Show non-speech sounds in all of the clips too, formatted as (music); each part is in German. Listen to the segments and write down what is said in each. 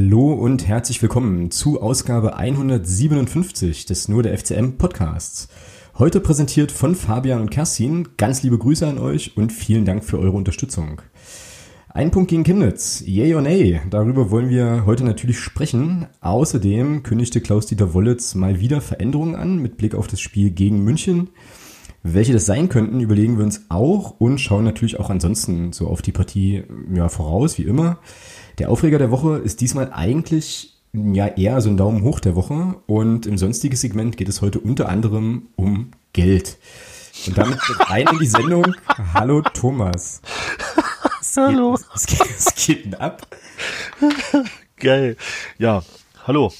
Hallo und herzlich willkommen zu Ausgabe 157 des Nur der FCM Podcasts. Heute präsentiert von Fabian und Kerstin. Ganz liebe Grüße an euch und vielen Dank für eure Unterstützung. Ein Punkt gegen Chemnitz. Yay or nay? Darüber wollen wir heute natürlich sprechen. Außerdem kündigte Klaus-Dieter Wollitz mal wieder Veränderungen an mit Blick auf das Spiel gegen München. Welche das sein könnten, überlegen wir uns auch und schauen natürlich auch ansonsten so auf die Partie ja, voraus, wie immer. Der Aufreger der Woche ist diesmal eigentlich ja eher so ein Daumen hoch der Woche und im sonstigen Segment geht es heute unter anderem um Geld. Und damit rein in die Sendung. (laughs) Hallo Thomas. Es hallo. Geht, es, geht, es geht ab? Geil. Ja, hallo.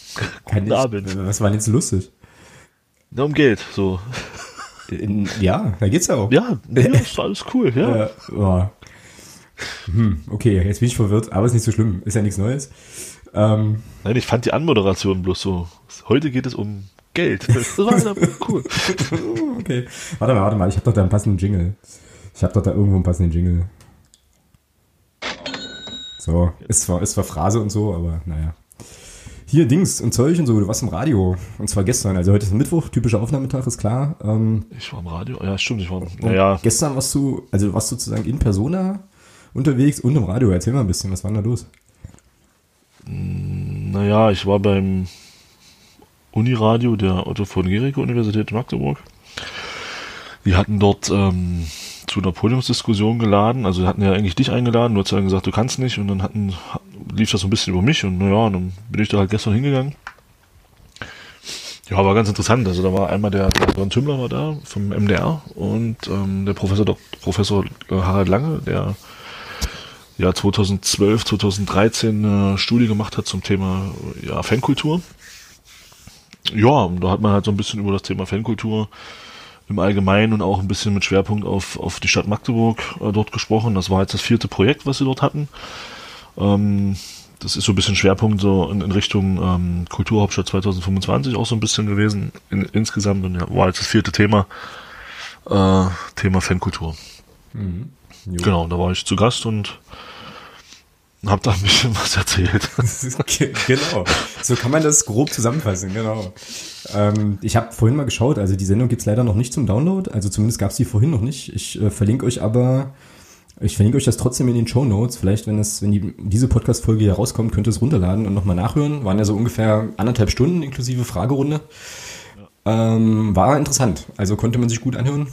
Kann ich, Abend. Was war denn jetzt lustig? Ja, um Geld, so. In, ja, da geht's ja auch. Ja, ja ist alles cool, ja. Äh, oh. Hm, okay, jetzt bin ich verwirrt, aber ist nicht so schlimm. Ist ja nichts Neues. Ähm, Nein, ich fand die Anmoderation bloß so. Heute geht es um Geld. Das war (laughs) cool. okay. Warte mal, warte mal, ich habe doch da einen passenden Jingle. Ich habe doch da irgendwo einen passenden Jingle. So, ist zwar, ist zwar Phrase und so, aber naja. Hier Dings und Zeug und so, du warst im Radio. Und zwar gestern. Also heute ist Mittwoch, typischer Aufnahmetag, ist klar. Ähm, ich war im Radio, ja, stimmt, ich war. Naja. Gestern warst du, also warst du sozusagen in Persona unterwegs und im Radio. Erzähl mal ein bisschen, was war denn da los? Hm, naja, ich war beim Uniradio der Otto von Gericke Universität Magdeburg. Die hatten dort ähm, zu einer Podiumsdiskussion geladen. Also hatten ja eigentlich dich eingeladen, du hast ja gesagt, du kannst nicht. Und dann hatten, lief das so ein bisschen über mich. Und naja, dann bin ich da halt gestern hingegangen. Ja, war ganz interessant. Also da war einmal der, der Don Tümmler war da vom MDR und ähm, der Professor Dr. Professor Harald Lange, der ja 2012, 2013 eine Studie gemacht hat zum Thema ja, Fankultur. Ja, da hat man halt so ein bisschen über das Thema Fankultur im Allgemeinen und auch ein bisschen mit Schwerpunkt auf, auf die Stadt Magdeburg äh, dort gesprochen. Das war jetzt das vierte Projekt, was sie dort hatten. Ähm, das ist so ein bisschen Schwerpunkt so in, in Richtung ähm, Kulturhauptstadt 2025 auch so ein bisschen gewesen in, insgesamt und ja, war jetzt das vierte Thema, äh, Thema Fankultur. Mhm. Genau, da war ich zu Gast und hab da ein bisschen was erzählt. (laughs) genau. So kann man das grob zusammenfassen, genau. Ähm, ich habe vorhin mal geschaut, also die Sendung gibt's leider noch nicht zum Download, also zumindest gab's die vorhin noch nicht. Ich äh, verlinke euch aber, ich verlinke euch das trotzdem in den Show Notes. Vielleicht, wenn es, wenn die, diese Podcast-Folge hier rauskommt, könnt ihr es runterladen und nochmal nachhören. Waren ja so ungefähr anderthalb Stunden inklusive Fragerunde. Ähm, war interessant, also konnte man sich gut anhören.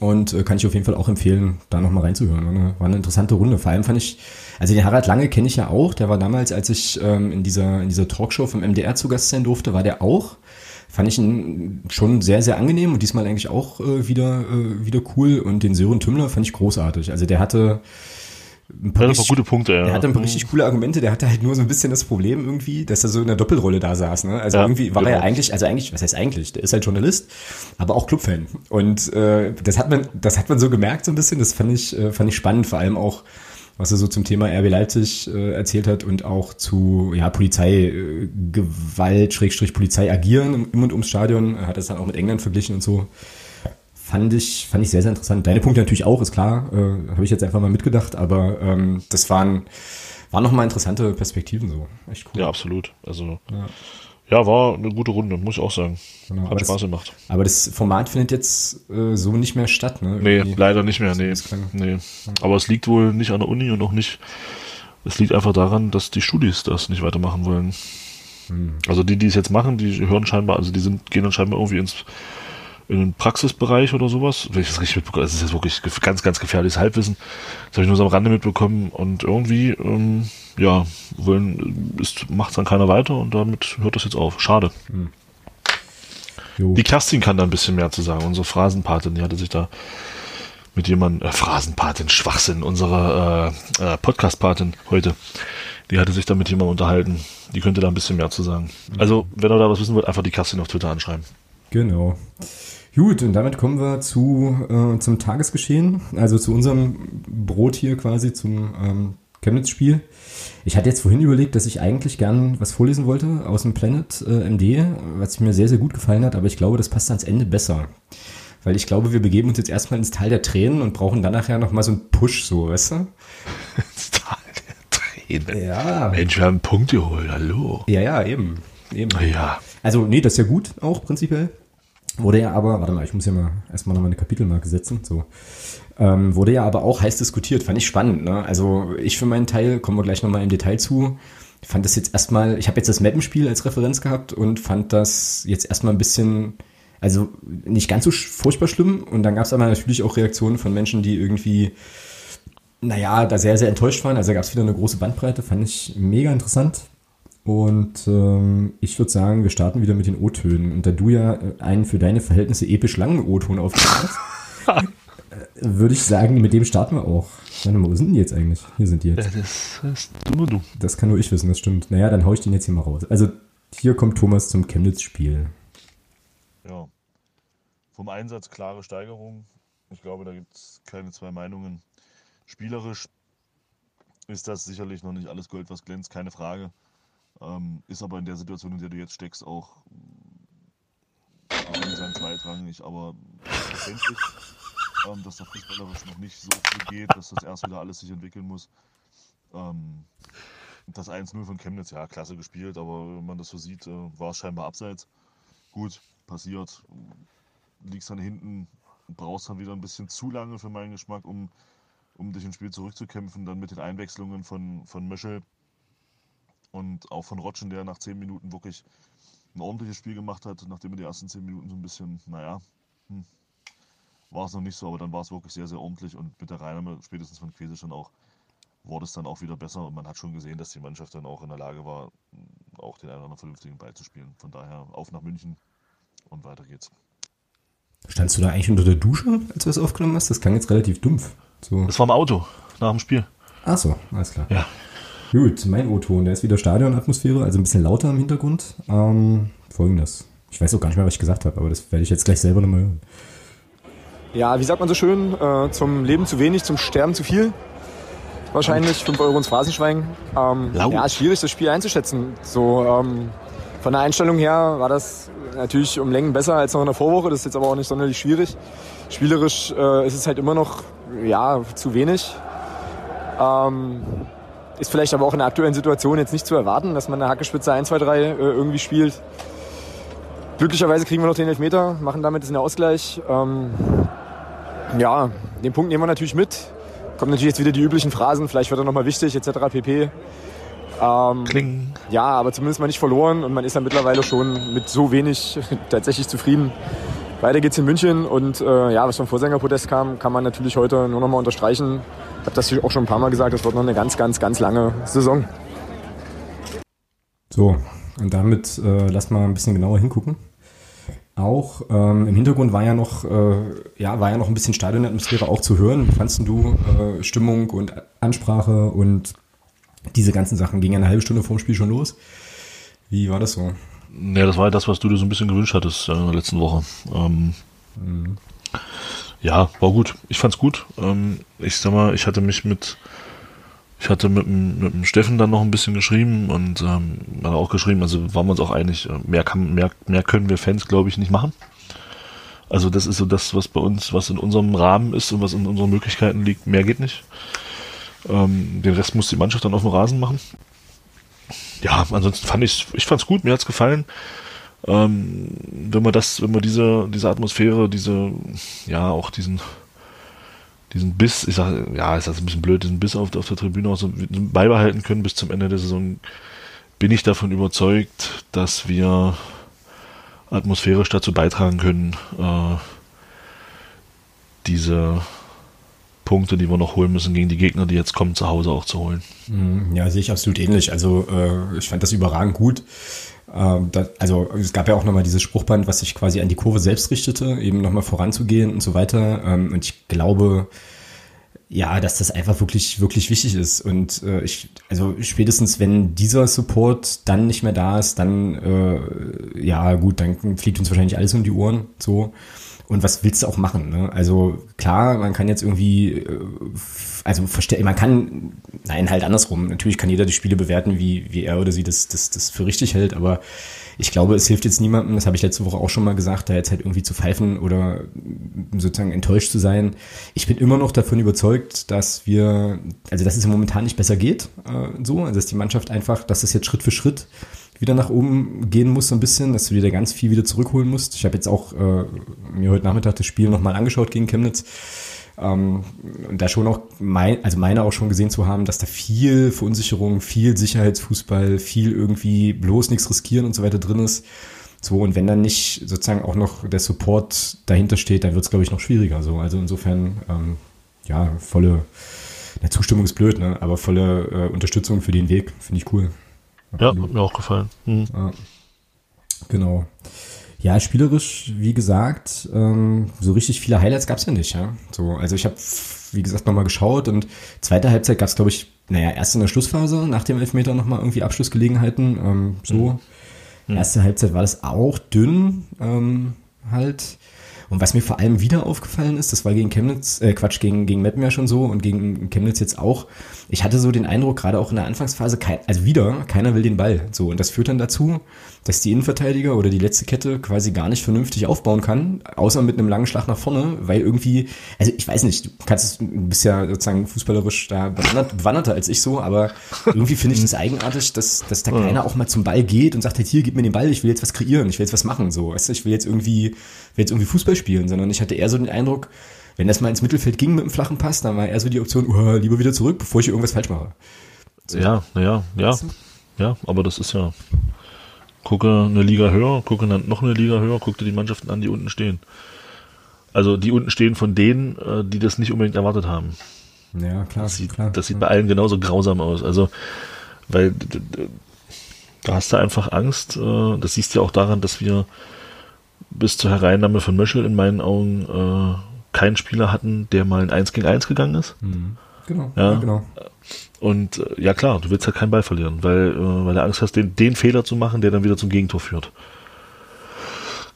Und äh, kann ich auf jeden Fall auch empfehlen, da nochmal reinzuhören. War eine, war eine interessante Runde. Vor allem fand ich, also den Harald Lange kenne ich ja auch. Der war damals, als ich ähm, in, dieser, in dieser Talkshow vom MDR zu Gast sein durfte, war der auch. Fand ich ihn schon sehr, sehr angenehm und diesmal eigentlich auch äh, wieder, äh, wieder cool. Und den Sören Tümmler fand ich großartig. Also der hatte ein paar, richtig, gute Punkte, ja. Der hatte ein paar richtig coole Argumente, der hatte halt nur so ein bisschen das Problem irgendwie, dass er so in der Doppelrolle da saß. Ne? Also ja, irgendwie war genau. er eigentlich, also eigentlich, was heißt eigentlich, der ist halt Journalist, aber auch Clubfan. Und äh, das hat man, das hat man so gemerkt so ein bisschen, das fand ich, äh, fand ich spannend, vor allem auch, was er so zum Thema RB Leipzig äh, erzählt hat und auch zu ja, Polizeigewalt, äh, Schrägstrich Polizei agieren im und ums Stadion, er hat das dann auch mit England verglichen und so fand ich, fand ich sehr, sehr interessant. Deine Punkte natürlich auch, ist klar, äh, habe ich jetzt einfach mal mitgedacht, aber ähm, das waren, waren nochmal interessante Perspektiven so. Echt cool. Ja, absolut. Also ja. ja. war eine gute Runde, muss ich auch sagen. Genau, Hat Spaß das, gemacht. Aber das Format findet jetzt äh, so nicht mehr statt, ne? Irgendwie nee, leider nicht mehr, nee. nee. Aber es liegt wohl nicht an der Uni und auch nicht, es liegt einfach daran, dass die Studis das nicht weitermachen wollen. Hm. Also die, die es jetzt machen, die hören scheinbar, also die sind, gehen dann scheinbar irgendwie ins in den Praxisbereich oder sowas. Wenn ich das richtig mitbekomme, das ist jetzt wirklich ganz, ganz gefährliches Halbwissen. Das habe ich nur so am Rande mitbekommen und irgendwie, ähm, ja, wollen, macht dann keiner weiter und damit hört das jetzt auf. Schade. Hm. Die Kerstin kann da ein bisschen mehr zu sagen. Unsere Phrasenpatin, die hatte sich da mit jemandem, äh, Phrasenpatin, Schwachsinn, unsere äh, äh, Podcast-Patin heute, die hatte sich da mit jemandem unterhalten. Die könnte da ein bisschen mehr zu sagen. Also, wenn ihr da was wissen wollt, einfach die Kerstin auf Twitter anschreiben. Genau. Gut, und damit kommen wir zu, äh, zum Tagesgeschehen, also zu unserem Brot hier quasi, zum ähm, Chemnitz-Spiel. Ich hatte jetzt vorhin überlegt, dass ich eigentlich gern was vorlesen wollte aus dem Planet äh, MD, was mir sehr, sehr gut gefallen hat, aber ich glaube, das passt ans Ende besser. Weil ich glaube, wir begeben uns jetzt erstmal ins Tal der Tränen und brauchen dann nachher nochmal so einen Push, so, weißt du? (laughs) reden. Ja. Mensch, wir haben einen Punkt geholt, hallo. Ja, ja, eben. eben. Ja. Also, nee, das ist ja gut, auch prinzipiell. Wurde ja aber, warte mal, ich muss ja mal erstmal nochmal eine Kapitelmarke setzen. So. Ähm, wurde ja aber auch heiß diskutiert, fand ich spannend. Ne? Also ich für meinen Teil, kommen wir gleich nochmal im Detail zu, fand das jetzt erstmal, ich habe jetzt das Mappenspiel als Referenz gehabt und fand das jetzt erstmal ein bisschen, also nicht ganz so furchtbar schlimm. Und dann gab es aber natürlich auch Reaktionen von Menschen, die irgendwie, naja, da sehr, sehr enttäuscht waren. Also da gab es wieder eine große Bandbreite, fand ich mega interessant. Und ähm, ich würde sagen, wir starten wieder mit den O-Tönen. Und da du ja einen für deine Verhältnisse episch langen O-Ton aufgenommen hast, (laughs) würde ich sagen, mit dem starten wir auch. Warte mal, wo sind die jetzt eigentlich? Hier sind die jetzt. Das du nur du. Das kann nur ich wissen, das stimmt. Naja, dann haue ich den jetzt hier mal raus. Also, hier kommt Thomas zum Chemnitz-Spiel. Ja. Vom Einsatz klare Steigerung. Ich glaube, da gibt es keine zwei Meinungen. Spielerisch ist das sicherlich noch nicht alles Gold, was glänzt, keine Frage. Ähm, ist aber in der Situation, in der du jetzt steckst, auch nicht sagen zweitrangig, aber verständlich, ähm, dass da fußballerisch noch nicht so viel geht, dass das erst wieder alles sich entwickeln muss. Ähm, das 1-0 von Chemnitz, ja, klasse gespielt, aber wenn man das so sieht, äh, war es scheinbar abseits. Gut, passiert. Liegst dann hinten, brauchst dann wieder ein bisschen zu lange für meinen Geschmack, um, um dich ins Spiel zurückzukämpfen. Dann mit den Einwechslungen von, von Möschel und auch von Rotschen, der nach 10 Minuten wirklich ein ordentliches Spiel gemacht hat, nachdem er die ersten 10 Minuten so ein bisschen, naja, hm, war es noch nicht so, aber dann war es wirklich sehr, sehr ordentlich und mit der Reinnahme spätestens von Quese schon auch wurde es dann auch wieder besser und man hat schon gesehen, dass die Mannschaft dann auch in der Lage war, auch den einen oder anderen vernünftigen Ball zu spielen. Von daher auf nach München und weiter geht's. Standst du da eigentlich unter der Dusche, als du das aufgenommen hast? Das klang jetzt relativ dumpf. So. Das war im Auto, nach dem Spiel. Ach so, alles klar. Ja. Gut, mein O-Ton, der ist wieder Stadionatmosphäre, also ein bisschen lauter im Hintergrund. Ähm, Folgendes. Ich weiß auch gar nicht mehr, was ich gesagt habe, aber das werde ich jetzt gleich selber nochmal hören. Ja, wie sagt man so schön, äh, zum Leben zu wenig, zum Sterben zu viel. Wahrscheinlich 5 Euro ins Phrasenschwein. Ähm, ja, schwierig, das Spiel einzuschätzen. So ähm, von der Einstellung her war das natürlich um Längen besser als noch in der Vorwoche. Das ist jetzt aber auch nicht sonderlich schwierig. Spielerisch äh, ist es halt immer noch ja zu wenig. Ähm, ist vielleicht aber auch in der aktuellen Situation jetzt nicht zu erwarten, dass man eine Hackespitze 1, 2, 3 äh, irgendwie spielt. Glücklicherweise kriegen wir noch den Elfmeter, machen damit den Ausgleich. Ähm, ja, den Punkt nehmen wir natürlich mit. Kommen natürlich jetzt wieder die üblichen Phrasen, vielleicht wird er nochmal wichtig, etc. pp. Ähm, Kling. Ja, aber zumindest mal nicht verloren und man ist ja mittlerweile schon mit so wenig (laughs) tatsächlich zufrieden. Weiter geht's in München und äh, ja, was vom Vorsängerprotest kam, kann man natürlich heute nur nochmal unterstreichen. Ich habe das auch schon ein paar Mal gesagt, es wird noch eine ganz, ganz, ganz lange Saison. So, und damit äh, lass mal ein bisschen genauer hingucken. Auch ähm, im Hintergrund war ja noch, äh, ja, war ja noch ein bisschen Stadionatmosphäre auch zu hören. Wie fandst du äh, Stimmung und Ansprache und diese ganzen Sachen? Ging ja eine halbe Stunde vorm Spiel schon los. Wie war das so? Ja, das war ja das, was du dir so ein bisschen gewünscht hattest äh, in der letzten Woche. Ähm, mhm. Ja, war gut. Ich fand's gut. Ähm, ich sag mal, ich hatte mich mit, ich hatte mit, mit dem Steffen dann noch ein bisschen geschrieben und ähm, hat auch geschrieben, also waren wir uns auch einig, äh, mehr, kann, mehr, mehr können wir Fans, glaube ich, nicht machen. Also das ist so das, was bei uns, was in unserem Rahmen ist und was in unseren Möglichkeiten liegt. Mehr geht nicht. Ähm, den Rest muss die Mannschaft dann auf dem Rasen machen. Ja, ansonsten fand ich, ich fand's gut, mir hat's gefallen. Ähm, wenn man das, wenn man diese, diese Atmosphäre, diese, ja, auch diesen, diesen Biss, ich sage, ja, ist das ein bisschen blöd, diesen Biss auf, auf der Tribüne auch so beibehalten können bis zum Ende der Saison, bin ich davon überzeugt, dass wir atmosphärisch dazu beitragen können, äh, diese Punkte, die wir noch holen müssen gegen die Gegner, die jetzt kommen, zu Hause auch zu holen. Mhm. Ja, sehe ich absolut ähnlich. Also äh, ich fand das überragend gut. Ähm, das, also es gab ja auch nochmal dieses Spruchband, was sich quasi an die Kurve selbst richtete, eben nochmal voranzugehen und so weiter. Ähm, und ich glaube, ja, dass das einfach wirklich, wirklich wichtig ist. Und äh, ich, also spätestens wenn dieser Support dann nicht mehr da ist, dann, äh, ja gut, dann fliegt uns wahrscheinlich alles um die Ohren. So. Und was willst du auch machen? Ne? Also klar, man kann jetzt irgendwie, äh, also man kann, nein, halt andersrum. Natürlich kann jeder die Spiele bewerten, wie, wie er oder sie das, das, das für richtig hält, aber ich glaube, es hilft jetzt niemandem, das habe ich letzte Woche auch schon mal gesagt, da jetzt halt irgendwie zu pfeifen oder sozusagen enttäuscht zu sein. Ich bin immer noch davon überzeugt, dass wir, also dass es momentan nicht besser geht, äh, so, also dass die Mannschaft einfach, dass es jetzt Schritt für Schritt wieder nach oben gehen muss, so ein bisschen, dass du dir da ganz viel wieder zurückholen musst. Ich habe jetzt auch äh, mir heute Nachmittag das Spiel nochmal angeschaut gegen Chemnitz. Ähm, und da schon auch, mein, also meine auch schon gesehen zu haben, dass da viel Verunsicherung, viel Sicherheitsfußball, viel irgendwie bloß nichts riskieren und so weiter drin ist. So, und wenn dann nicht sozusagen auch noch der Support dahinter steht, dann wird es, glaube ich, noch schwieriger. So. Also insofern, ähm, ja, volle, der Zustimmung ist blöd, ne? aber volle äh, Unterstützung für den Weg, finde ich cool. Ja, hat mir auch gefallen. Mhm. Ja. Genau. Ja, spielerisch, wie gesagt, ähm, so richtig viele Highlights gab's ja nicht. Ja? So, also ich habe, wie gesagt, nochmal geschaut und zweite Halbzeit gab's, glaube ich, naja, erst in der Schlussphase, nach dem Elfmeter nochmal irgendwie Abschlussgelegenheiten. Ähm, so. Mhm. Erste Halbzeit war das auch dünn, ähm, halt. Und was mir vor allem wieder aufgefallen ist, das war gegen Chemnitz, äh, Quatsch, gegen, gegen Meppen ja schon so und gegen Chemnitz jetzt auch. Ich hatte so den Eindruck, gerade auch in der Anfangsphase, kein, also wieder, keiner will den Ball. So, und das führt dann dazu, dass die Innenverteidiger oder die letzte Kette quasi gar nicht vernünftig aufbauen kann, außer mit einem langen Schlag nach vorne, weil irgendwie, also ich weiß nicht, du kannst, du bist ja sozusagen fußballerisch da bewandert, bewanderter als ich so, aber irgendwie finde ich das eigenartig, dass, dass da keiner auch mal zum Ball geht und sagt halt, hier, gib mir den Ball, ich will jetzt was kreieren, ich will jetzt was machen, so, weißt du, ich will jetzt irgendwie, will jetzt irgendwie Fußball spielen, sondern ich hatte eher so den Eindruck, wenn das mal ins Mittelfeld ging mit einem flachen Pass, dann war eher so die Option, uh, lieber wieder zurück, bevor ich irgendwas falsch mache. So. Ja, naja, ja, ja, aber das ist ja, gucke eine Liga höher, gucke dann noch eine Liga höher, gucke die Mannschaften an, die unten stehen. Also die unten stehen von denen, äh, die das nicht unbedingt erwartet haben. Ja, klar. Das sieht, klar, das sieht bei allen genauso grausam aus. Also, weil da hast du einfach Angst. Äh, das siehst du ja auch daran, dass wir bis zur Hereinnahme von Möschel in meinen Augen äh, keinen Spieler hatten, der mal ein 1 gegen 1 gegangen ist. Mhm. Genau, ja, ja genau. Und äh, ja klar, du willst halt keinen Ball verlieren, weil, äh, weil du Angst hast, den, den Fehler zu machen, der dann wieder zum Gegentor führt.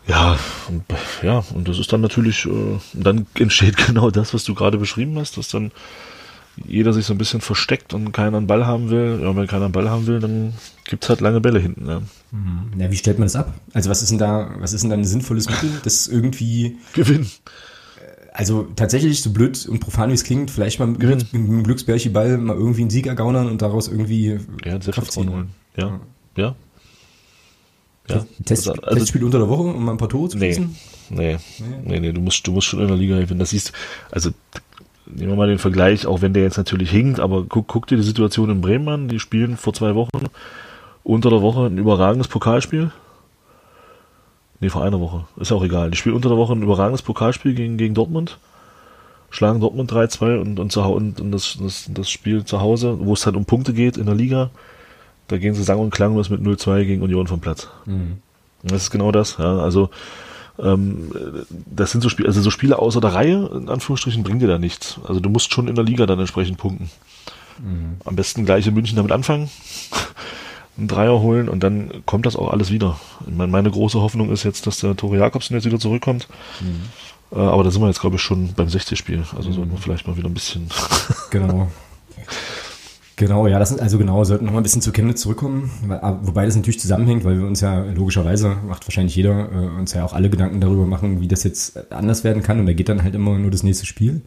Ja, und, ja, und das ist dann natürlich, äh, dann (laughs) entsteht genau das, was du gerade beschrieben hast, dass dann jeder sich so ein bisschen versteckt und keiner einen Ball haben will. Ja, wenn keiner einen Ball haben will, dann gibt's halt lange Bälle hinten. Ja. Mhm. ja, wie stellt man das ab? Also was ist denn da, was ist denn da ein sinnvolles Mittel, das irgendwie (laughs) gewinnen? Also tatsächlich, so blöd und profan wie es klingt, vielleicht mal mit, mit einem Glücksbärchi-Ball mal irgendwie einen Sieg ergaunern und daraus irgendwie ja, Kraft ziehen. Holen. Ja, ja. ja. Test, also, also, Testspiel unter der Woche, um mal ein paar Tore zu schießen? Nee, nee, nee, nee, du musst, du musst schon in der Liga helfen. Das siehst, also nehmen wir mal den Vergleich, auch wenn der jetzt natürlich hinkt, aber guck, guck dir die Situation in Bremen an, die spielen vor zwei Wochen unter der Woche ein überragendes Pokalspiel Nee, vor einer Woche. Ist auch egal. Die spielen unter der Woche ein überragendes Pokalspiel gegen, gegen Dortmund. Schlagen Dortmund 3-2 und, und, und, und das, das, das Spiel zu Hause, wo es halt um Punkte geht in der Liga, da gehen sie sang- und klanglos mit 0-2 gegen Union vom Platz. Mhm. Das ist genau das. Ja. Also, ähm, das sind so Spiele, also so Spiele außer der Reihe, in Anführungsstrichen, bringen dir da nichts. Also du musst schon in der Liga dann entsprechend punkten. Mhm. Am besten gleich in München damit anfangen einen Dreier holen und dann kommt das auch alles wieder. Meine, meine große Hoffnung ist jetzt, dass der Tore Jakobsen jetzt wieder zurückkommt. Mhm. Äh, aber da sind wir jetzt, glaube ich, schon beim 60-Spiel. Also mhm. sollten wir vielleicht mal wieder ein bisschen. (laughs) genau. Genau, ja, das sind also genau, sollten noch mal ein bisschen zu Chemnitz zurückkommen, wobei das natürlich zusammenhängt, weil wir uns ja logischerweise, macht wahrscheinlich jeder, äh, uns ja auch alle Gedanken darüber machen, wie das jetzt anders werden kann und da geht dann halt immer nur das nächste Spiel.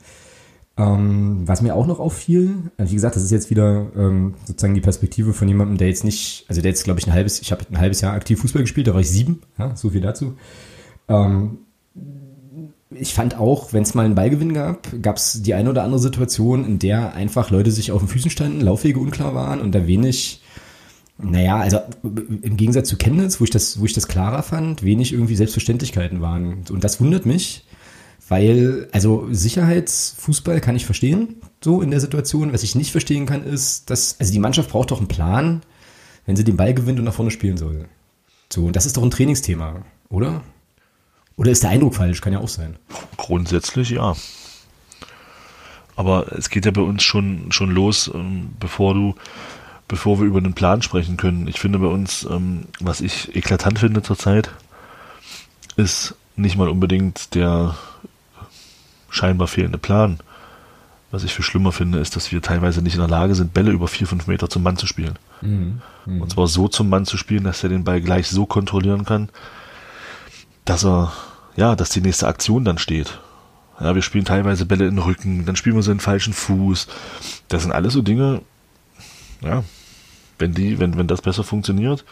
Ähm, was mir auch noch auffiel, also wie gesagt, das ist jetzt wieder ähm, sozusagen die Perspektive von jemandem, der jetzt nicht, also der jetzt glaube ich ein halbes, ich habe ein halbes Jahr aktiv Fußball gespielt, da war ich sieben, ja, so viel dazu. Ähm, ich fand auch, wenn es mal einen Ballgewinn gab, gab es die eine oder andere Situation, in der einfach Leute sich auf den Füßen standen, Laufwege unklar waren und da wenig, naja, also im Gegensatz zu Chemnitz, wo ich das, wo ich das klarer fand, wenig irgendwie Selbstverständlichkeiten waren. Und das wundert mich, weil, also Sicherheitsfußball kann ich verstehen, so in der Situation. Was ich nicht verstehen kann, ist, dass, also die Mannschaft braucht doch einen Plan, wenn sie den Ball gewinnt und nach vorne spielen soll. So, und das ist doch ein Trainingsthema, oder? Oder ist der Eindruck falsch? Kann ja auch sein. Grundsätzlich ja. Aber es geht ja bei uns schon, schon los, ähm, bevor du, bevor wir über einen Plan sprechen können. Ich finde bei uns, ähm, was ich eklatant finde zurzeit, ist nicht mal unbedingt der scheinbar fehlende Plan. Was ich viel schlimmer finde, ist, dass wir teilweise nicht in der Lage sind, Bälle über vier, fünf Meter zum Mann zu spielen. Mhm. Mhm. Und zwar so zum Mann zu spielen, dass er den Ball gleich so kontrollieren kann, dass er, ja, dass die nächste Aktion dann steht. Ja, wir spielen teilweise Bälle in den Rücken, dann spielen wir sie in den falschen Fuß. Das sind alles so Dinge, ja, wenn die, wenn, wenn das besser funktioniert,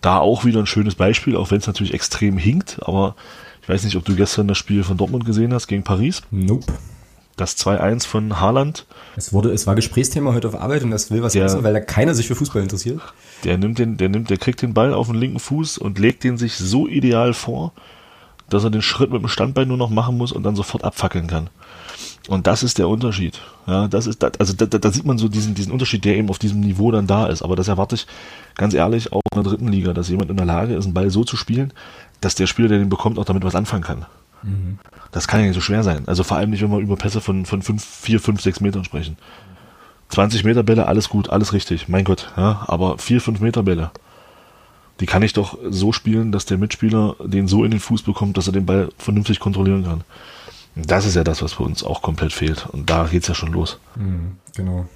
da auch wieder ein schönes Beispiel, auch wenn es natürlich extrem hinkt, aber ich weiß nicht, ob du gestern das Spiel von Dortmund gesehen hast gegen Paris. Nope. Das 2-1 von Haaland. Es wurde, es war Gesprächsthema heute auf Arbeit und das will was der, wissen, weil da keiner sich für Fußball interessiert. Der nimmt den, der nimmt, der kriegt den Ball auf den linken Fuß und legt den sich so ideal vor, dass er den Schritt mit dem Standbein nur noch machen muss und dann sofort abfackeln kann. Und das ist der Unterschied. Ja, das ist, also da, da sieht man so diesen, diesen Unterschied, der eben auf diesem Niveau dann da ist. Aber das erwarte ich ganz ehrlich auch in der dritten Liga, dass jemand in der Lage ist, einen Ball so zu spielen, dass der Spieler, der den bekommt, auch damit was anfangen kann. Mhm. Das kann ja nicht so schwer sein. Also vor allem nicht, wenn wir über Pässe von, von 5, 4, 5, 6 Metern sprechen. 20 Meter Bälle, alles gut, alles richtig, mein Gott. Ja, aber 4, 5 Meter Bälle, die kann ich doch so spielen, dass der Mitspieler den so in den Fuß bekommt, dass er den Ball vernünftig kontrollieren kann. Das ist ja das, was bei uns auch komplett fehlt. Und da geht's ja schon los. Mhm, genau.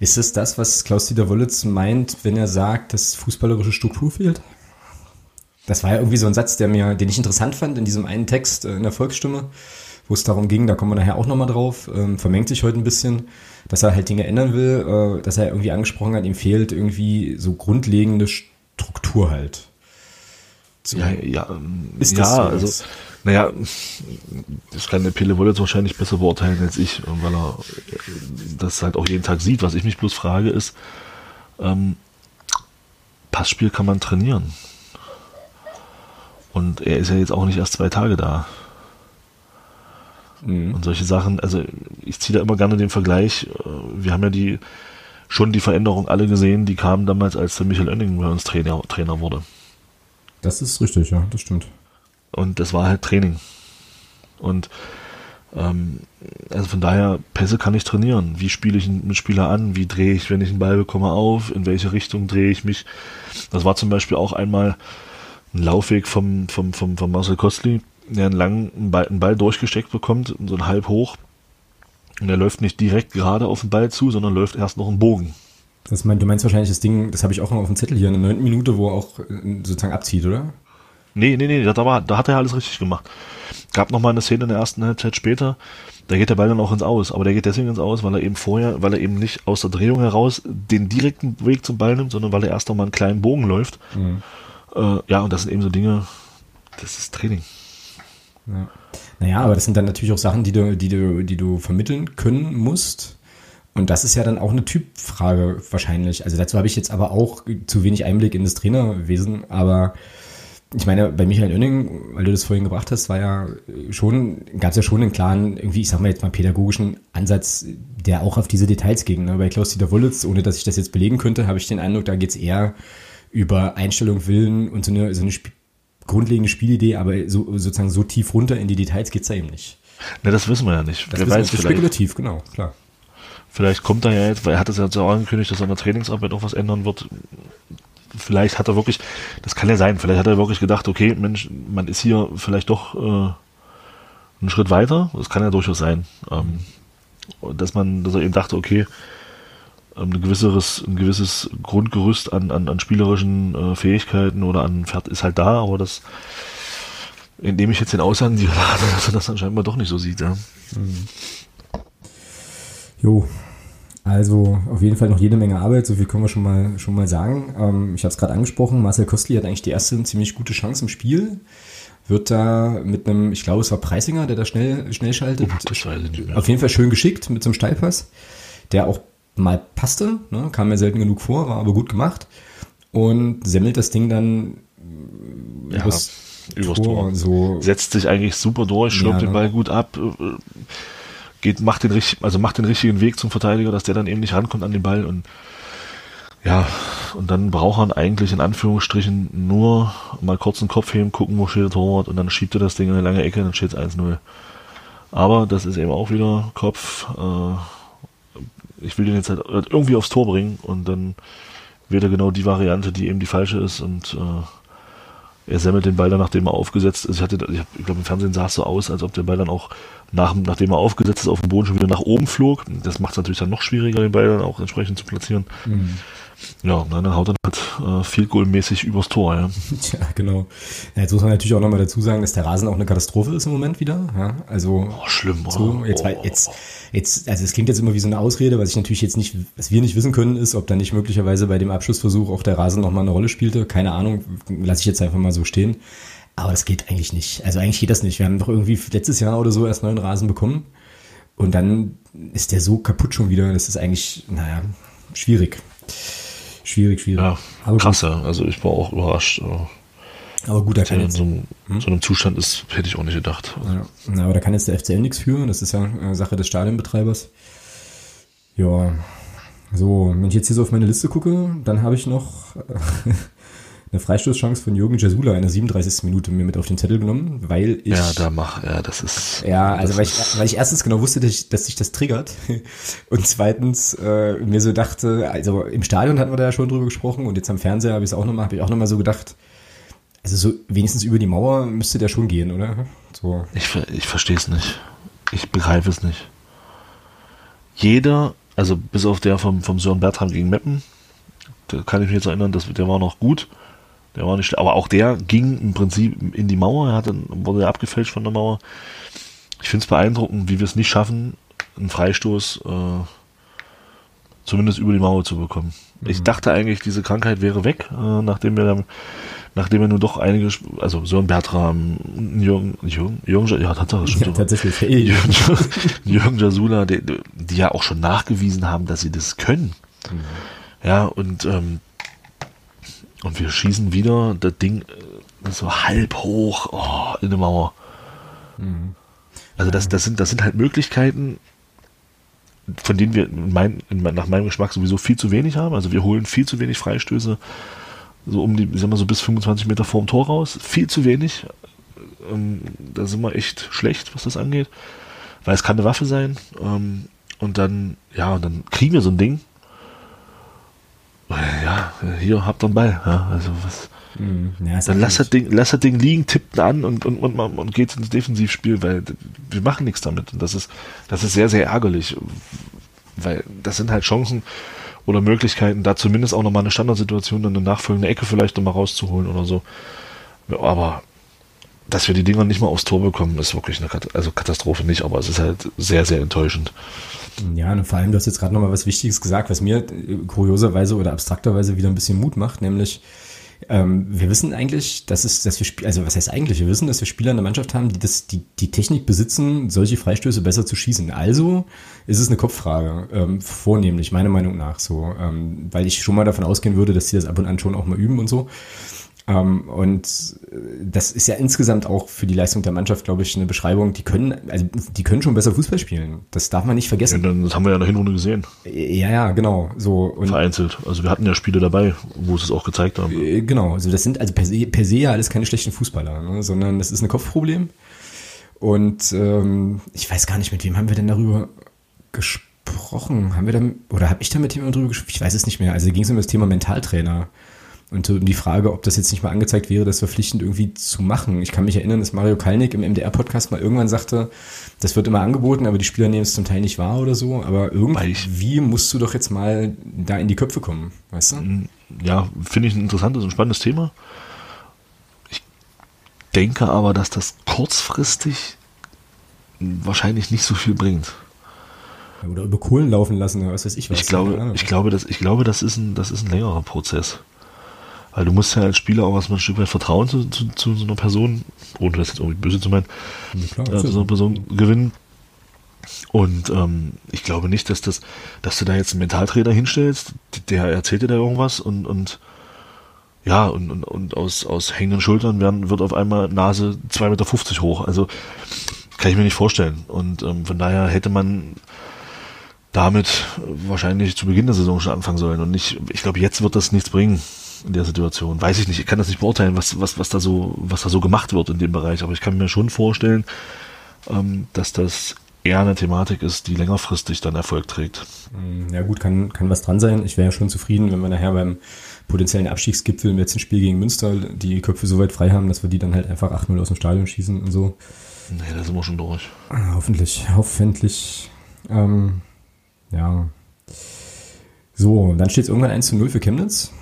Ist es das, was Klaus-Dieter Wollitz meint, wenn er sagt, dass fußballerische Struktur fehlt? Das war ja irgendwie so ein Satz, der mir, den ich interessant fand in diesem einen Text äh, in der Volksstimme, wo es darum ging, da kommen wir nachher auch nochmal drauf, ähm, vermengt sich heute ein bisschen, dass er halt Dinge ändern will, äh, dass er irgendwie angesprochen hat, ihm fehlt irgendwie so grundlegende Struktur halt. So. Ja, ja, ist das ja, so also, naja, das kann der Pele Wollitz wahrscheinlich besser beurteilen als ich, weil er das halt auch jeden Tag sieht. Was ich mich bloß frage ist, ähm, Passspiel kann man trainieren. Und er ist ja jetzt auch nicht erst zwei Tage da. Mhm. Und solche Sachen, also ich ziehe da immer gerne den Vergleich. Äh, wir haben ja die schon die Veränderung alle gesehen, die kamen damals, als der Michael Oenning bei uns Trainer, Trainer wurde. Das ist richtig, ja, das stimmt. Und das war halt Training. Und ähm, also von daher, Pässe kann ich trainieren. Wie spiele ich einen Mitspieler an? Wie drehe ich, wenn ich einen Ball bekomme, auf? In welche Richtung drehe ich mich? Das war zum Beispiel auch einmal ein Laufweg vom, vom, vom, vom Marcel Kostli, der einen langen Ball, einen Ball durchgesteckt bekommt, so ein halb hoch. Und er läuft nicht direkt gerade auf den Ball zu, sondern läuft erst noch einen Bogen. Das mein, du meinst wahrscheinlich das Ding, das habe ich auch noch auf dem Zettel hier, in der neunten Minute, wo er auch äh, sozusagen abzieht, oder? Nee, nee, nee, da, da hat er alles richtig gemacht. Gab noch mal eine Szene in der ersten Halbzeit später, da geht der Ball dann auch ins Aus, aber der geht deswegen ins Aus, weil er eben vorher, weil er eben nicht aus der Drehung heraus den direkten Weg zum Ball nimmt, sondern weil er erst noch mal einen kleinen Bogen läuft. Mhm. Äh, ja, und das sind eben so Dinge, das ist Training. Ja. Naja, aber das sind dann natürlich auch Sachen, die du, die du, die du vermitteln können musst. Und das ist ja dann auch eine Typfrage wahrscheinlich. Also dazu habe ich jetzt aber auch zu wenig Einblick in das Trainerwesen, aber ich meine, bei Michael Oenning, weil du das vorhin gebracht hast, war ja schon, gab es ja schon einen klaren, irgendwie, ich sag mal jetzt mal pädagogischen Ansatz, der auch auf diese Details ging. Ne? Bei Klaus-Dieter Wullitz, ohne dass ich das jetzt belegen könnte, habe ich den Eindruck, da geht es eher über Einstellung, Willen und so eine, so eine Sp grundlegende Spielidee, aber so, sozusagen so tief runter in die Details geht's da eben nicht. Ne, das wissen wir ja nicht. Das Wer weiß, ist spekulativ, genau, klar. Vielleicht kommt er ja jetzt, weil er hat es ja so angekündigt, dass er in der Trainingsarbeit auch was ändern wird. Vielleicht hat er wirklich, das kann ja sein, vielleicht hat er wirklich gedacht, okay, Mensch, man ist hier vielleicht doch äh, einen Schritt weiter. Das kann ja durchaus sein. Ähm, dass man, dass er eben dachte, okay, ein gewisseres, ein gewisses Grundgerüst an, an, an spielerischen äh, Fähigkeiten oder an Pferd ist halt da, aber das indem ich jetzt den Aussagen die (laughs) dass er das dann scheinbar doch nicht so sieht, ja. Mhm. Jo, also auf jeden Fall noch jede Menge Arbeit, so viel können wir schon mal, schon mal sagen. Ähm, ich habe es gerade angesprochen, Marcel Kostli hat eigentlich die erste ziemlich gute Chance im Spiel. Wird da mit einem, ich glaube es war Preisinger, der da schnell, schnell schaltet. Auf jeden Fall schön geschickt mit so einem Steilpass, der auch mal passte, ne? kam mir selten genug vor, war aber gut gemacht und semmelt das Ding dann ja, übers, übers Tor, Tor. So. Setzt sich eigentlich super durch, schloppt ja, den ne? Ball gut ab, äh, geht, macht den richtig, also macht den richtigen Weg zum Verteidiger, dass der dann eben nicht rankommt an den Ball und ja, und dann braucht er eigentlich in Anführungsstrichen nur mal kurz den Kopf heben, gucken, wo steht der Torwart und dann schiebt er das Ding in eine lange Ecke, dann steht es 1-0. Aber das ist eben auch wieder Kopf, äh, ich will den jetzt halt irgendwie aufs Tor bringen und dann wird er genau die Variante, die eben die falsche ist und äh, er sammelt den Ball dann, nachdem er aufgesetzt ist. Ich, hatte, ich, ich glaube, im Fernsehen sah es so aus, als ob der Ball dann auch, nach, nachdem er aufgesetzt ist, auf dem Boden schon wieder nach oben flog. Das macht es natürlich dann noch schwieriger, den Ball dann auch entsprechend zu platzieren. Mhm. Ja, dann haut er halt äh, viel Goal-mäßig übers Tor, ja. Tja, genau. Ja, jetzt muss man natürlich auch nochmal dazu sagen, dass der Rasen auch eine Katastrophe ist im Moment wieder. Ja, also oh, schlimm, oder? So, jetzt, oh. jetzt, jetzt, also es klingt jetzt immer wie so eine Ausrede, was ich natürlich jetzt nicht, was wir nicht wissen können, ist, ob da nicht möglicherweise bei dem Abschlussversuch auch der Rasen nochmal eine Rolle spielte. Keine Ahnung, lasse ich jetzt einfach mal so stehen. Aber das geht eigentlich nicht. Also eigentlich geht das nicht. Wir haben doch irgendwie letztes Jahr oder so erst neuen Rasen bekommen. Und dann ist der so kaputt schon wieder. Das ist eigentlich, naja, schwierig. Schwierig, schwierig. Ja, aber krass, ja. Also ich war auch überrascht. Aber gut, da kann jetzt. So, hm? so einem Zustand ist, hätte ich auch nicht gedacht. Ja, aber da kann jetzt der FCL nichts führen. Das ist ja äh, Sache des Stadionbetreibers. Ja. So, wenn ich jetzt hier so auf meine Liste gucke, dann habe ich noch (laughs) eine Freistoßchance von Jürgen Jasula in der 37. Minute mir mit auf den Zettel genommen, weil ich. Ja, da mach, ja, das ist. Ja, also weil ich, weil ich erstens genau wusste, dass, ich, dass sich das triggert. (laughs) Und zweitens äh, mir so dachte, also im Stadion hatten wir da ja schon drüber gesprochen und jetzt am Fernseher habe ich es auch nochmal, habe ich auch nochmal so gedacht, also so wenigstens über die Mauer müsste der schon gehen, oder? So. Ich, ich verstehe es nicht. Ich begreife es nicht. Jeder, also bis auf der vom, vom Sören Bertram gegen Meppen, da kann ich mich jetzt erinnern, dass, der war noch gut. Der war nicht, aber auch der ging im Prinzip in die Mauer, er hat dann, wurde abgefälscht von der Mauer. Ich finde es beeindruckend, wie wir es nicht schaffen, einen Freistoß äh, zumindest über die Mauer zu bekommen. Mhm. Ich dachte eigentlich, diese Krankheit wäre weg, äh, nachdem wir dann, nachdem wir nun doch einige, also Sören Bertram, Jürgen, Jürgen, Jürgen, ja, tatsächlich, ja, tatsächlich Jürgen, Jürgen Jasula, die, die, ja auch schon nachgewiesen haben, dass sie das können. Mhm. Ja, und ähm, und wir schießen wieder das Ding äh, so halb hoch oh, in eine Mauer. Mhm. Also das, das, sind, das sind halt Möglichkeiten, von denen wir mein, nach meinem Geschmack sowieso viel zu wenig haben. Also wir holen viel zu wenig Freistöße, so um die, ich sag mal so bis 25 Meter vorm Tor raus. Viel zu wenig. Ähm, da sind wir echt schlecht, was das angeht. Weil es kann eine Waffe sein. Ähm, und dann, ja, und dann kriegen wir so ein Ding ja, hier habt ihr einen Ball. Ja, also was. Mhm. Ja, dann lass das, Ding, lass das Ding liegen, tippt an und, und, und, und geht ins Defensivspiel, weil wir machen nichts damit. Und das ist, das ist sehr, sehr ärgerlich. Weil das sind halt Chancen oder Möglichkeiten, da zumindest auch nochmal eine Standardsituation, dann eine nachfolgende Ecke vielleicht nochmal rauszuholen oder so. Aber dass wir die Dinger nicht mal aufs Tor bekommen, ist wirklich eine Kat also Katastrophe nicht, aber es ist halt sehr, sehr enttäuschend. Ja, und vor allem, du hast jetzt gerade nochmal was Wichtiges gesagt, was mir äh, kurioserweise oder abstrakterweise wieder ein bisschen Mut macht, nämlich ähm, wir wissen eigentlich, dass es, dass wir also was heißt eigentlich, wir wissen, dass wir Spieler in der Mannschaft haben, die das, die, die Technik besitzen, solche Freistöße besser zu schießen. Also ist es eine Kopffrage, ähm, vornehmlich, meiner Meinung nach so, ähm, weil ich schon mal davon ausgehen würde, dass sie das ab und an schon auch mal üben und so. Ähm, und äh, das ist ja insgesamt auch für die Leistung der Mannschaft, glaube ich, eine Beschreibung. Die können, also die können schon besser Fußball spielen. Das darf man nicht vergessen. Ja, das haben wir ja in der Hinrunde gesehen. Ja, ja, genau. So und vereinzelt. Also wir hatten ja Spiele dabei, wo es es auch gezeigt haben. Äh, genau. Also das sind also per se, per se ja alles keine schlechten Fußballer, ne? sondern das ist ein Kopfproblem. Und ähm, ich weiß gar nicht, mit wem haben wir denn darüber gesprochen? Haben wir dann oder habe ich da mit jemandem drüber gesprochen? Ich weiß es nicht mehr. Also ging es um das Thema Mentaltrainer. Und um die Frage, ob das jetzt nicht mal angezeigt wäre, das verpflichtend irgendwie zu machen. Ich kann mich erinnern, dass Mario Kalnick im MDR-Podcast mal irgendwann sagte, das wird immer angeboten, aber die Spieler nehmen es zum Teil nicht wahr oder so. Aber irgendwie musst du doch jetzt mal da in die Köpfe kommen, weißt du? Ja, finde ich ein interessantes und spannendes Thema. Ich denke aber, dass das kurzfristig wahrscheinlich nicht so viel bringt. Oder über Kohlen laufen lassen was weiß ich was. Ich glaube, ich glaube, das, ich glaube, das ist ein, das ist ein längerer Prozess. Weil du musst ja als Spieler auch erstmal ein Stück weit Vertrauen zu, zu, zu so einer Person, ohne das jetzt irgendwie böse zu meinen, ja, klar, äh, zu so einer Person gewinnen. Und ähm, ich glaube nicht, dass das, dass du da jetzt einen Mentaltrainer hinstellst, der erzählt dir da irgendwas und, und ja, und, und, und aus, aus hängenden Schultern werden, wird auf einmal Nase 2,50 Meter hoch. Also kann ich mir nicht vorstellen. Und ähm, von daher hätte man damit wahrscheinlich zu Beginn der Saison schon anfangen sollen. Und nicht, ich glaube, jetzt wird das nichts bringen in der Situation. Weiß ich nicht, ich kann das nicht beurteilen, was, was, was, da, so, was da so gemacht wird in dem Bereich, aber ich kann mir schon vorstellen, ähm, dass das eher eine Thematik ist, die längerfristig dann Erfolg trägt. Mm, ja gut, kann, kann was dran sein. Ich wäre ja schon zufrieden, wenn wir nachher beim potenziellen Abstiegsgipfel im letzten Spiel gegen Münster die Köpfe so weit frei haben, dass wir die dann halt einfach 8-0 aus dem Stadion schießen und so. Nee, da sind wir schon durch. Ah, hoffentlich, hoffentlich. Ähm, ja. So, dann steht es irgendwann 1 zu 0 für Chemnitz.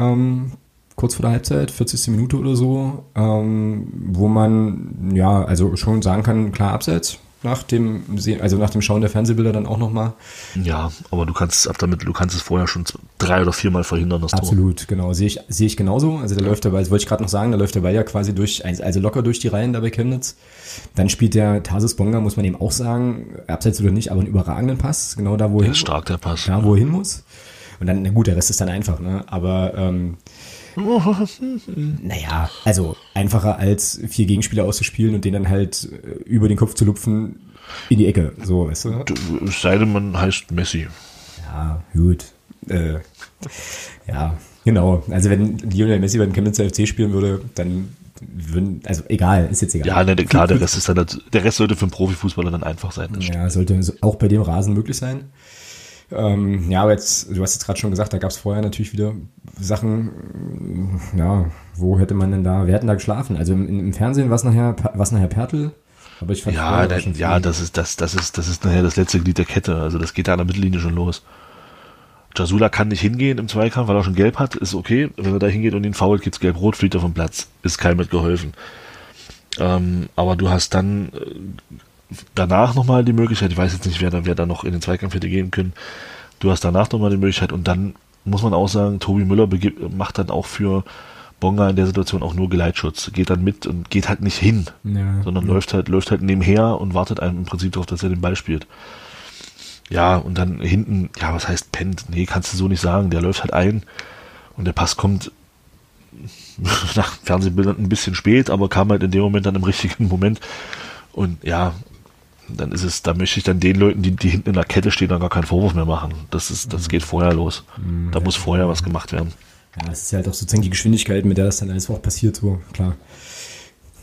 Ähm, kurz vor der Halbzeit, 40. Minute oder so, ähm, wo man ja also schon sagen kann, klar abseits nach dem also nach dem Schauen der Fernsehbilder dann auch nochmal. Ja, aber du kannst ab damit, du kannst es vorher schon drei oder viermal verhindern, das Absolut, Tor. genau. Sehe ich, sehe ich genauso. Also da ja. läuft dabei, das wollte ich gerade noch sagen, da läuft der Ball ja quasi durch, also locker durch die Reihen da bei Chemnitz. Dann spielt der Tarsis Bonga, muss man eben auch sagen, abseits oder nicht, aber einen überragenden Pass, genau da, wo er hin, stark der Pass. Da, wo er hin muss. Und dann, na gut, der Rest ist dann einfach, ne? Aber ähm, (laughs) naja, also einfacher als vier Gegenspieler auszuspielen und den dann halt äh, über den Kopf zu lupfen in die Ecke. So, weißt du? Es sei denn, man heißt Messi. Ja, gut. Äh, ja, genau. Also wenn Lionel Messi beim Chemnitz FC spielen würde, dann würden, also egal, ist jetzt egal. Ja, ne, klar, der Rest ist dann, der Rest sollte für einen Profifußballer dann einfach sein. ja, sollte auch bei dem Rasen möglich sein. Ähm, ja, aber jetzt, du hast jetzt gerade schon gesagt, da gab es vorher natürlich wieder Sachen, ja, wo hätte man denn da, wer hätten da geschlafen? Also im, im Fernsehen war es nachher, war's nachher Pertl, aber ich fand ja, der, ja, das ist das, das ist das ist nachher das letzte Glied der Kette. Also das geht da an der Mittellinie schon los. Jasula kann nicht hingehen im Zweikampf, weil er schon gelb hat, ist okay. Wenn er da hingeht und ihn fault, geht's gelb-rot, fliegt er vom Platz. Ist keinem mitgeholfen. Ähm, aber du hast dann äh, danach nochmal die Möglichkeit, ich weiß jetzt nicht, wer da, wer da noch in den Zweikampf hätte gehen können. Du hast danach nochmal die Möglichkeit und dann muss man auch sagen, Tobi Müller macht dann auch für Bonga in der Situation auch nur Geleitschutz, geht dann mit und geht halt nicht hin, ja, sondern ja. läuft halt, läuft halt nebenher und wartet einem im Prinzip darauf, dass er den Ball spielt. Ja, und dann hinten, ja, was heißt pennt? Nee, kannst du so nicht sagen. Der läuft halt ein und der Pass kommt (laughs) nach Fernsehbildern ein bisschen spät, aber kam halt in dem Moment dann im richtigen Moment. Und ja, dann ist es, da möchte ich dann den Leuten, die, die hinten in der Kette stehen, dann gar keinen Vorwurf mehr machen. Das ist, das geht vorher los. Mhm. Da muss vorher was gemacht werden. Ja, das ist ja halt auch sozusagen die Geschwindigkeit, mit der das dann alles auch passiert, so, klar.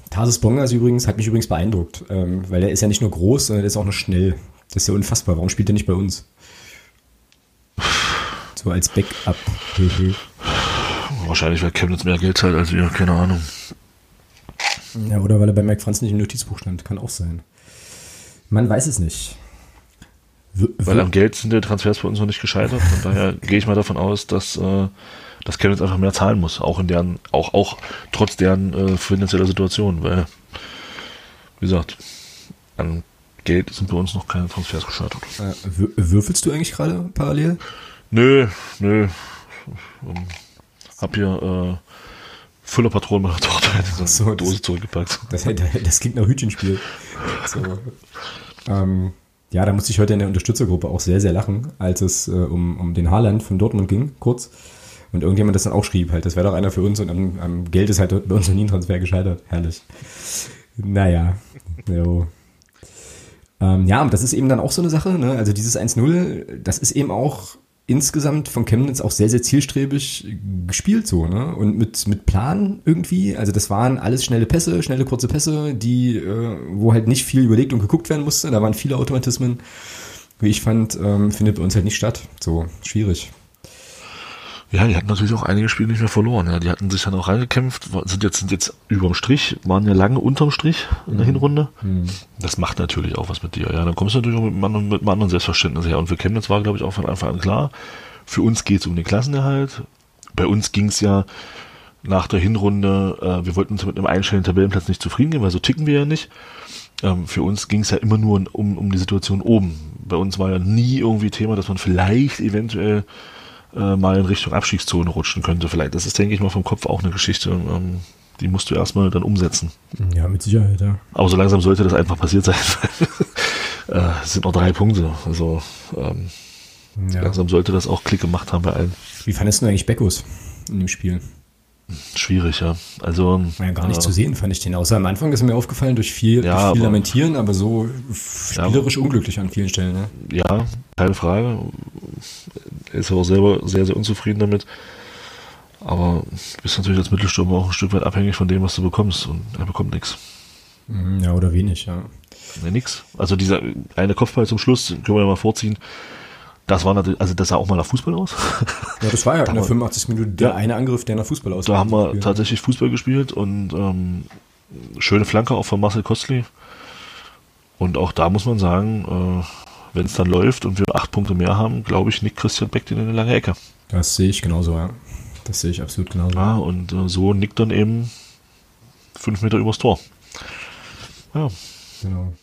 Tarsis Bongas übrigens, hat mich übrigens beeindruckt, ähm, weil er ist ja nicht nur groß, sondern er ist auch noch schnell. Das ist ja unfassbar. Warum spielt er nicht bei uns? So als Backup. (laughs) Wahrscheinlich, weil Chemnitz mehr Geld zahlt als wir, keine Ahnung. Ja, oder weil er bei Mike Franz nicht im Notizbuch stand, kann auch sein. Man weiß es nicht. W weil am Geld sind die Transfers bei uns noch nicht gescheitert. Von daher (laughs) gehe ich mal davon aus, dass, äh, dass Chemnitz einfach mehr zahlen muss, auch in deren, auch, auch trotz deren äh, finanzieller Situation, weil, wie gesagt, an Geld sind bei uns noch keine Transfers gescheitert. Äh, würfelst du eigentlich gerade parallel? Nö, nö. Ähm, hab hier äh, Füllerpatronen meiner Tochter in (laughs) so, so Dose zurückgepackt. (laughs) Das, das klingt nach Hütchenspiel. So. ähm, ja, da musste ich heute in der Unterstützergruppe auch sehr, sehr lachen, als es äh, um, um den Haarland von Dortmund ging, kurz. Und irgendjemand das dann auch schrieb, halt, das wäre doch einer für uns und am, am Geld ist halt bei uns noch nie ein Transfer gescheitert. Herrlich. Naja. Jo. Ähm, ja, und das ist eben dann auch so eine Sache, ne? Also dieses 1-0, das ist eben auch insgesamt von Chemnitz auch sehr, sehr zielstrebig gespielt so, ne? Und mit, mit Plan irgendwie. Also das waren alles schnelle Pässe, schnelle kurze Pässe, die, äh, wo halt nicht viel überlegt und geguckt werden musste. Da waren viele Automatismen. Wie ich fand, ähm, findet bei uns halt nicht statt. So, schwierig. Ja, die hatten natürlich auch einige Spiele nicht mehr verloren. Ja, die hatten sich dann auch reingekämpft, sind jetzt, sind jetzt überm Strich, waren ja lange unterm Strich in der mhm. Hinrunde. Mhm. Das macht natürlich auch was mit dir. Ja, dann kommst du natürlich auch mit einem anderen, mit einem anderen Selbstverständnis her. Und für Chemnitz war, glaube ich, auch von Anfang an klar, für uns geht es um den Klassenerhalt. Bei uns ging es ja nach der Hinrunde, äh, wir wollten uns mit einem einstelligen Tabellenplatz nicht zufrieden geben, weil so ticken wir ja nicht. Ähm, für uns ging es ja immer nur um, um die Situation oben. Bei uns war ja nie irgendwie Thema, dass man vielleicht eventuell äh, mal in Richtung Abstiegszone rutschen könnte. Vielleicht, das ist, denke ich mal, vom Kopf auch eine Geschichte. Ähm, die musst du erstmal dann umsetzen. Ja, mit Sicherheit, ja. Aber so langsam sollte das einfach passiert sein. (laughs) äh, es sind noch drei Punkte. Also ähm, ja. langsam sollte das auch Klick gemacht haben bei allen. Wie fandest du eigentlich Beckus in dem Spiel? Schwierig, ja. Also ja gar nicht äh, zu sehen, fand ich den. Außer am Anfang ist mir aufgefallen durch viel, ja, durch viel aber, Lamentieren, aber so spielerisch ja, unglücklich an vielen Stellen. Ne? Ja, keine Frage. Er ist auch selber sehr, sehr unzufrieden damit. Aber du bist natürlich als Mittelstürmer auch ein Stück weit abhängig von dem, was du bekommst. Und er bekommt nichts. Mhm, ja, oder wenig, ja. Ne, nix. Also dieser eine Kopfball zum Schluss, können wir ja mal vorziehen. Das war natürlich, also das sah auch mal nach Fußball aus. (laughs) Ja, das war ja in der 85. Minute der ja. eine Angriff, der nach Fußball aussah. Da haben wir gespielt. tatsächlich Fußball gespielt und ähm, schöne Flanke auch von Marcel Kostli. Und auch da muss man sagen, äh, wenn es dann läuft und wir acht Punkte mehr haben, glaube ich, nickt Christian Beck in eine lange Ecke. Das sehe ich genauso, ja. Das sehe ich absolut genauso. Ja, und äh, so nickt dann eben fünf Meter übers Tor. Ja. Genau.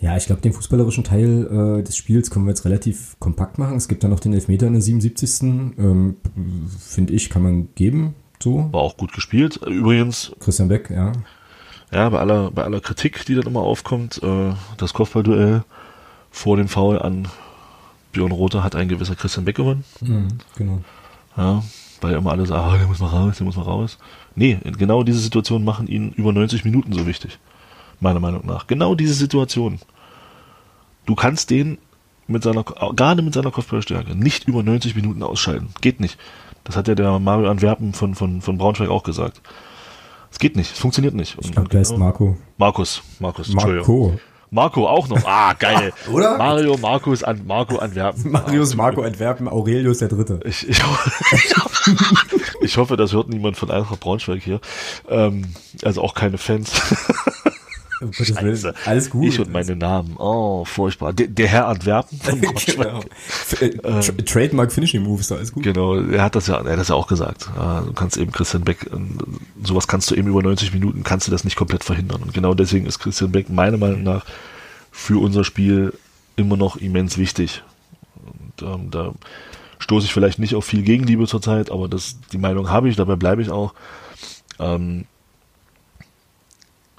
Ja, ich glaube, den fußballerischen Teil äh, des Spiels können wir jetzt relativ kompakt machen. Es gibt dann noch den Elfmeter in der 77. Ähm, Finde ich, kann man geben. So. War auch gut gespielt. Übrigens. Christian Beck, ja. Ja, bei aller, bei aller Kritik, die dann immer aufkommt, äh, das Kopfballduell vor dem Foul an Björn Rother hat ein gewisser Christian Beck gewonnen. Mhm, genau. Ja, weil immer alle sagen, oh, der muss mal raus, der muss mal raus. Nee, genau diese Situationen machen ihn über 90 Minuten so wichtig. Meiner Meinung nach. Genau diese Situation. Du kannst den mit seiner, gerade mit seiner Kopfballstärke, nicht über 90 Minuten ausschalten. Geht nicht. Das hat ja der Mario Antwerpen von, von, von Braunschweig auch gesagt. Es geht nicht, es funktioniert nicht. ich glaube, der ist genau Marco. Markus, Markus, Marco. Marco auch noch. Ah, (laughs) geil. Oder? Mario, Markus, an, Marco Antwerpen. Marius, Marco Antwerpen, Aurelius der Dritte. Ich, ich, (laughs) ich hoffe, das hört niemand von Eintracht Braunschweig hier. Ähm, also auch keine Fans. (laughs) Um Scheiße. Alles gut. Ich und meine Namen. Oh, furchtbar. Der, der Herr Antwerpen (laughs) von genau. ähm, Trademark Finishing Moves, alles gut. Genau, er hat das ja, er hat das ja auch gesagt. Du kannst eben Christian Beck, ähm, sowas kannst du eben über 90 Minuten, kannst du das nicht komplett verhindern. Und genau deswegen ist Christian Beck meiner Meinung nach für unser Spiel immer noch immens wichtig. Und ähm, da stoße ich vielleicht nicht auf viel Gegenliebe zurzeit, aber das, die Meinung habe ich, dabei bleibe ich auch. Ähm,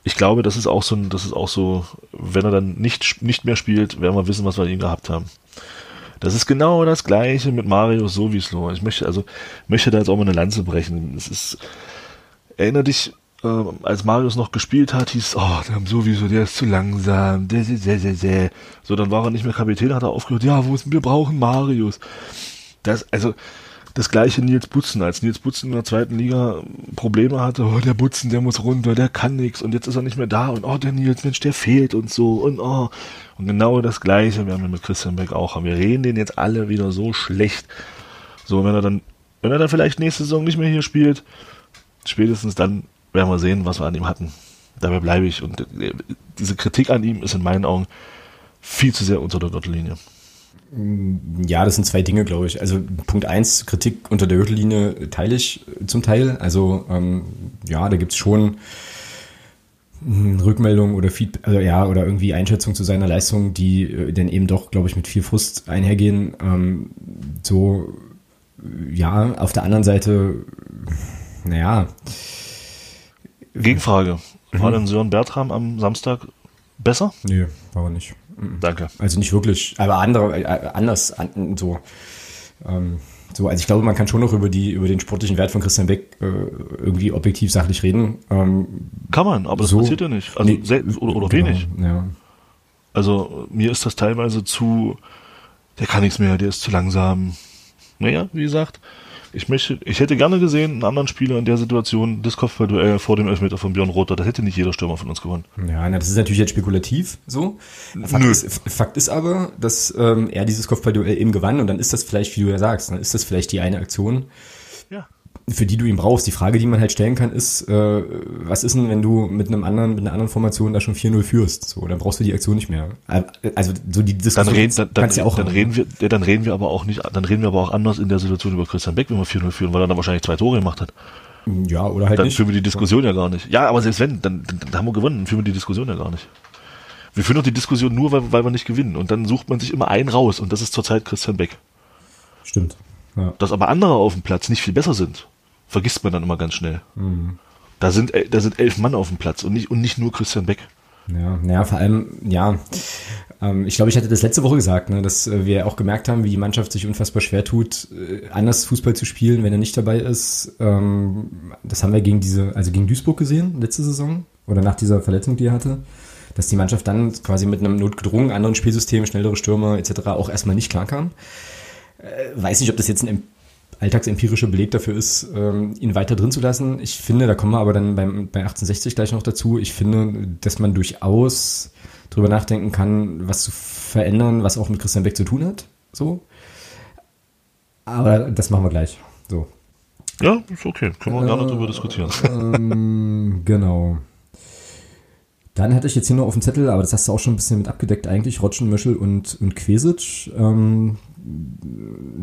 ich glaube, das ist auch so, das ist auch so, wenn er dann nicht, nicht mehr spielt, werden wir wissen, was wir ihn gehabt haben. Das ist genau das Gleiche mit Mario sowieso. Ich möchte also möchte da jetzt auch mal eine Lanze brechen. Es ist, erinnere dich, äh, als Marius noch gespielt hat, hieß, oh, der sowieso, der ist zu langsam, der, der, der, der, der. So, dann war er nicht mehr Kapitän, hat er aufgehört, ja, wo ist, wir brauchen Marius. Das, also, das gleiche Nils Butzen, als Nils Butzen in der zweiten Liga Probleme hatte, oh, der Butzen, der muss runter, der kann nichts und jetzt ist er nicht mehr da und oh, der Nils, Mensch, der fehlt und so und oh. Und genau das gleiche, wir haben ja mit Christian Beck auch, wir reden den jetzt alle wieder so schlecht. So, wenn er dann, wenn er dann vielleicht nächste Saison nicht mehr hier spielt, spätestens dann werden wir sehen, was wir an ihm hatten. Dabei bleibe ich und äh, diese Kritik an ihm ist in meinen Augen viel zu sehr unter der Gürtellinie. Ja, das sind zwei Dinge, glaube ich. Also Punkt eins, Kritik unter der Gürtellinie teile ich zum Teil. Also ähm, ja, da gibt es schon Rückmeldungen oder Feedback, also ja, oder irgendwie Einschätzung zu seiner Leistung, die äh, dann eben doch, glaube ich, mit viel Frust einhergehen. Ähm, so, ja, auf der anderen Seite, naja. Gegenfrage. War mhm. denn Sören Bertram am Samstag besser? Nee, war er nicht. Danke. Also nicht wirklich, aber andere, äh, anders, an, so. Ähm, so, also ich glaube, man kann schon noch über die über den sportlichen Wert von Christian Beck äh, irgendwie objektiv sachlich reden. Ähm, kann man, aber das so, passiert ja nicht. Also nee, oder, oder genau, wenig. Ja. Also mir ist das teilweise zu, der kann nichts mehr, der ist zu langsam. Naja, wie gesagt, ich möchte, ich hätte gerne gesehen, einen anderen Spieler in der Situation, das Kopfballduell vor dem Elfmeter von Björn Rother. Das hätte nicht jeder Stürmer von uns gewonnen. Ja, na, das ist natürlich jetzt spekulativ, so. Fakt. Ist, Fakt ist aber, dass ähm, er dieses Kopfballduell eben gewann und dann ist das vielleicht, wie du ja sagst, dann ist das vielleicht die eine Aktion, für die du ihn brauchst. Die Frage, die man halt stellen kann, ist, äh, was ist denn, wenn du mit einem anderen, mit einer anderen Formation da schon 4-0 führst? So, dann brauchst du die Aktion nicht mehr. Also so die Diskussion dann reden, dann, dann, ja auch dann reden wir, dann reden wir aber auch nicht, dann reden wir aber auch anders in der Situation über Christian Beck, wenn wir 4-0 führen, weil er dann wahrscheinlich zwei Tore gemacht hat. Ja, oder halt dann nicht. führen wir die Diskussion ja gar nicht. Ja, aber selbst wenn, dann, dann, dann haben wir gewonnen, dann führen wir die Diskussion ja gar nicht. Wir führen doch die Diskussion nur, weil, weil wir nicht gewinnen. Und dann sucht man sich immer einen raus und das ist zurzeit Christian Beck. Stimmt. Ja. Dass aber andere auf dem Platz nicht viel besser sind vergisst man dann immer ganz schnell. Mhm. Da sind, da sind elf Mann auf dem Platz und nicht, und nicht nur Christian Beck. Ja, naja, vor allem, ja, ähm, ich glaube, ich hatte das letzte Woche gesagt, ne, dass äh, wir auch gemerkt haben, wie die Mannschaft sich unfassbar schwer tut, äh, anders Fußball zu spielen, wenn er nicht dabei ist. Ähm, das haben wir gegen diese, also gegen Duisburg gesehen, letzte Saison, oder nach dieser Verletzung, die er hatte, dass die Mannschaft dann quasi mit einem notgedrungen anderen Spielsystem, schnellere Stürmer etc. auch erstmal nicht klarkam. Äh, weiß nicht, ob das jetzt ein alltagsempirischer Beleg dafür ist, ähm, ihn weiter drin zu lassen. Ich finde, da kommen wir aber dann beim, bei 1860 gleich noch dazu, ich finde, dass man durchaus drüber nachdenken kann, was zu verändern, was auch mit Christian Beck zu tun hat. So. Aber das machen wir gleich. So. Ja, ist okay. Können wir äh, gerne darüber diskutieren. Ähm, (laughs) genau. Dann hatte ich jetzt hier noch auf dem Zettel, aber das hast du auch schon ein bisschen mit abgedeckt, eigentlich Rotschen, Möschel und, und Quesic. Ähm,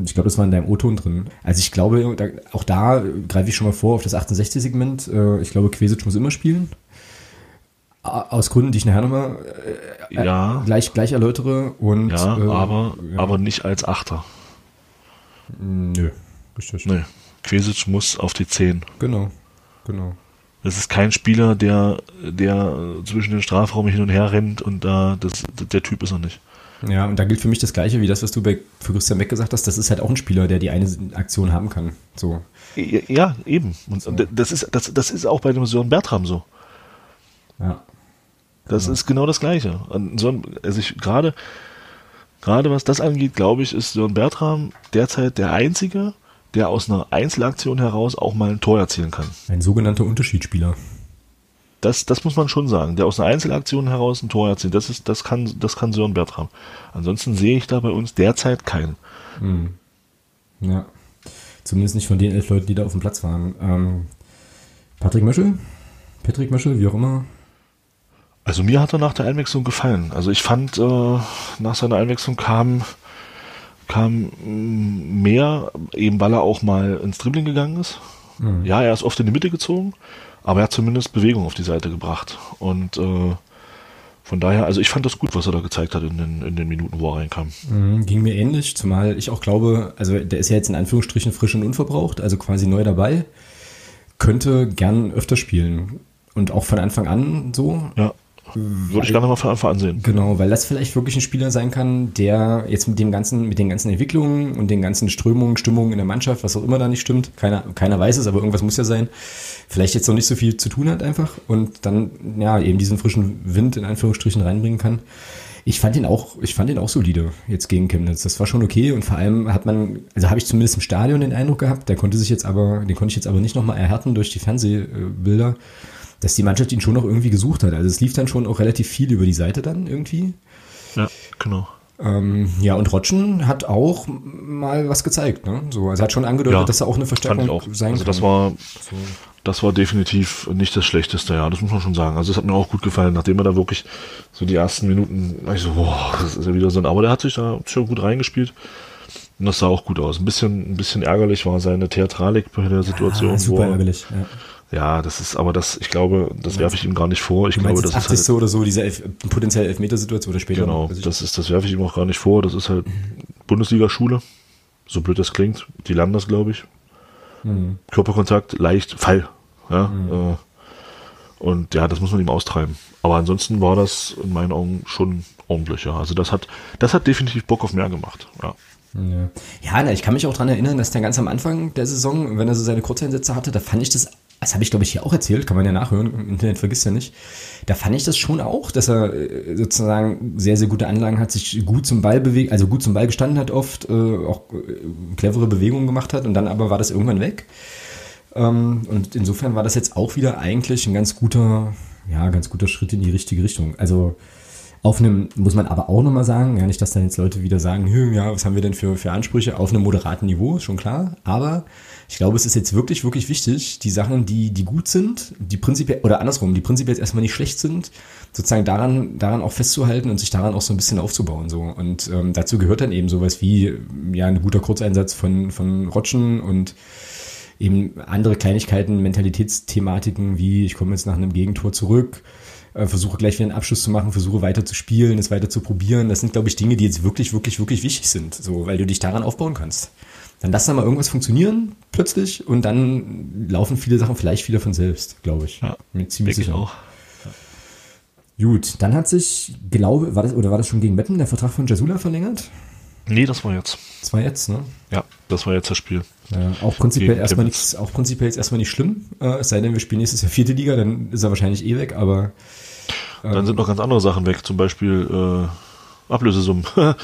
ich glaube, das war in deinem O-Ton drin. Also ich glaube, da, auch da greife ich schon mal vor auf das 68-Segment. Äh, ich glaube, Quesic muss immer spielen. Aus Gründen, die ich nachher nochmal äh, ja. gleich, gleich erläutere. Und, ja, äh, aber, ja. aber nicht als Achter. Nö, richtig. Nee. Quesic muss auf die 10. Genau, genau. Das ist kein Spieler, der, der zwischen den Strafraum hin und her rennt und da, das, der Typ ist er nicht. Ja, und da gilt für mich das Gleiche wie das, was du bei, für Christian Beck gesagt hast. Das ist halt auch ein Spieler, der die eine Aktion haben kann. So. Ja, eben. Und so. das, ist, das, das ist auch bei dem Sören Bertram so. Ja. Das genau. ist genau das Gleiche. So, also ich gerade, gerade was das angeht, glaube ich, ist Sören Bertram derzeit der einzige, der aus einer Einzelaktion heraus auch mal ein Tor erzielen kann. Ein sogenannter Unterschiedsspieler. Das, das muss man schon sagen. Der aus einer Einzelaktion heraus ein Tor erzielt, das, ist, das, kann, das kann Sören Bertram. Ansonsten sehe ich da bei uns derzeit keinen. Hm. Ja. Zumindest nicht von den elf Leuten, die da auf dem Platz waren. Ähm, Patrick Möschel? Patrick Möschel, wie auch immer. Also mir hat er nach der Einwechslung gefallen. Also ich fand, äh, nach seiner Einwechslung kam, kam mehr, eben weil er auch mal ins Dribbling gegangen ist. Mhm. Ja, er ist oft in die Mitte gezogen, aber er hat zumindest Bewegung auf die Seite gebracht. Und äh, von daher, also ich fand das gut, was er da gezeigt hat in den, in den Minuten, wo er reinkam. Mhm, ging mir ähnlich, zumal ich auch glaube, also der ist ja jetzt in Anführungsstrichen frisch und unverbraucht, also quasi neu dabei. Könnte gern öfter spielen. Und auch von Anfang an so. Ja. Würde ich gerne mal von Anfang an sehen. Genau, weil das vielleicht wirklich ein Spieler sein kann, der jetzt mit dem ganzen, mit den ganzen Entwicklungen und den ganzen Strömungen, Stimmungen in der Mannschaft, was auch immer da nicht stimmt, keiner, keiner weiß es, aber irgendwas muss ja sein, vielleicht jetzt noch nicht so viel zu tun hat einfach und dann, ja, eben diesen frischen Wind in Anführungsstrichen reinbringen kann. Ich fand ihn auch, ich fand ihn auch solide jetzt gegen Chemnitz. Das war schon okay und vor allem hat man, also habe ich zumindest im Stadion den Eindruck gehabt, der konnte sich jetzt aber, den konnte ich jetzt aber nicht nochmal erhärten durch die Fernsehbilder dass die Mannschaft ihn schon noch irgendwie gesucht hat. Also es lief dann schon auch relativ viel über die Seite dann irgendwie. Ja, genau. Ähm, ja, und Rotschen hat auch mal was gezeigt, ne? So, also hat schon angedeutet, ja, dass er auch eine Verstärkung auch. sein also kann. Das war, so. das war definitiv nicht das Schlechteste, ja, das muss man schon sagen. Also es hat mir auch gut gefallen, nachdem er da wirklich so die ersten Minuten, ich so, boah, das ist ja wieder so ein, aber der hat sich da schon gut reingespielt. Und das sah auch gut aus. Ein bisschen, ein bisschen ärgerlich war seine Theatralik bei der Situation. Ja, super ärgerlich, ja. Ja, das ist, aber das, ich glaube, das werfe ich ihm gar nicht vor. Ich du glaube, das 80. ist halt, oder so, diese Elf, potenzielle Elfmetersituation oder später. Genau, das ist, das werfe ich ihm auch gar nicht vor. Das ist halt Bundesliga-Schule. So blöd das klingt. Die lernen das, glaube ich. Mhm. Körperkontakt, leicht, Fall. Ja, mhm. äh, und ja, das muss man ihm austreiben. Aber ansonsten war das in meinen Augen schon ordentlich, ja. Also das hat, das hat definitiv Bock auf mehr gemacht, ja. Ja, ja na, ich kann mich auch daran erinnern, dass der ganz am Anfang der Saison, wenn er so seine Kurzeinsätze hatte, da fand ich das das habe ich glaube ich hier auch erzählt, kann man ja nachhören, im Internet vergisst ja nicht. Da fand ich das schon auch, dass er äh, sozusagen sehr, sehr gute Anlagen hat, sich gut zum Ball bewegt, also gut zum Ball gestanden hat oft, äh, auch äh, clevere Bewegungen gemacht hat und dann aber war das irgendwann weg. Ähm, und insofern war das jetzt auch wieder eigentlich ein ganz guter, ja, ganz guter Schritt in die richtige Richtung. Also auf einem, muss man aber auch nochmal sagen, ja nicht, dass dann jetzt Leute wieder sagen, hm, ja, was haben wir denn für, für Ansprüche auf einem moderaten Niveau, ist schon klar, aber ich glaube, es ist jetzt wirklich, wirklich wichtig, die Sachen, die, die gut sind, die prinzipiell, oder andersrum, die prinzipiell erstmal nicht schlecht sind, sozusagen daran, daran auch festzuhalten und sich daran auch so ein bisschen aufzubauen. So. Und ähm, dazu gehört dann eben sowas wie ja ein guter Kurzeinsatz von, von Rotschen und eben andere Kleinigkeiten, Mentalitätsthematiken wie ich komme jetzt nach einem Gegentor zurück, äh, versuche gleich wieder einen Abschluss zu machen, versuche weiter zu spielen, es weiter zu probieren. Das sind, glaube ich, Dinge, die jetzt wirklich, wirklich, wirklich wichtig sind, so, weil du dich daran aufbauen kannst. Dann lass da mal irgendwas funktionieren, plötzlich, und dann laufen viele Sachen vielleicht wieder von selbst, glaube ich. Ja, Bin ziemlich sicher. auch. Gut, dann hat sich, glaube, war das, oder war das schon gegen Meppen, der Vertrag von Jasula verlängert? Nee, das war jetzt. Das war jetzt, ne? Ja, das war jetzt das Spiel. Ja, auch prinzipiell erstmal nichts, auch prinzipiell jetzt erstmal nicht schlimm. Äh, es sei denn, wir spielen nächstes Jahr vierte Liga, dann ist er wahrscheinlich eh weg, aber. Äh, dann sind noch ganz andere Sachen weg, zum Beispiel äh, Ablösesummen. (laughs)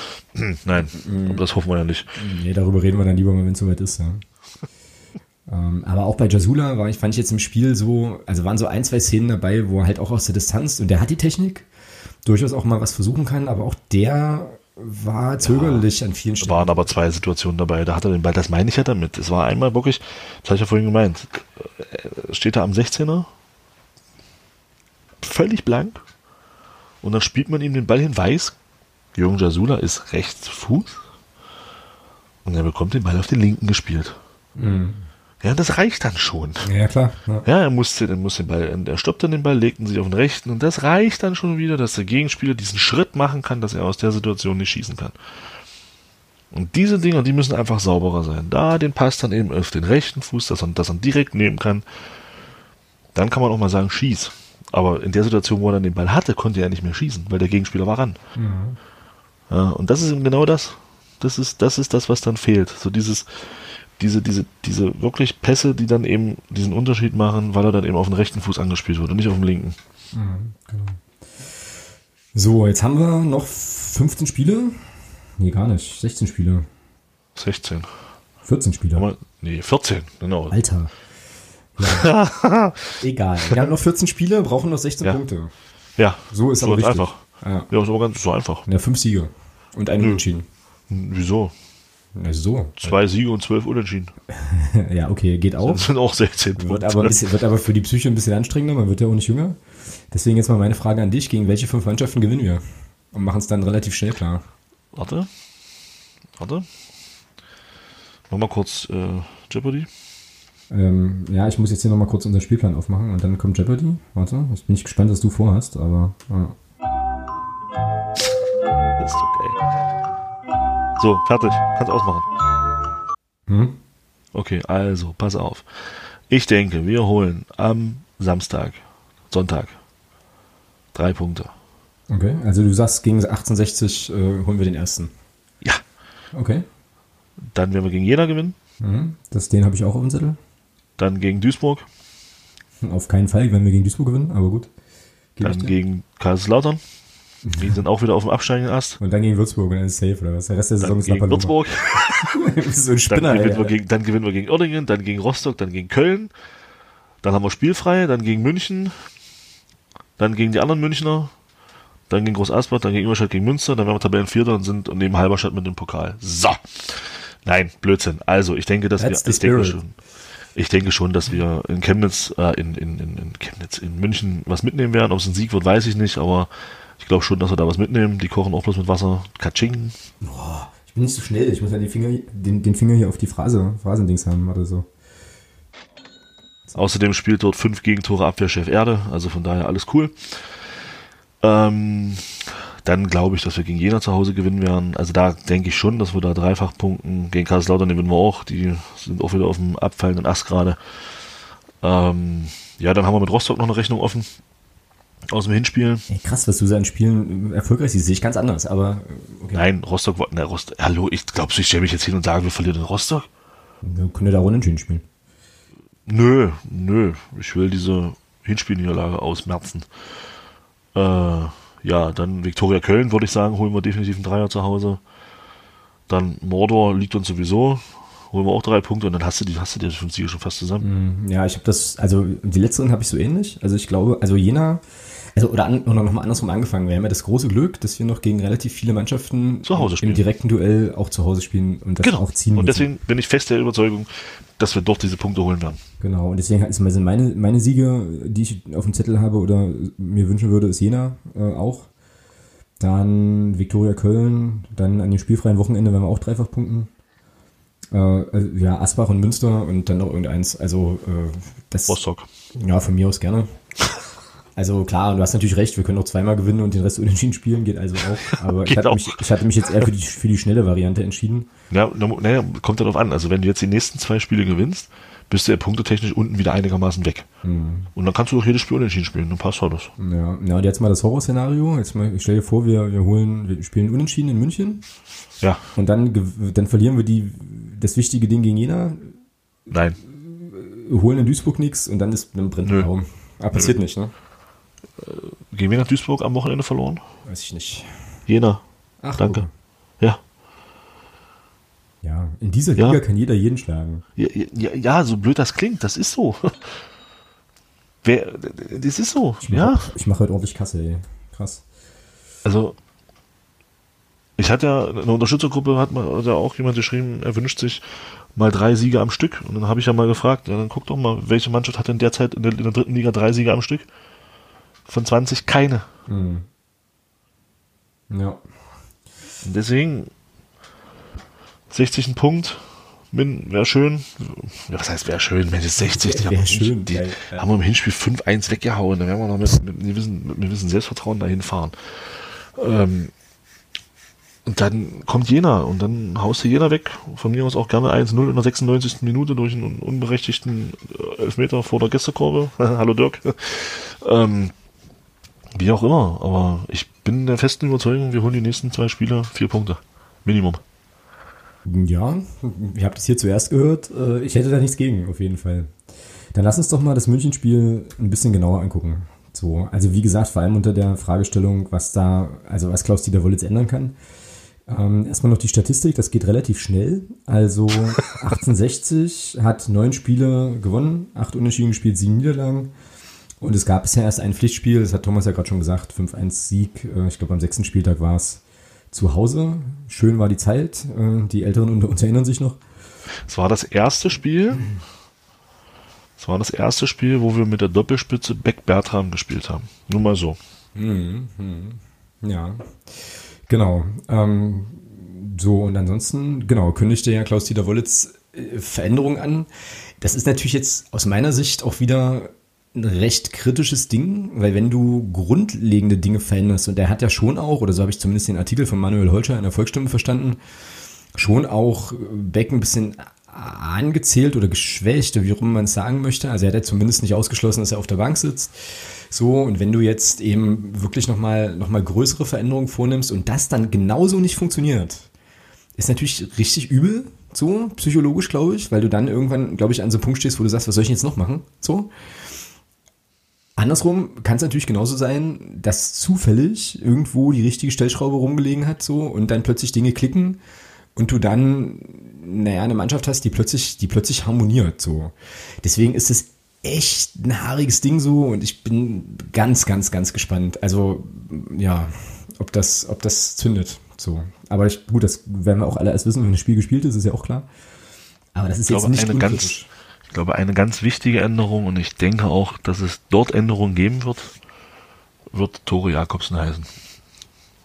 Nein, mm. das hoffen wir ja nicht. Nee, darüber reden wir dann lieber mal, wenn es soweit ist, ja. (laughs) ähm, aber auch bei Jasula war ich, fand ich jetzt im Spiel so, also waren so ein, zwei Szenen dabei, wo er halt auch aus der Distanz, und der hat die Technik, durchaus auch mal was versuchen kann, aber auch der war zögerlich ja, an vielen Stellen. waren aber zwei Situationen dabei, da hat er den Ball, das meine ich ja damit. Es war einmal wirklich, das habe ich ja vorhin gemeint, äh, steht er am 16er, völlig blank, und dann spielt man ihm den Ball hin, weiß, Jürgen Jasula ist rechts Fuß, und er bekommt den Ball auf den linken gespielt. Mhm. Ja, das reicht dann schon. Ja, klar. Ja, ja er musste, er musste den Ball, er stoppt dann den Ball, legt ihn sich auf den rechten und das reicht dann schon wieder, dass der Gegenspieler diesen Schritt machen kann, dass er aus der Situation nicht schießen kann. Und diese Dinger, die müssen einfach sauberer sein. Da den Pass dann eben auf den rechten Fuß, dass er, dass er direkt nehmen kann. Dann kann man auch mal sagen, schieß. Aber in der Situation, wo er dann den Ball hatte, konnte er nicht mehr schießen, weil der Gegenspieler war ran. Mhm. Ja, und das ist eben genau das. Das ist, das ist das, was dann fehlt. So dieses, diese, diese, diese wirklich Pässe, die dann eben diesen Unterschied machen, weil er dann eben auf den rechten Fuß angespielt wird und nicht auf dem linken. Mhm, genau. So, jetzt haben wir noch 15 Spiele. Nee, gar nicht. 16 Spiele. 16. 14 Spiele. Nee, 14, genau. Alter. Ja. (laughs) Egal. Wir haben noch 14 Spiele, brauchen noch 16 ja. Punkte. Ja. So ist so aber richtig. einfach. Ja. ja, ist aber ganz so einfach. Ja, fünf Siege. Und einen Unentschieden. Wieso? Na so. Zwei Siege und zwölf Unentschieden. (laughs) ja, okay, geht auch. Das sind auch 16 Punkte. Wird aber, ein bisschen, wird aber für die Psyche ein bisschen anstrengender, man wird ja auch nicht jünger. Deswegen jetzt mal meine Frage an dich, gegen welche fünf Mannschaften gewinnen wir? Und machen es dann relativ schnell klar. Warte. Warte. Mach mal kurz äh, Jeopardy. Ähm, ja, ich muss jetzt hier nochmal kurz unseren Spielplan aufmachen und dann kommt Jeopardy. Warte, ich bin nicht gespannt, was du vorhast, aber. Ja. Ist okay. So, fertig. Kannst ausmachen. Hm? Okay, also, pass auf. Ich denke, wir holen am Samstag, Sonntag, drei Punkte. Okay, also du sagst, gegen 1860 äh, holen wir den ersten. Ja. Okay. Dann werden wir gegen Jena gewinnen. Mhm. Das, den habe ich auch auf dem Zettel. Dann gegen Duisburg. Auf keinen Fall, wenn wir gegen Duisburg gewinnen, aber gut. Gebe Dann gegen Kaiserslautern. Die sind auch wieder auf dem absteigenden Ast. Und dann gegen Würzburg und dann ist safe, oder was? Der Rest der Saison dann ist gegen Würzburg. (laughs) so ein Spinner, dann, gewinnen wir gegen, dann gewinnen wir gegen Oerdingen, dann gegen Rostock, dann gegen Köln. Dann haben wir spielfrei, dann gegen München. Dann gegen die anderen Münchner. Dann gegen Groß Asbach, dann gegen Ingolstadt, gegen Münster. Dann werden wir Tabellenvierter und sind neben Halberstadt mit dem Pokal. So. Nein, Blödsinn. Also, ich denke, dass That's wir, ich denke schon, ich denke schon, dass wir in Chemnitz, äh, in, in, in, in Chemnitz, in München was mitnehmen werden. Ob es ein Sieg wird, weiß ich nicht, aber ich glaube schon, dass wir da was mitnehmen. Die kochen auch bloß mit Wasser. Katsching. Boah, ich bin nicht so schnell. Ich muss ja den Finger, den, den Finger hier auf die Phrase, Phrasendings haben oder so. Außerdem spielt dort fünf Gegentore Abwehrchef Erde, also von daher alles cool. Ähm, dann glaube ich, dass wir gegen Jena zu Hause gewinnen werden. Also da denke ich schon, dass wir da dreifach punkten. Gegen Kaiserslautern gewinnen wir auch. Die sind auch wieder auf dem abfallenden Ast gerade. Ähm, ja, dann haben wir mit Rostock noch eine Rechnung offen aus dem Hinspiel. Ey, krass, was du so an Spielen erfolgreich siehst, sehe ich ganz anders, aber okay. Nein, Rostock, ne, Rostock, hallo, ich glaube, ich stelle mich jetzt hin und sage, wir verlieren in Rostock? Wir können da unentschieden spielen. Nö, nö, ich will diese Hinspielniederlage ausmerzen. Äh, ja, dann Viktoria Köln, würde ich sagen, holen wir definitiv einen Dreier zu Hause. Dann Mordor liegt uns sowieso, holen wir auch drei Punkte und dann hast du die, hast du die fünf Siege schon fast zusammen. Mm, ja, ich habe das, also die letzteren habe ich so ähnlich. Also ich glaube, also Jena, also oder, an, oder nochmal andersrum angefangen. Wir haben ja das große Glück, dass wir noch gegen relativ viele Mannschaften zu Hause spielen. im direkten Duell auch zu Hause spielen und das genau. auch ziehen. Und deswegen bin ich fest der Überzeugung, dass wir dort diese Punkte holen werden. Genau, und deswegen sind meine, meine Siege, die ich auf dem Zettel habe oder mir wünschen würde, ist Jena äh, auch. Dann Viktoria Köln, dann an dem spielfreien Wochenende werden wir auch dreifach punkten. Äh, also, ja, Asbach und Münster und dann noch irgendeins. Also äh, das. Rostock. Ja, von mir aus gerne. (laughs) Also klar, du hast natürlich recht, wir können auch zweimal gewinnen und den Rest unentschieden spielen, geht also auch. Aber (laughs) ich hatte, auch. Mich, ich hatte mich jetzt eher für die, für die schnelle Variante entschieden. Ja, naja, kommt darauf an. Also wenn du jetzt die nächsten zwei Spiele gewinnst, bist du ja punktetechnisch unten wieder einigermaßen weg. Mhm. Und dann kannst du doch jedes Spiel unentschieden spielen, dann passt alles. Ja, ja und jetzt mal das Horrorszenario. Jetzt mal, ich stell dir vor, wir, wir holen, wir spielen unentschieden in München. Ja. Und dann, dann verlieren wir die, das wichtige Ding gegen Jena. Nein. Holen in Duisburg nichts und dann ist ein brennender Raum. Ah, passiert Nö. nicht, ne? Äh, gehen wir nach Duisburg am Wochenende verloren? Weiß ich nicht. Jena. Ach, danke. Okay. Ja. Ja, in dieser Liga ja. kann jeder jeden schlagen. Ja, ja, ja, so blöd das klingt, das ist so. (laughs) Wer, das ist so, ich mach, ja. Ich mache heute ordentlich Kasse, ey. Krass. Also, ich hatte ja, in der Unterstützergruppe hat hat ja auch jemand geschrieben, er wünscht sich mal drei Siege am Stück. Und dann habe ich ja mal gefragt, ja, dann guck doch mal, welche Mannschaft hat denn derzeit in der, in der dritten Liga drei Siege am Stück? Von 20 keine. Mhm. Ja. Und deswegen 60 ein Punkt, wäre schön. Ja, was heißt wäre schön? Wenn jetzt 60, die, haben, schön, die ja. haben wir im Hinspiel 5-1 weggehauen. Dann werden wir noch mit, mit, mit, gewissen, mit gewissen Selbstvertrauen dahin fahren. Ähm, und dann kommt Jena und dann haust du Jena weg. Von mir aus auch gerne 1-0 in der 96. Minute durch einen unberechtigten äh, Elfmeter vor der Gästekurve. (laughs) Hallo Dirk. ähm, wie auch immer, aber ich bin der festen Überzeugung, wir holen die nächsten zwei Spiele vier Punkte. Minimum. Ja, ihr habt es hier zuerst gehört. Äh, ich hätte da nichts gegen, auf jeden Fall. Dann lass uns doch mal das Münchenspiel ein bisschen genauer angucken. So, also wie gesagt, vor allem unter der Fragestellung, was da, also was Klaus Dieter Woll jetzt ändern kann. Ähm, erstmal noch die Statistik, das geht relativ schnell. Also (laughs) 1860 hat neun Spiele gewonnen, acht Unentschieden gespielt, sieben Niederlagen. Und es gab bisher erst ein Pflichtspiel, das hat Thomas ja gerade schon gesagt, 5-1 Sieg. Äh, ich glaube, am sechsten Spieltag war es zu Hause. Schön war die Zeit. Äh, die Älteren unter uns erinnern sich noch. Es war das erste Spiel. Es war das erste Spiel, wo wir mit der Doppelspitze Beck Bertram gespielt haben. Nur mal so. Mhm, ja, genau. Ähm, so, und ansonsten, genau, kündigte ja Klaus-Dieter Wollitz äh, Veränderungen an. Das ist natürlich jetzt aus meiner Sicht auch wieder ein recht kritisches Ding, weil wenn du grundlegende Dinge veränderst, und der hat ja schon auch, oder so habe ich zumindest den Artikel von Manuel Holscher in der Volksstimme verstanden, schon auch Beck ein bisschen angezählt oder geschwächt, wie rum man es sagen möchte. Also er hat ja zumindest nicht ausgeschlossen, dass er auf der Bank sitzt. So, und wenn du jetzt eben wirklich nochmal noch mal größere Veränderungen vornimmst und das dann genauso nicht funktioniert, ist natürlich richtig übel, so psychologisch, glaube ich, weil du dann irgendwann, glaube ich, an so einem Punkt stehst, wo du sagst, was soll ich jetzt noch machen? So. Andersrum kann es natürlich genauso sein, dass zufällig irgendwo die richtige Stellschraube rumgelegen hat so und dann plötzlich Dinge klicken und du dann, naja, eine Mannschaft hast, die plötzlich, die plötzlich harmoniert so. Deswegen ist es echt ein haariges Ding so und ich bin ganz, ganz, ganz gespannt. Also ja, ob das, ob das zündet so. Aber ich, gut, das werden wir auch alle erst wissen, wenn das Spiel gespielt ist, ist ja auch klar. Aber das ist ich jetzt glaube, nicht eine ganz, ich glaube, eine ganz wichtige Änderung und ich denke auch, dass es dort Änderungen geben wird, wird Tore Jakobsen heißen.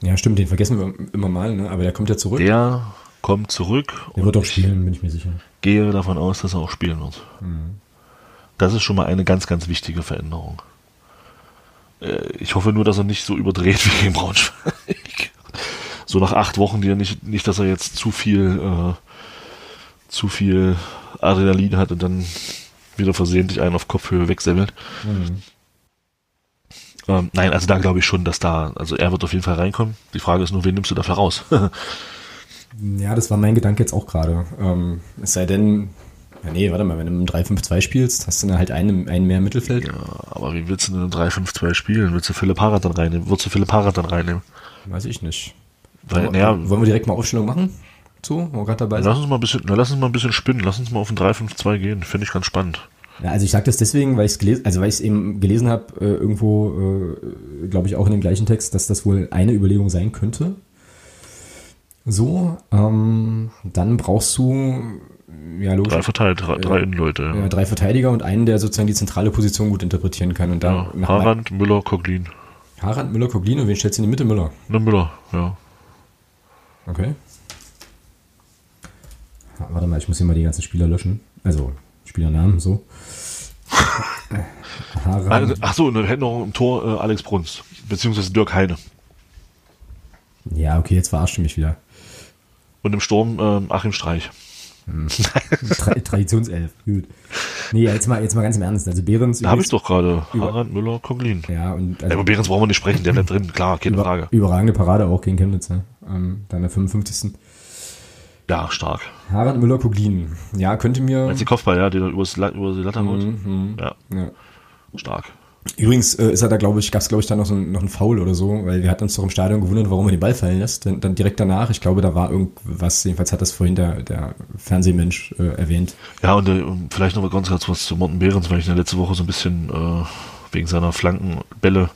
Ja, stimmt, den vergessen wir immer mal, ne? aber der kommt ja zurück. Der kommt zurück. Der wird auch spielen, bin ich mir sicher. Gehe davon aus, dass er auch spielen wird. Mhm. Das ist schon mal eine ganz, ganz wichtige Veränderung. Äh, ich hoffe nur, dass er nicht so überdreht wie gegen Braunschweig. So nach acht Wochen, die er nicht, nicht, dass er jetzt zu viel, äh, zu viel Adrenalin hat und dann wieder versehentlich einen auf Kopfhöhe wegsemmelt. Mhm. Ähm, nein, also da glaube ich schon, dass da, also er wird auf jeden Fall reinkommen. Die Frage ist nur, wen nimmst du dafür raus? (laughs) ja, das war mein Gedanke jetzt auch gerade. Ähm, es sei denn, ja, nee, warte mal, wenn du im 3-5-2 spielst, hast du dann halt einen, einen mehr im Mittelfeld. Ja, aber wie willst du denn im 3-5-2 spielen? Willst du Philipp Harald dann reinnehmen? Würdest du Philipp Harald dann reinnehmen? Weiß ich nicht. Weil, wollen, naja, wollen wir direkt mal Aufstellung machen? So, wo wir gerade dabei sind. Lass uns mal ein bisschen, na, lass uns mal ein bisschen spinnen. Lass uns mal auf ein 3-5-2 gehen. Finde ich ganz spannend. Ja, also ich sage das deswegen, weil ich es gelesen, also weil ich es eben gelesen habe, äh, irgendwo, äh, glaube ich, auch in dem gleichen Text, dass das wohl eine Überlegung sein könnte. So, ähm, dann brauchst du ja, logisch. Drei, Verteid drei, drei Innenleute. Ja. ja. drei Verteidiger und einen, der sozusagen die zentrale Position gut interpretieren kann. Und da ja, Harand, Müller, Koglin. Harand, Müller, Koglin und wen stellst du in die Mitte? Müller. Ne, Müller, ja. Okay. Warte mal, ich muss hier mal die ganzen Spieler löschen. Also Spielernamen, so. (laughs) Ach so, eine Änderung im Tor äh, Alex Bruns, beziehungsweise Dirk Heine. Ja, okay, jetzt verarscht du mich wieder. Und im Sturm äh, Achim Streich. Hm. Tra Traditionself, gut. Nee, jetzt mal, jetzt mal ganz im Ernst. Also Behrens. Da habe ich doch gerade. Harald Müller, Koglin. Ja, und. Also, ja, über Behrens brauchen wir nicht sprechen, der bleibt drin, klar, keine über, Frage. Überragende Parade auch gegen Chemnitz, ne? Ähm, dann der 55. Ja, stark. Harald Müller-Koglin. Ja, könnte mir. Als die Kopfball, ja, der über die Latte holt. Mhm, ja. ja. Stark. Übrigens äh, ist er da, glaube ich, gab es, glaube ich, da noch, so ein, noch ein Foul oder so, weil wir hatten uns doch im Stadion gewundert, warum er den Ball fallen lässt. Dann, dann direkt danach, ich glaube, da war irgendwas, jedenfalls hat das vorhin der, der Fernsehmensch äh, erwähnt. Ja, und äh, vielleicht noch mal ganz kurz was zu Morten Behrens, weil ich in der letzte Woche so ein bisschen äh, wegen seiner Flankenbälle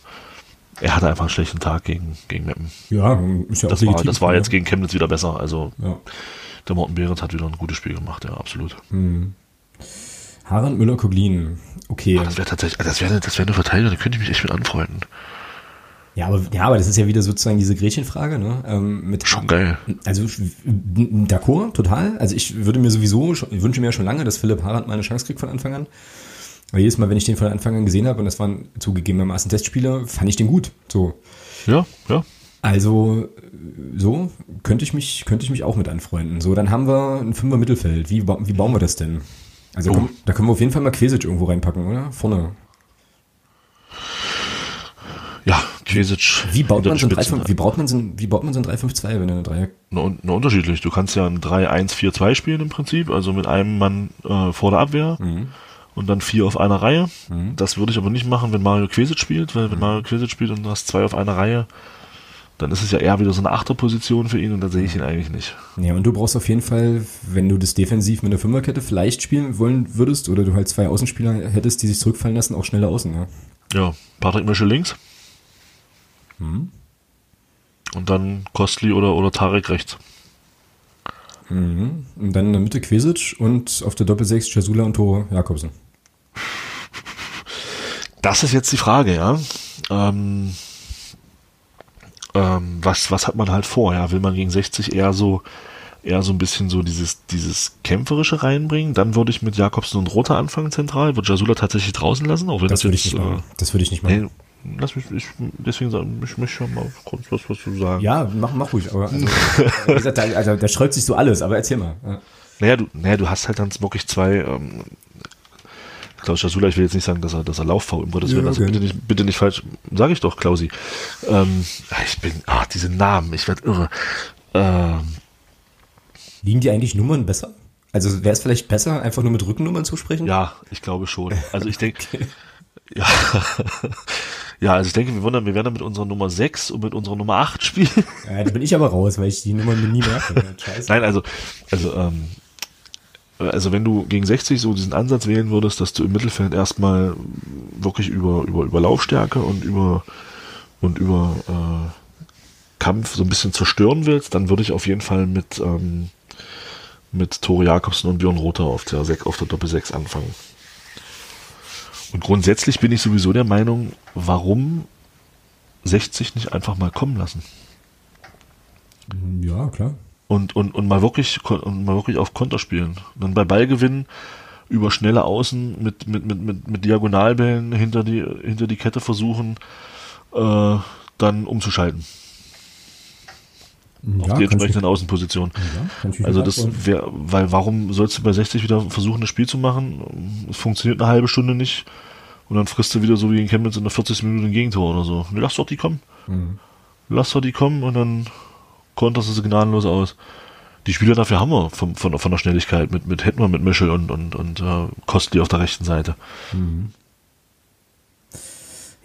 er hatte einfach einen schlechten Tag gegen, gegen Meppen. Ja, ist ja das auch war, legitim, das war ja. jetzt gegen Chemnitz wieder besser. Also Ja. Der Morten Behrens hat wieder ein gutes Spiel gemacht, ja, absolut. Harald Müller-Koglin. Okay. Ah, das wäre tatsächlich, das wäre das wäre eine Verteidigung, da könnte ich mich echt mit anfreunden. Ja, aber, ja, aber das ist ja wieder sozusagen diese Gretchenfrage, ne? Ähm, mit Schon geil. Also d'accord, total. Also ich würde mir sowieso, ich wünsche mir ja schon lange, dass Philipp Harald mal eine Chance kriegt von Anfang an. Weil jedes Mal, wenn ich den von Anfang an gesehen habe, und das waren zugegebenermaßen Testspieler, fand ich den gut. So. Ja, ja. Also, so könnte ich mich, könnte ich mich auch mit anfreunden. So, dann haben wir ein Fünfer Mittelfeld. Wie, wie bauen wir das denn? Also, Oh. komm, da können wir auf jeden Fall mal Quesic irgendwo reinpacken, oder? Vorne. Ja, Kvesic. Wie baut man so ein den Spitzen. 3-5, wie baut man so ein, wie baut man so ein 3-5-2, wenn er eine Dreier, Na, na, unterschiedlich. Du kannst ja ein 3-1-4-2 spielen im Prinzip, also mit einem Mann äh, vor der Abwehr Mhm. und dann vier auf einer Reihe. Das würde ich aber nicht machen, wenn Mario Quesic spielt, Mhm. weil wenn Mario Quesic spielt und du hast zwei auf einer Reihe, dann ist es ja eher wieder so eine Achterposition für ihn und da sehe ich ihn eigentlich nicht. Ja, und du brauchst auf jeden Fall, wenn du das defensiv mit einer Fünferkette vielleicht spielen wollen würdest oder du halt zwei Außenspieler hättest, die sich zurückfallen lassen, auch schneller außen, ja. Ja, Patrick Mischel links. Mhm. Und dann Kostli oder, oder Tarek rechts. Mhm. Und dann in der Mitte Quesic und auf der Doppelsechs Jasula und Toro Jakobsen. Das ist jetzt die Frage, ja. Ähm, ähm, was, was hat man halt vor? Ja, will man gegen 60 eher so, eher so ein bisschen so dieses, dieses Kämpferische reinbringen? Dann würde ich mit Jakobsen und Roter anfangen zentral. Würde Jasula tatsächlich draußen lassen, auch wenn Das das, würde ich nicht machen. Das würde ich nicht machen. nee, lass mich, ich, deswegen sagen, ich möchte schon mal kurz was, was zu sagen. Ja, mach, mach ruhig, aber also, wie gesagt, da, also, da sträubt sich so alles, aber erzähl mal. Ja. Naja, du, naja, du hast halt dann wirklich zwei, ähm, Klaus Jasula, ich will jetzt nicht sagen, dass er, dass er lauffaul, um Gottes Ja, Willen, also okay. bitte nicht, bitte nicht falsch, sage ich doch, Klausi. Ähm, ich bin, ah, diese Namen, ich werde irre. Ähm, Liegen die eigentlich Nummern besser? Also wäre es vielleicht besser, einfach nur mit Rückennummern zu sprechen? ja, ich glaube schon. (laughs) Also ich denke, ja, (laughs) ja, also ich denke, wir, wollen, wir werden dann mit unserer Nummer 6 und mit unserer Nummer 8 spielen. Ja, da bin ich aber raus, weil ich die Nummern mir nie merke. (laughs) Scheiße. Nein, also, also, ähm, also wenn du gegen 60 so diesen Ansatz wählen würdest, dass du im Mittelfeld erstmal wirklich über, über, über Laufstärke und über, und über äh, Kampf so ein bisschen zerstören willst, dann würde ich auf jeden Fall mit, ähm, mit Tore Jakobsen und Björn Rother auf der, auf der Doppel 6 anfangen. Und grundsätzlich bin ich sowieso der Meinung, warum 60 nicht einfach mal kommen lassen? Ja, klar. Und, und, und mal wirklich und mal wirklich auf Konter spielen. Dann bei Ballgewinn über schnelle Außen mit, mit, mit, mit, mit Diagonalbällen hinter die, hinter die Kette versuchen, äh, dann umzuschalten Ja, auf die entsprechenden Außenpositionen. Ja, Also das wäre, weil warum sollst du bei 60 wieder versuchen, das Spiel zu machen? Es funktioniert eine halbe Stunde nicht und dann frisst du wieder so wie in Chemnitz in der 40. Minute ein Gegentor oder so. Lass doch die kommen. Mhm. Lass doch die kommen und dann konterst du sie gnadenlos aus. Die Spieler dafür haben wir von, von, von der Schnelligkeit mit, mit Hetman, mit Mischel und, und, und äh, Kostli auf der rechten Seite.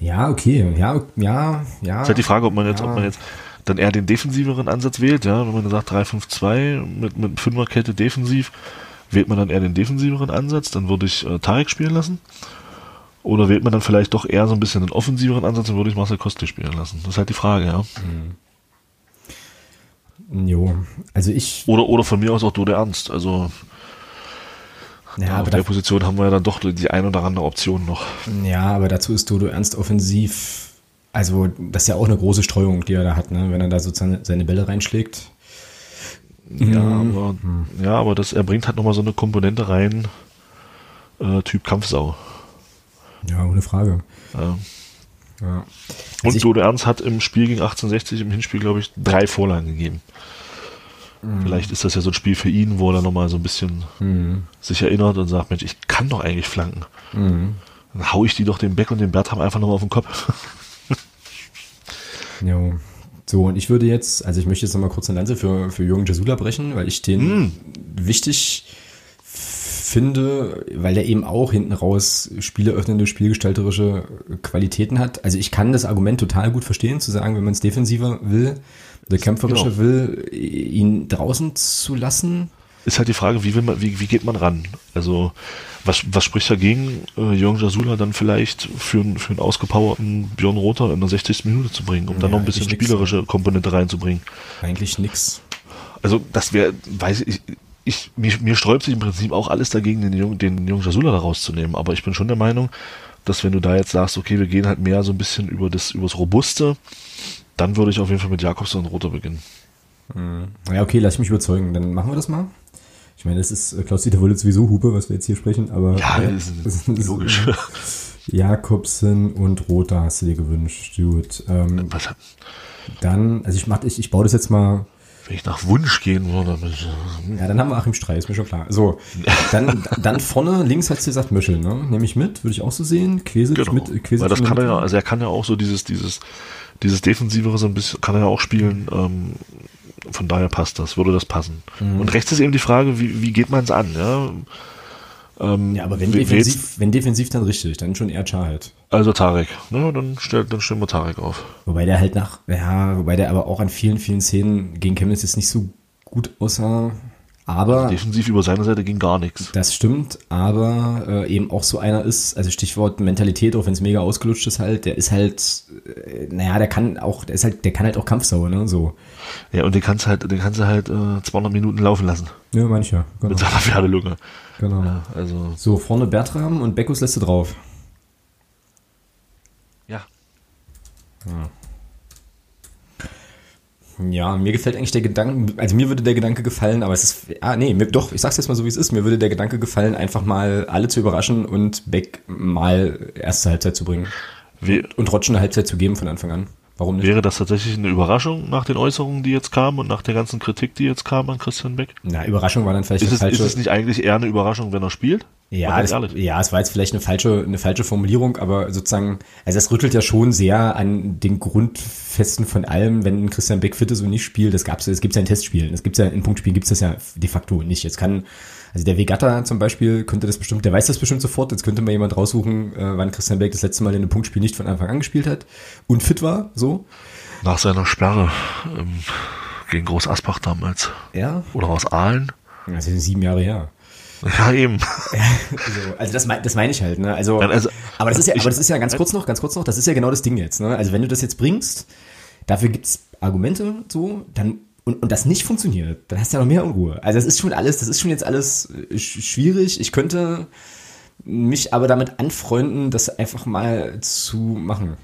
Ja, okay. Ja, ja, ja. ist halt die Frage, ob man jetzt, Ja. ob man jetzt dann eher den defensiveren Ansatz wählt, ja, wenn man sagt 3-5-2 mit, mit Fünferkette defensiv, wählt man dann eher den defensiveren Ansatz, dann würde ich äh, Tarek spielen lassen. Oder wählt man dann vielleicht doch eher so ein bisschen den offensiveren Ansatz und würde ich Marcel Kostli spielen lassen. Das ist halt die Frage, ja. Jo, also ich, Oder, oder von mir aus auch Dode Ernst. Also ja, auf aber, der da, Position haben wir ja dann doch die ein oder andere Option noch. ja, aber dazu ist Dodo Ernst offensiv, also das ist ja auch eine große Streuung, die er da hat, ne? wenn er da sozusagen seine Bälle reinschlägt. Ja, Mhm. aber, ja, aber das, er bringt halt nochmal so eine Komponente rein, äh, Typ Kampfsau. Ja, ohne Frage. Ja. Ja. Und Also ich- Dodo Ernst hat im Spiel gegen 1860 im Hinspiel, glaube ich, drei Vorlagen gegeben. Mhm. Vielleicht ist das ja so ein Spiel für ihn, wo er nochmal so ein bisschen sich erinnert und sagt, Mensch, ich kann doch eigentlich flanken. Mhm. Dann hau ich die doch den Beck und den Bertram einfach nochmal auf den Kopf. (laughs) Jo. So, und ich würde jetzt, also ich möchte jetzt nochmal kurz eine Lanze für, für Jürgen Jasula brechen, weil ich den wichtig finde, weil er eben auch hinten raus spieleröffnende, spielgestalterische Qualitäten hat. Also ich kann das Argument total gut verstehen, zu sagen, wenn man es defensiver will, oder kämpferischer Genau. will, ihn draußen zu lassen. ist halt die Frage, wie, will man, wie, wie geht man ran? Also, was, was spricht dagegen, äh, Jürgen Jasula dann vielleicht für, für einen ausgepowerten Björn Rother in der 60. Minute zu bringen, um ja, dann noch ein bisschen spielerische nix. Komponente reinzubringen? Eigentlich nix. Also, das wäre, weiß ich, ich, mir, mir sträubt sich im Prinzip auch alles dagegen, den Jungen, den Jungen Jasula da rauszunehmen. Aber ich bin schon der Meinung, dass wenn du da jetzt sagst, okay, wir gehen halt mehr so ein bisschen über das, übers Robuste, dann würde ich auf jeden Fall mit Jakobsen und Rother beginnen. Mhm. Ja, okay, lass mich überzeugen. Dann machen wir das mal. Ich meine, das ist äh, Klaus-Dieter Wolle sowieso Hupe, was wir jetzt hier sprechen, aber. Ja, äh, (laughs) das, ist, das ist logisch. (laughs) Jakobsen und Rother hast du dir gewünscht. Gut. Ähm, was? Dann, also ich mach, ich, ich baue das jetzt mal wenn ich nach Wunsch gehen würde. Ja, dann haben wir Achim Streit, ist mir schon klar. So, dann, dann vorne links hat sie gesagt Möschel, ne? Nehme ich mit, würde ich auch so sehen. Quesic genau. mit. Quesic Weil das kann er ja, also er kann ja auch so dieses, dieses, dieses Defensivere so ein bisschen, kann er ja auch spielen. Ähm, von daher passt das, würde das passen. Mhm. Und rechts ist eben die Frage, wie, wie geht man es an, ja? Ähm, ja, aber wenn defensiv, wenn defensiv, dann richtig, dann schon eher halt. Also Tarek, ne, dann, stell, dann stellen wir Tarek auf. Wobei der halt nach, ja, wobei der aber auch an vielen, vielen Szenen gegen Chemnitz jetzt nicht so gut aussah. Aber also defensiv über seine Seite ging gar nichts. Das stimmt, aber äh, eben auch so einer ist, also Stichwort Mentalität, auch wenn es mega ausgelutscht ist halt, der ist halt, äh, naja, der kann auch, der ist halt, der kann halt auch Kampfsau, ne, so. Ja, und den kannst du halt, den kannst du halt äh, 200 Minuten laufen lassen. Ja, mancher, genau. Mit seiner Pferdelunge. Genau. Ja, also. So, vorne Bertram und Beckus lässt du drauf. Ja. ja. Mir gefällt eigentlich der Gedanke, also mir würde der Gedanke gefallen, aber es ist, ah nee, mir, doch, ich sag's jetzt mal so wie es ist, mir würde der Gedanke gefallen, einfach mal alle zu überraschen und Beck mal erste Halbzeit zu bringen. Wie, und Rotschen eine Halbzeit zu geben von Anfang an. Warum nicht? Wäre das tatsächlich eine Überraschung nach den Äußerungen, die jetzt kamen und nach der ganzen Kritik, die jetzt kam an Christian Beck? Na, Überraschung war dann vielleicht ist es, falsche... Ist es nicht eigentlich eher eine Überraschung, wenn er spielt? Ja, das, ja, es war jetzt vielleicht eine falsche, eine falsche Formulierung, aber sozusagen, also es rüttelt ja schon sehr an den Grundfesten von allem, wenn Christian Beck fit ist und nicht spielt. Das gab's, es gibt ja in Testspielen, es gibt ja in Punktspielen gibt's das ja de facto nicht. Jetzt kann, also der Vegatta zum Beispiel könnte das bestimmt, der weiß das bestimmt sofort. Jetzt könnte mal jemand raussuchen, äh, wann Christian Beck das letzte Mal in einem Punktspiel nicht von Anfang an gespielt hat und fit war, so. Nach seiner Sperre ähm, gegen Groß Asbach damals. Ja. Oder aus Aalen. Sind sieben Jahre her. Ja, eben. (laughs) also, also das, mein, das meine ich halt, ne? Also, also, aber das ist ja, aber das ist ja ganz kurz noch, ganz kurz noch, das ist ja genau das Ding jetzt, ne? Also wenn du das jetzt bringst, dafür gibt's Argumente so, dann und, und das nicht funktioniert, dann hast du ja noch mehr Unruhe. Also das ist schon alles, das ist schon jetzt alles äh, schwierig. Ich könnte mich aber damit anfreunden, das einfach mal zu machen.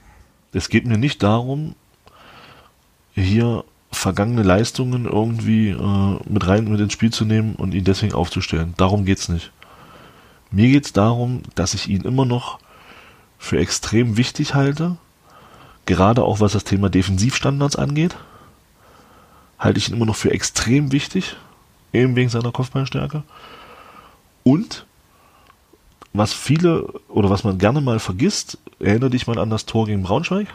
Es geht mir nicht darum, hier vergangene Leistungen irgendwie äh, mit rein mit ins Spiel zu nehmen und ihn deswegen aufzustellen. Darum geht's nicht. Mir geht's darum, dass ich ihn immer noch für extrem wichtig halte, gerade auch was das Thema Defensivstandards angeht, halte ich ihn immer noch für extrem wichtig, eben wegen seiner Kopfballstärke. Und was viele oder was man gerne mal vergisst, erinnere dich mal an das Tor gegen Braunschweig.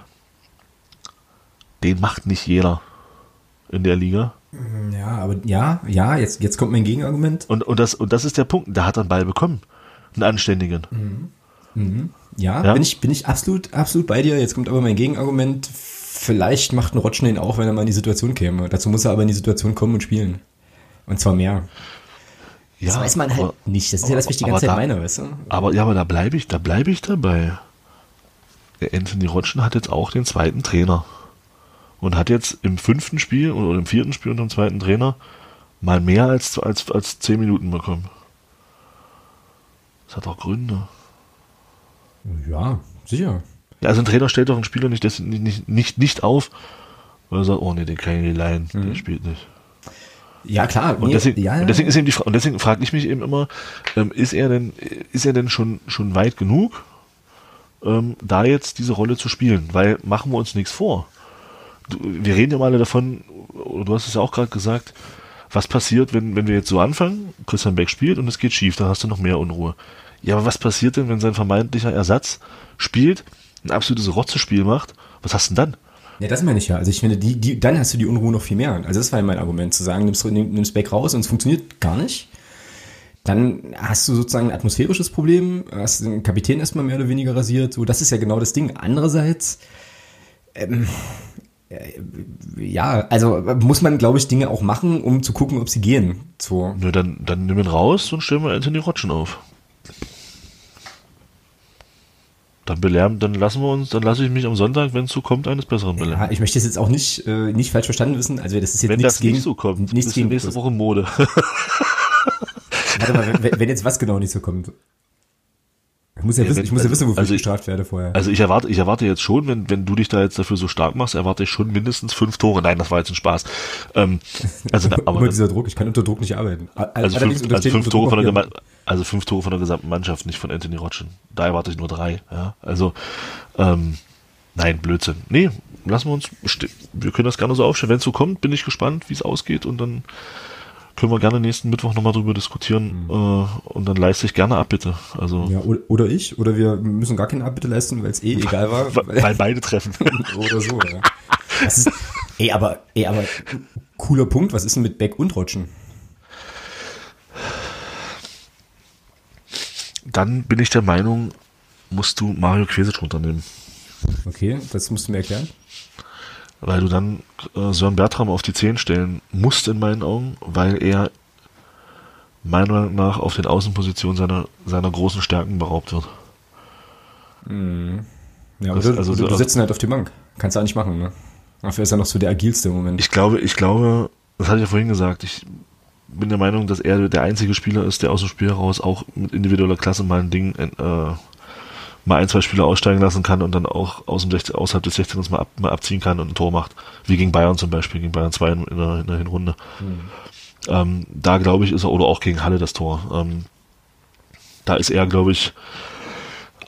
Den macht nicht jeder in der Liga. Ja, aber ja, ja, jetzt, jetzt kommt mein Gegenargument. Und, und, das, und das ist der Punkt, da hat er einen Ball bekommen. Einen anständigen. Mhm. Mhm. Ja, ja, Bin, ich, bin ich absolut, absolut bei dir. Jetzt kommt aber mein Gegenargument. Vielleicht macht ein Rotschen den auch, wenn er mal in die Situation käme. Dazu muss er aber in die Situation kommen und spielen. Und zwar mehr. Ja, das weiß man halt aber, nicht. Das ist ja das, was ich die ganze Zeit da, meine, weißt du? Aber ja, aber da bleibe ich, da bleibe ich dabei. Der Anthony Rotschen hat jetzt auch den zweiten Trainer und hat jetzt im fünften Spiel oder im vierten Spiel unter dem zweiten Trainer mal mehr als, als, als zehn Minuten bekommen. Das hat auch Gründe. Ja, sicher. Also ein Trainer stellt doch einen Spieler nicht, nicht, nicht, nicht auf, weil er sagt, oh nee, den kann ich nicht leihen, mhm. der spielt nicht. Ja, klar. Und deswegen, ja, ja. Und deswegen ist eben die und deswegen frage ich mich eben immer, ähm, ist er denn, ist er denn schon, schon weit genug, ähm, da jetzt diese Rolle zu spielen? Weil machen wir uns nichts vor wir reden ja mal davon, du hast es ja auch gerade gesagt, was passiert, wenn, wenn wir jetzt so anfangen, Christian Beck spielt und es geht schief, dann hast du noch mehr Unruhe. Ja, aber was passiert denn, wenn sein vermeintlicher Ersatz spielt, ein absolutes Rotzespiel macht? Was hast du denn dann? Ja, das meine ich ja. Also ich finde, die, die, dann hast du die Unruhe noch viel mehr. Also das war ja mein Argument, zu sagen, nimmst, nimmst Beck raus und es funktioniert gar nicht. Dann hast du sozusagen ein atmosphärisches Problem, hast den Kapitän erstmal mehr oder weniger rasiert. So, das ist ja genau das Ding. Andererseits, ähm, ja, also muss man, glaube ich, Dinge auch machen, um zu gucken, ob sie gehen. So. Ja, dann, dann nimm ihn raus und stellen wir Anthony Rotschen auf. Dann belärmen, dann lassen wir uns, dann lasse ich mich am Sonntag, wenn es so kommt, eines Besseren belehren. Ja, ich möchte es jetzt auch nicht, äh, nicht falsch verstanden wissen. Also das ist jetzt wenn nichts das gegen, nicht so kommt, nichts gegen nächste Woche Mode. (laughs) Warte mal, wenn, wenn jetzt was genau nicht so kommt. Ich muss ja, ja wissen, wenn, ich muss ja wissen, wofür also ich gestraft werde vorher. Also ich erwarte, ich erwarte jetzt schon, wenn, wenn du dich da jetzt dafür so stark machst, erwarte ich schon mindestens fünf Tore. Nein, das war jetzt ein Spaß. Ähm, also, (laughs) aber dieser Druck, ich kann unter Druck nicht arbeiten. Also fünf, also fünf Tore von der also fünf Tore von der gesamten Mannschaft, nicht von Anthony Rotschen. Da erwarte ich nur drei. Ja, also ähm, nein, Blödsinn. Nee, lassen wir uns. Wir können das gerne so aufstellen. Wenn es so kommt, bin ich gespannt, wie es ausgeht und dann können wir gerne nächsten Mittwoch nochmal drüber diskutieren mhm. äh, und dann leiste ich gerne Abbitte. Also ja, oder ich, oder wir müssen gar keine Abbitte leisten, weil es eh (laughs) egal war. weil beide treffen. (laughs) oder so, ja. Ist, ey, aber, ey, aber cooler Punkt, was ist denn mit Beck und Rotschen? Dann bin ich der Meinung, musst du Mario Quesic runternehmen. Okay, das musst du mir erklären weil du dann äh, Sören Bertram auf die 10 stellen musst in meinen Augen, weil er meiner Meinung nach auf den Außenpositionen seiner, seiner großen Stärken beraubt wird. Mhm. Ja, das, also, du, du sitzt halt auf die Bank. Kannst du auch nicht machen, ne? Dafür ist er noch so der agilste im Moment. Ich glaube, ich glaube, das hatte ich ja vorhin gesagt, ich bin der Meinung, dass er der einzige Spieler ist, der aus dem Spiel heraus auch mit individueller Klasse mal ein Ding äh, mal ein, zwei Spieler aussteigen lassen kann und dann auch aus dem 16, außerhalb des 16 mal, ab, mal abziehen kann und ein Tor macht. Wie gegen Bayern zum Beispiel, gegen Bayern 2 in, in, der, in der Hinrunde. Mhm. Ähm, da glaube ich, ist er, oder auch gegen Halle das Tor. Ähm, da ist er, glaube ich,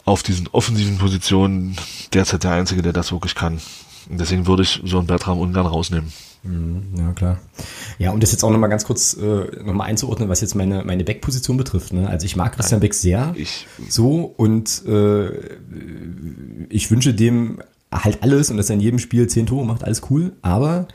auf diesen offensiven Positionen derzeit der Einzige, der das wirklich kann. Und deswegen würde ich so einen Bertram ungern rausnehmen. Mhm, ja, klar. Ja, und das jetzt auch nochmal ganz kurz äh, nochmal einzuordnen, was jetzt meine, meine Backposition betrifft. Ne? Also ich mag Christian Beck sehr ich, so und äh, ich wünsche dem halt alles und dass er in jedem Spiel zehn Tore macht, alles cool, aber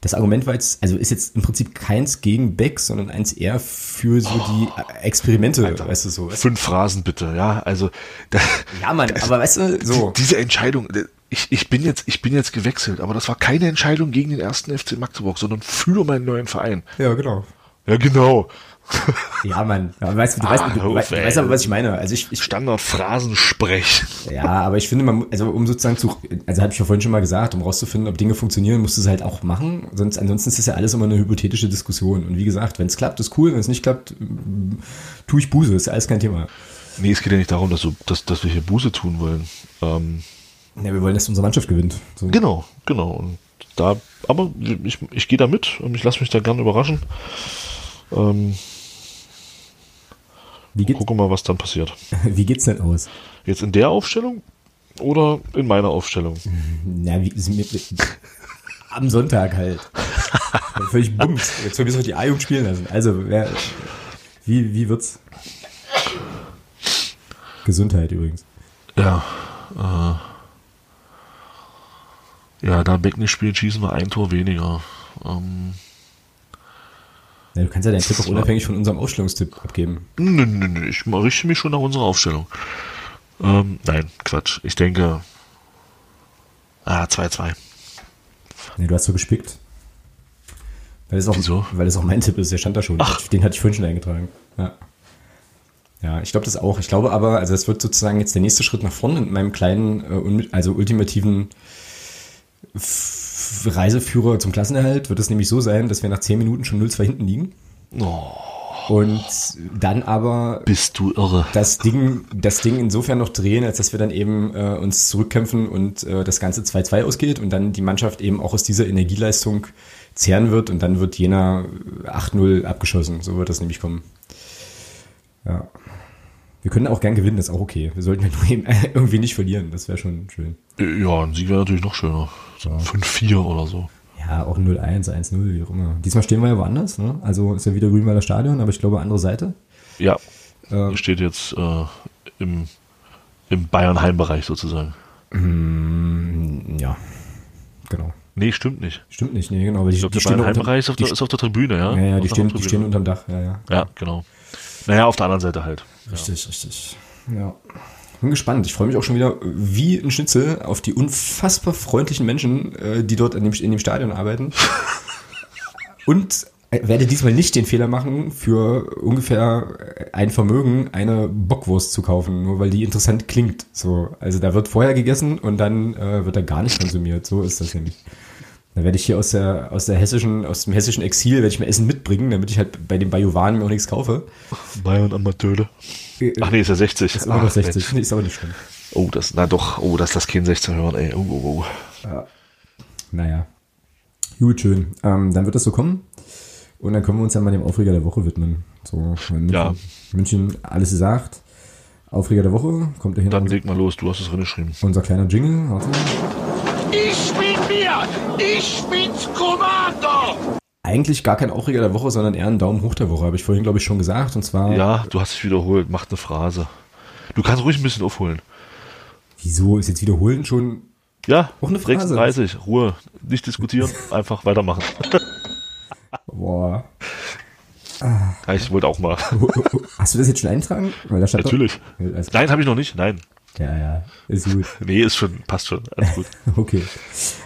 das Argument war jetzt, also ist jetzt im Prinzip keins gegen Beck, sondern eins eher für so die Experimente, Alter, weißt du so. Fünf Phrasen bitte, ja, also. Da, ja, Mann, aber weißt du, so. Diese Entscheidung, ich, ich bin jetzt, ich bin jetzt gewechselt, aber das war keine Entscheidung gegen den ersten FC Magdeburg, sondern für meinen neuen Verein. Ja, genau. Ja, genau. Ja, Mann. Ja, weißt, du, du, ah, weißt, du, du, weißt, weißt aber, was ich meine. Also ich, ich Standardphrasensprech. Ja, aber ich finde, man, also um sozusagen zu, also habe ich ja vorhin schon mal gesagt, um rauszufinden, ob Dinge funktionieren, musst du es halt auch machen. Sonst, ansonsten ist das ja alles immer eine hypothetische Diskussion. Und wie gesagt, wenn es klappt, ist cool. Wenn es nicht klappt, tue ich Buße. Ist ja alles kein Thema. Nee, es geht ja nicht darum, dass, du, dass, dass wir hier Buße tun wollen. Ähm, ja, wir wollen, dass unsere Mannschaft gewinnt. So. Genau, genau. Und da, aber ich, ich gehe da mit und ich lasse mich da gerne überraschen. Ähm, Wie geht's, gucken mal, was dann passiert. (laughs) Wie geht's denn aus? Jetzt in der Aufstellung oder in meiner Aufstellung? Na, wie, am Sonntag halt. (laughs) Völlig bums. Jetzt wir die A-Jugend spielen lassen. Also, wer, wie, wie wird's? Gesundheit übrigens. Ja, äh, ja, da Beck nicht spielt, schießen wir ein Tor weniger. Ähm, ja, du kannst ja deinen Tipp auch unabhängig von unserem Ausstellungstipp abgeben. Nö, nö, nö, ich richte mich schon nach unserer Aufstellung. Ähm, nein, Quatsch. Ich denke. Ah, 2-2. Nee, du hast so gespickt. Weil es auch, Wieso? Weil es auch mein Tipp ist, der stand da schon. Ach. Den hatte ich vorhin schon eingetragen. Ja. Ja, ich glaube das auch. Ich glaube aber, also das wird sozusagen jetzt der nächste Schritt nach vorne in meinem kleinen, äh, also ultimativen Reiseführer zum Klassenerhalt wird es nämlich so sein, dass wir nach 10 Minuten schon 0-2 hinten liegen. Oh. Und dann aber bist du irre. Das Ding, das Ding insofern noch drehen, als dass wir dann eben äh, uns zurückkämpfen und äh, das Ganze 2-2 ausgeht und dann die Mannschaft eben auch aus dieser Energieleistung zehren wird und dann wird jener 8-0 abgeschossen. So wird das nämlich kommen. Ja. Wir können auch gern gewinnen, das ist auch okay. Wir sollten ja nur (laughs) eben irgendwie nicht verlieren, das wäre schon schön. Ja, ein Sieg wäre natürlich noch schöner. So 5-4 oder so. Ja, auch 0-1, 1-0, wie auch immer. Diesmal stehen wir ja woanders, ne? Also ist ja wieder Grünwalder Stadion, aber ich glaube andere Seite. Ja. Ähm, steht jetzt äh, im, im Bayern-Heimbereich sozusagen. Mm, ja, genau. Nee, stimmt nicht. Stimmt nicht, nee, genau. Weil ich glaube, der Bayern-Heimbereich ist, auf der, ist auf der Tribüne, ja? Ja, ja, die stehen, die stehen unterm Dach, ja, ja. Ja, genau. Naja, auf der anderen Seite halt. Richtig, ja. richtig. Ja. Bin gespannt. Ich freue mich auch schon wieder wie ein Schnitzel auf die unfassbar freundlichen Menschen, äh, die dort in dem, in dem Stadion arbeiten. (laughs) Und werde diesmal nicht den Fehler machen, für ungefähr ein Vermögen eine Bockwurst zu kaufen, nur weil die interessant klingt. So, also da wird vorher gegessen und dann äh, wird da gar nicht konsumiert. So ist das nämlich. Da werde ich hier aus der, aus der hessischen, aus dem hessischen Exil werde ich mir Essen mitbringen, damit ich halt bei den Bajuwanen mir auch nichts kaufe. Bayern Amateure. Ach nee, ist ja 60. Ist auch noch 60. Nee, ist aber nicht schlimm. Oh, das, na doch, oh, dass das kein 16 hören, ey. Oh, oh, oh. Ja. Naja. Gut, schön. Ähm, dann wird das so kommen. Und dann können wir uns ja mal dem Aufreger der Woche widmen. So, München, ja. München alles gesagt. Aufreger der Woche, kommt dahin. Dann leg mal los, du hast es drin geschrieben. Unser kleiner Jingle, warte. Ich bin mir! Ich bin's Kommando! Eigentlich gar kein Aufreger der Woche, sondern eher ein Daumen hoch der Woche, habe ich vorhin, glaube ich, schon gesagt. Und zwar. Ja, du hast dich wiederholt, mach eine Phrase. Du kannst ruhig ein bisschen aufholen. Wieso? Ist jetzt wiederholen schon. Ja, auch eine Phrase. 36, Ruhe. Nicht diskutieren, (laughs) einfach weitermachen. Boah. Ah. Ich wollte auch mal. Hast du das jetzt schon eintragen? Natürlich. Doch, Nein, habe ich noch nicht. Nein. Ja, ja, ist gut. (laughs) nee, ist schon, passt schon. Alles gut. (laughs) okay.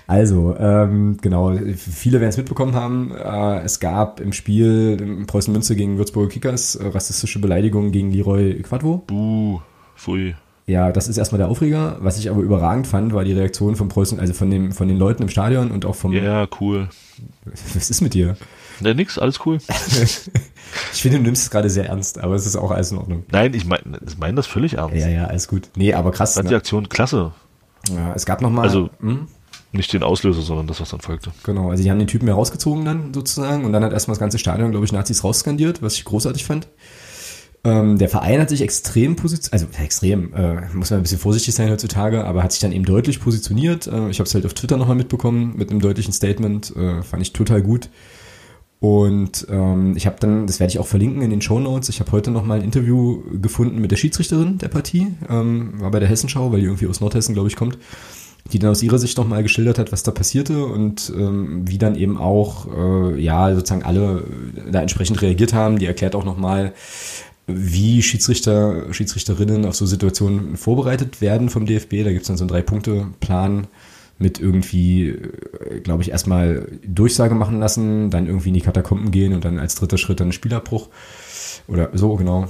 Also, ähm, genau, viele werden es mitbekommen haben. Äh, es gab im Spiel im Preußen Münster gegen Würzburger Kickers äh, rassistische Beleidigungen gegen Leroy Quadvo. Buh, pfui. Ja, das ist erstmal der Aufreger. Was ich aber überragend fand, war die Reaktion von Preußen, also von, dem, von den Leuten im Stadion und auch vom. Ja, cool. (laughs) Was ist mit dir? Ja, nix, alles cool. (laughs) ich finde, du nimmst es gerade sehr ernst, aber es ist auch alles in Ordnung. Nein, ich meine ich mein das völlig ernst. Ja, ja, alles gut. Nee, aber krass. Fand ne? die Aktion klasse. Ja, es gab nochmal. Also, hm? nicht den Auslöser, sondern das, was dann folgte. Genau, also die haben den Typen herausgezogen dann sozusagen und dann hat erstmal das ganze Stadion, glaube ich, Nazis rausskandiert, was ich großartig fand. Ähm, der Verein hat sich extrem positioniert, also extrem, äh, muss man ein bisschen vorsichtig sein heutzutage, aber hat sich dann eben deutlich positioniert. Äh, ich habe es halt auf Twitter nochmal mitbekommen mit einem deutlichen Statement, äh, fand ich total gut. Und ähm, ich habe dann, das werde ich auch verlinken in den Show Notes. Ich habe heute noch mal ein Interview gefunden mit der Schiedsrichterin der Partie, ähm, war bei der Hessenschau, weil die irgendwie aus Nordhessen, glaube ich, kommt, die dann aus ihrer Sicht noch mal geschildert hat, was da passierte und ähm, wie dann eben auch äh, ja sozusagen alle da entsprechend reagiert haben. Die erklärt auch noch mal, wie Schiedsrichter, Schiedsrichterinnen auf so Situationen vorbereitet werden vom DFB. Da gibt es dann so einen Drei-Punkte-Plan mit irgendwie, äh, glaube ich, erstmal Durchsage machen lassen, dann irgendwie in die Katakomben gehen und dann als dritter Schritt dann Spielabbruch. Oder so, genau.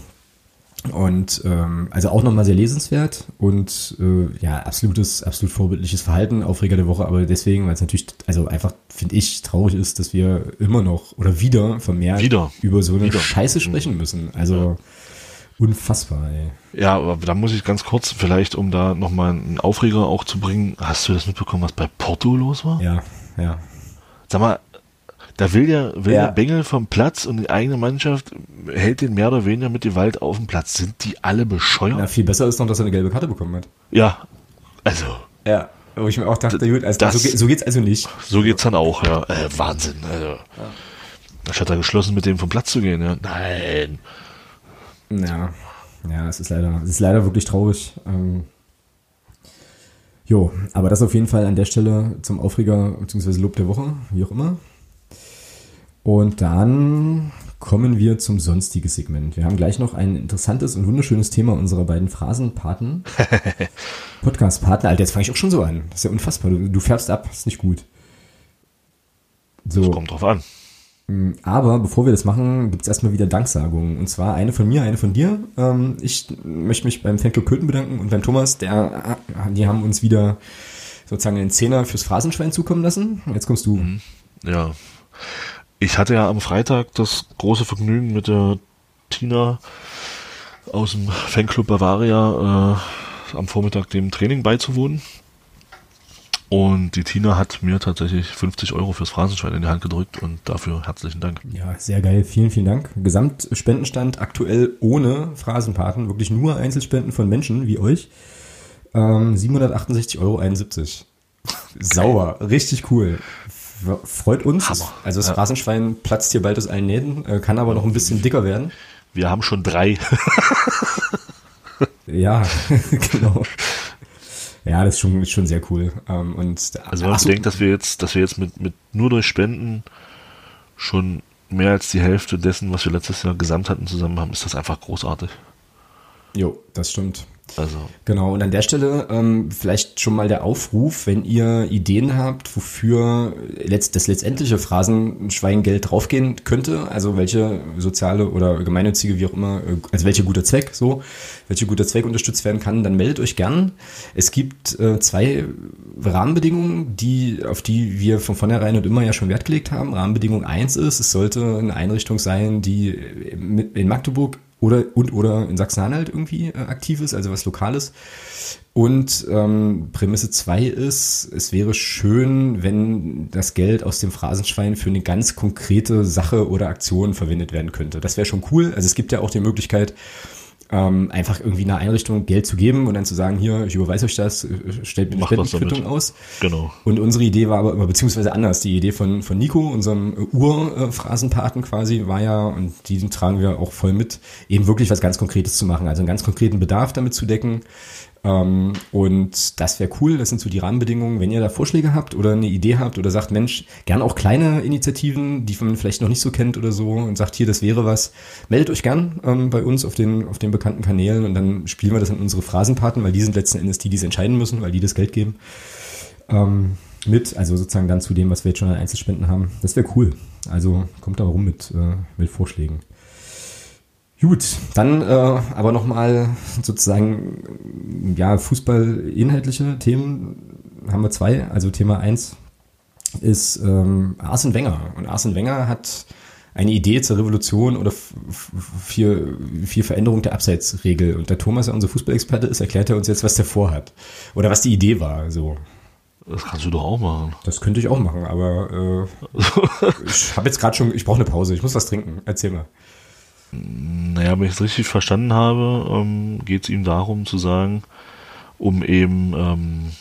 Und ähm, also auch nochmal sehr lesenswert und äh, ja, absolutes, absolut vorbildliches Verhalten, Aufreger der Woche, aber deswegen, weil es natürlich, also einfach, finde ich, traurig ist, dass wir immer noch oder wieder vermehrt wieder. über so eine wieder. Scheiße sprechen müssen. Also ja. Unfassbar, ey. Ja, aber da muss ich ganz kurz, vielleicht, um da nochmal einen Aufreger auch zu bringen, hast du das mitbekommen, was bei Porto los war? Ja, ja. Sag mal, da will der, will ja. der Bengel vom Platz und die eigene Mannschaft hält den mehr oder weniger mit Gewalt auf dem Platz. Sind die alle bescheuert? Ja, viel besser ist noch, dass er eine gelbe Karte bekommen hat. Ja, also. Ja, wo ich mir auch dachte, gut, also das, so, so, geht's also nicht. So geht's dann auch, ja. Äh, Wahnsinn. Also. Ja. Ich hatte geschlossen, mit dem vom Platz zu gehen, ja. Nein. Ja, ja, es ist leider, es ist leider wirklich traurig. Ähm, jo, aber das auf jeden Fall an der Stelle zum Aufreger bzw. Lob der Woche, wie auch immer. Und dann kommen wir zum sonstigen Segment. Wir haben gleich noch ein interessantes und wunderschönes Thema unserer beiden Phrasenpaten. (laughs) Podcast-Partner. Alter, jetzt fange ich auch schon so an. Das ist ja unfassbar. Du, du färbst ab, ist nicht gut. So. Das kommt drauf an. Mm, aber bevor wir das machen, gibt es erstmal wieder Danksagungen. Und zwar eine von mir, eine von dir. Ähm, ich möchte mich beim Fanclub Köthen bedanken und beim Thomas. Der, die haben uns wieder sozusagen den Zehner fürs Phrasenschwein zukommen lassen. Jetzt kommst du. Mhm. Ja. Ich hatte ja am Freitag das große Vergnügen mit der Tina aus dem Fanclub Bavaria äh, am Vormittag dem Training beizuwohnen. Und die Tina hat mir tatsächlich 50 Euro fürs Phrasenschwein in die Hand gedrückt und dafür herzlichen Dank. Ja, sehr geil. Vielen, vielen Dank. Gesamtspendenstand aktuell ohne Phrasenpaten, wirklich nur Einzelspenden von Menschen wie euch. Ähm, 768,71 Euro. Sauber, richtig cool freut uns. Hammer. Also das ja. Rasenschwein platzt hier bald aus allen Nähten, äh, kann aber noch ein bisschen dicker werden. Wir haben schon drei. ja, (laughs) genau. Ja, das ist schon, ist schon sehr cool. Ähm, und, also wenn man bedenkt, dass wir jetzt, dass wir jetzt mit, mit nur durch Spenden schon mehr als die Hälfte dessen, was wir letztes Jahr gesamt hatten, zusammen haben, ist das einfach großartig. Jo, das stimmt. Also. Genau, und an der Stelle ähm, vielleicht schon mal der Aufruf, wenn ihr Ideen habt, wofür letzt, das letztendliche Phrasenschweingeld draufgehen könnte, also welche soziale oder gemeinnützige, wie auch immer, äh, also welcher guter Zweck, so, welcher guter Zweck unterstützt werden kann, dann meldet euch gern. Es gibt äh, zwei Rahmenbedingungen, die, auf die wir von vornherein und immer ja schon Wert gelegt haben. Rahmenbedingung eins ist, es sollte eine Einrichtung sein, die in Magdeburg oder und oder in Sachsen-Anhalt irgendwie äh, aktiv ist, also was Lokales. Und ähm, Prämisse zwei ist, es wäre schön, wenn das Geld aus dem Phrasenschwein für eine ganz konkrete Sache oder Aktion verwendet werden könnte. Das wäre schon cool. Also es gibt ja auch die Möglichkeit, ähm, einfach irgendwie einer Einrichtung Geld zu geben und dann zu sagen, hier, ich überweise euch das, äh, stellt mir eine Spendenquittung aus. Genau. Und unsere Idee war aber, beziehungsweise anders, die Idee von, von Nico, unserem Urphrasenpaten quasi, war ja, und die tragen wir auch voll mit, eben wirklich was ganz Konkretes zu machen, also einen ganz konkreten Bedarf damit zu decken, ähm, und das wäre cool, das sind so die Rahmenbedingungen. Wenn ihr da Vorschläge habt oder eine Idee habt oder sagt, Mensch, gern auch kleine Initiativen, die man vielleicht noch nicht so kennt oder so und sagt, hier, das wäre was, meldet euch gern ähm, bei uns auf den, auf den bekannten Kanälen und dann spielen wir das in unsere Phrasenpaten, weil die sind letzten Endes die, die es entscheiden müssen, weil die das Geld geben. Ähm, mit, also sozusagen dann zu dem, was wir jetzt schon an Einzelspenden haben. Das wäre cool. Also kommt da rum mit, äh, mit Vorschlägen. Gut, dann äh, aber nochmal sozusagen ja Fußballinhaltliche Themen haben wir zwei. Also Thema eins ist ähm, Arsene Wenger und Arsene Wenger hat eine Idee zur Revolution oder für, für Veränderung der Abseitsregel. Und der Thomas, der unser Fußballexperte ist, erklärt er uns jetzt, was der vorhat. Oder was die Idee war. So. Das kannst du doch auch machen. Das könnte ich auch machen, aber äh, (laughs) ich habe jetzt gerade schon, ich brauche eine Pause, ich muss was trinken. Erzähl mal. Naja, wenn ich es richtig verstanden habe, ähm, geht es ihm darum zu sagen, um eben ähm,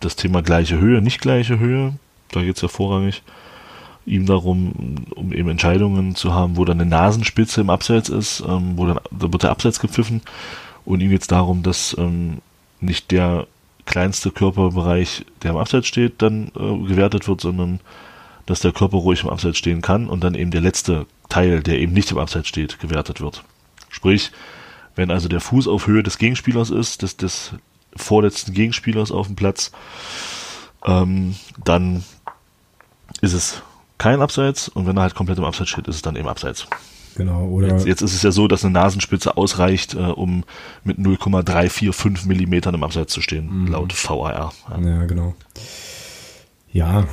das Thema gleiche Höhe, nicht gleiche Höhe, da geht es ja vorrangig, ihm darum, um eben Entscheidungen zu haben, wo dann eine Nasenspitze im Abseits ist, ähm, wo dann da wird der Abseits gepfiffen. Und ihm geht es darum, dass ähm, nicht der kleinste Körperbereich, der im Abseits steht, dann äh, gewertet wird, sondern dass der Körper ruhig im Abseits stehen kann und dann eben der letzte Teil, der eben nicht im Abseits steht, gewertet wird. Sprich, wenn also der Fuß auf Höhe des Gegenspielers ist, des, des vorletzten Gegenspielers auf dem Platz, ähm, dann ist es kein Abseits und wenn er halt komplett im Abseits steht, ist es dann eben Abseits. Genau, oder? Jetzt, jetzt ist es ja so, dass eine Nasenspitze ausreicht, äh, um mit 0,345 Millimetern im Abseits zu stehen, mhm. laut VAR. Ja. ja, genau. Ja,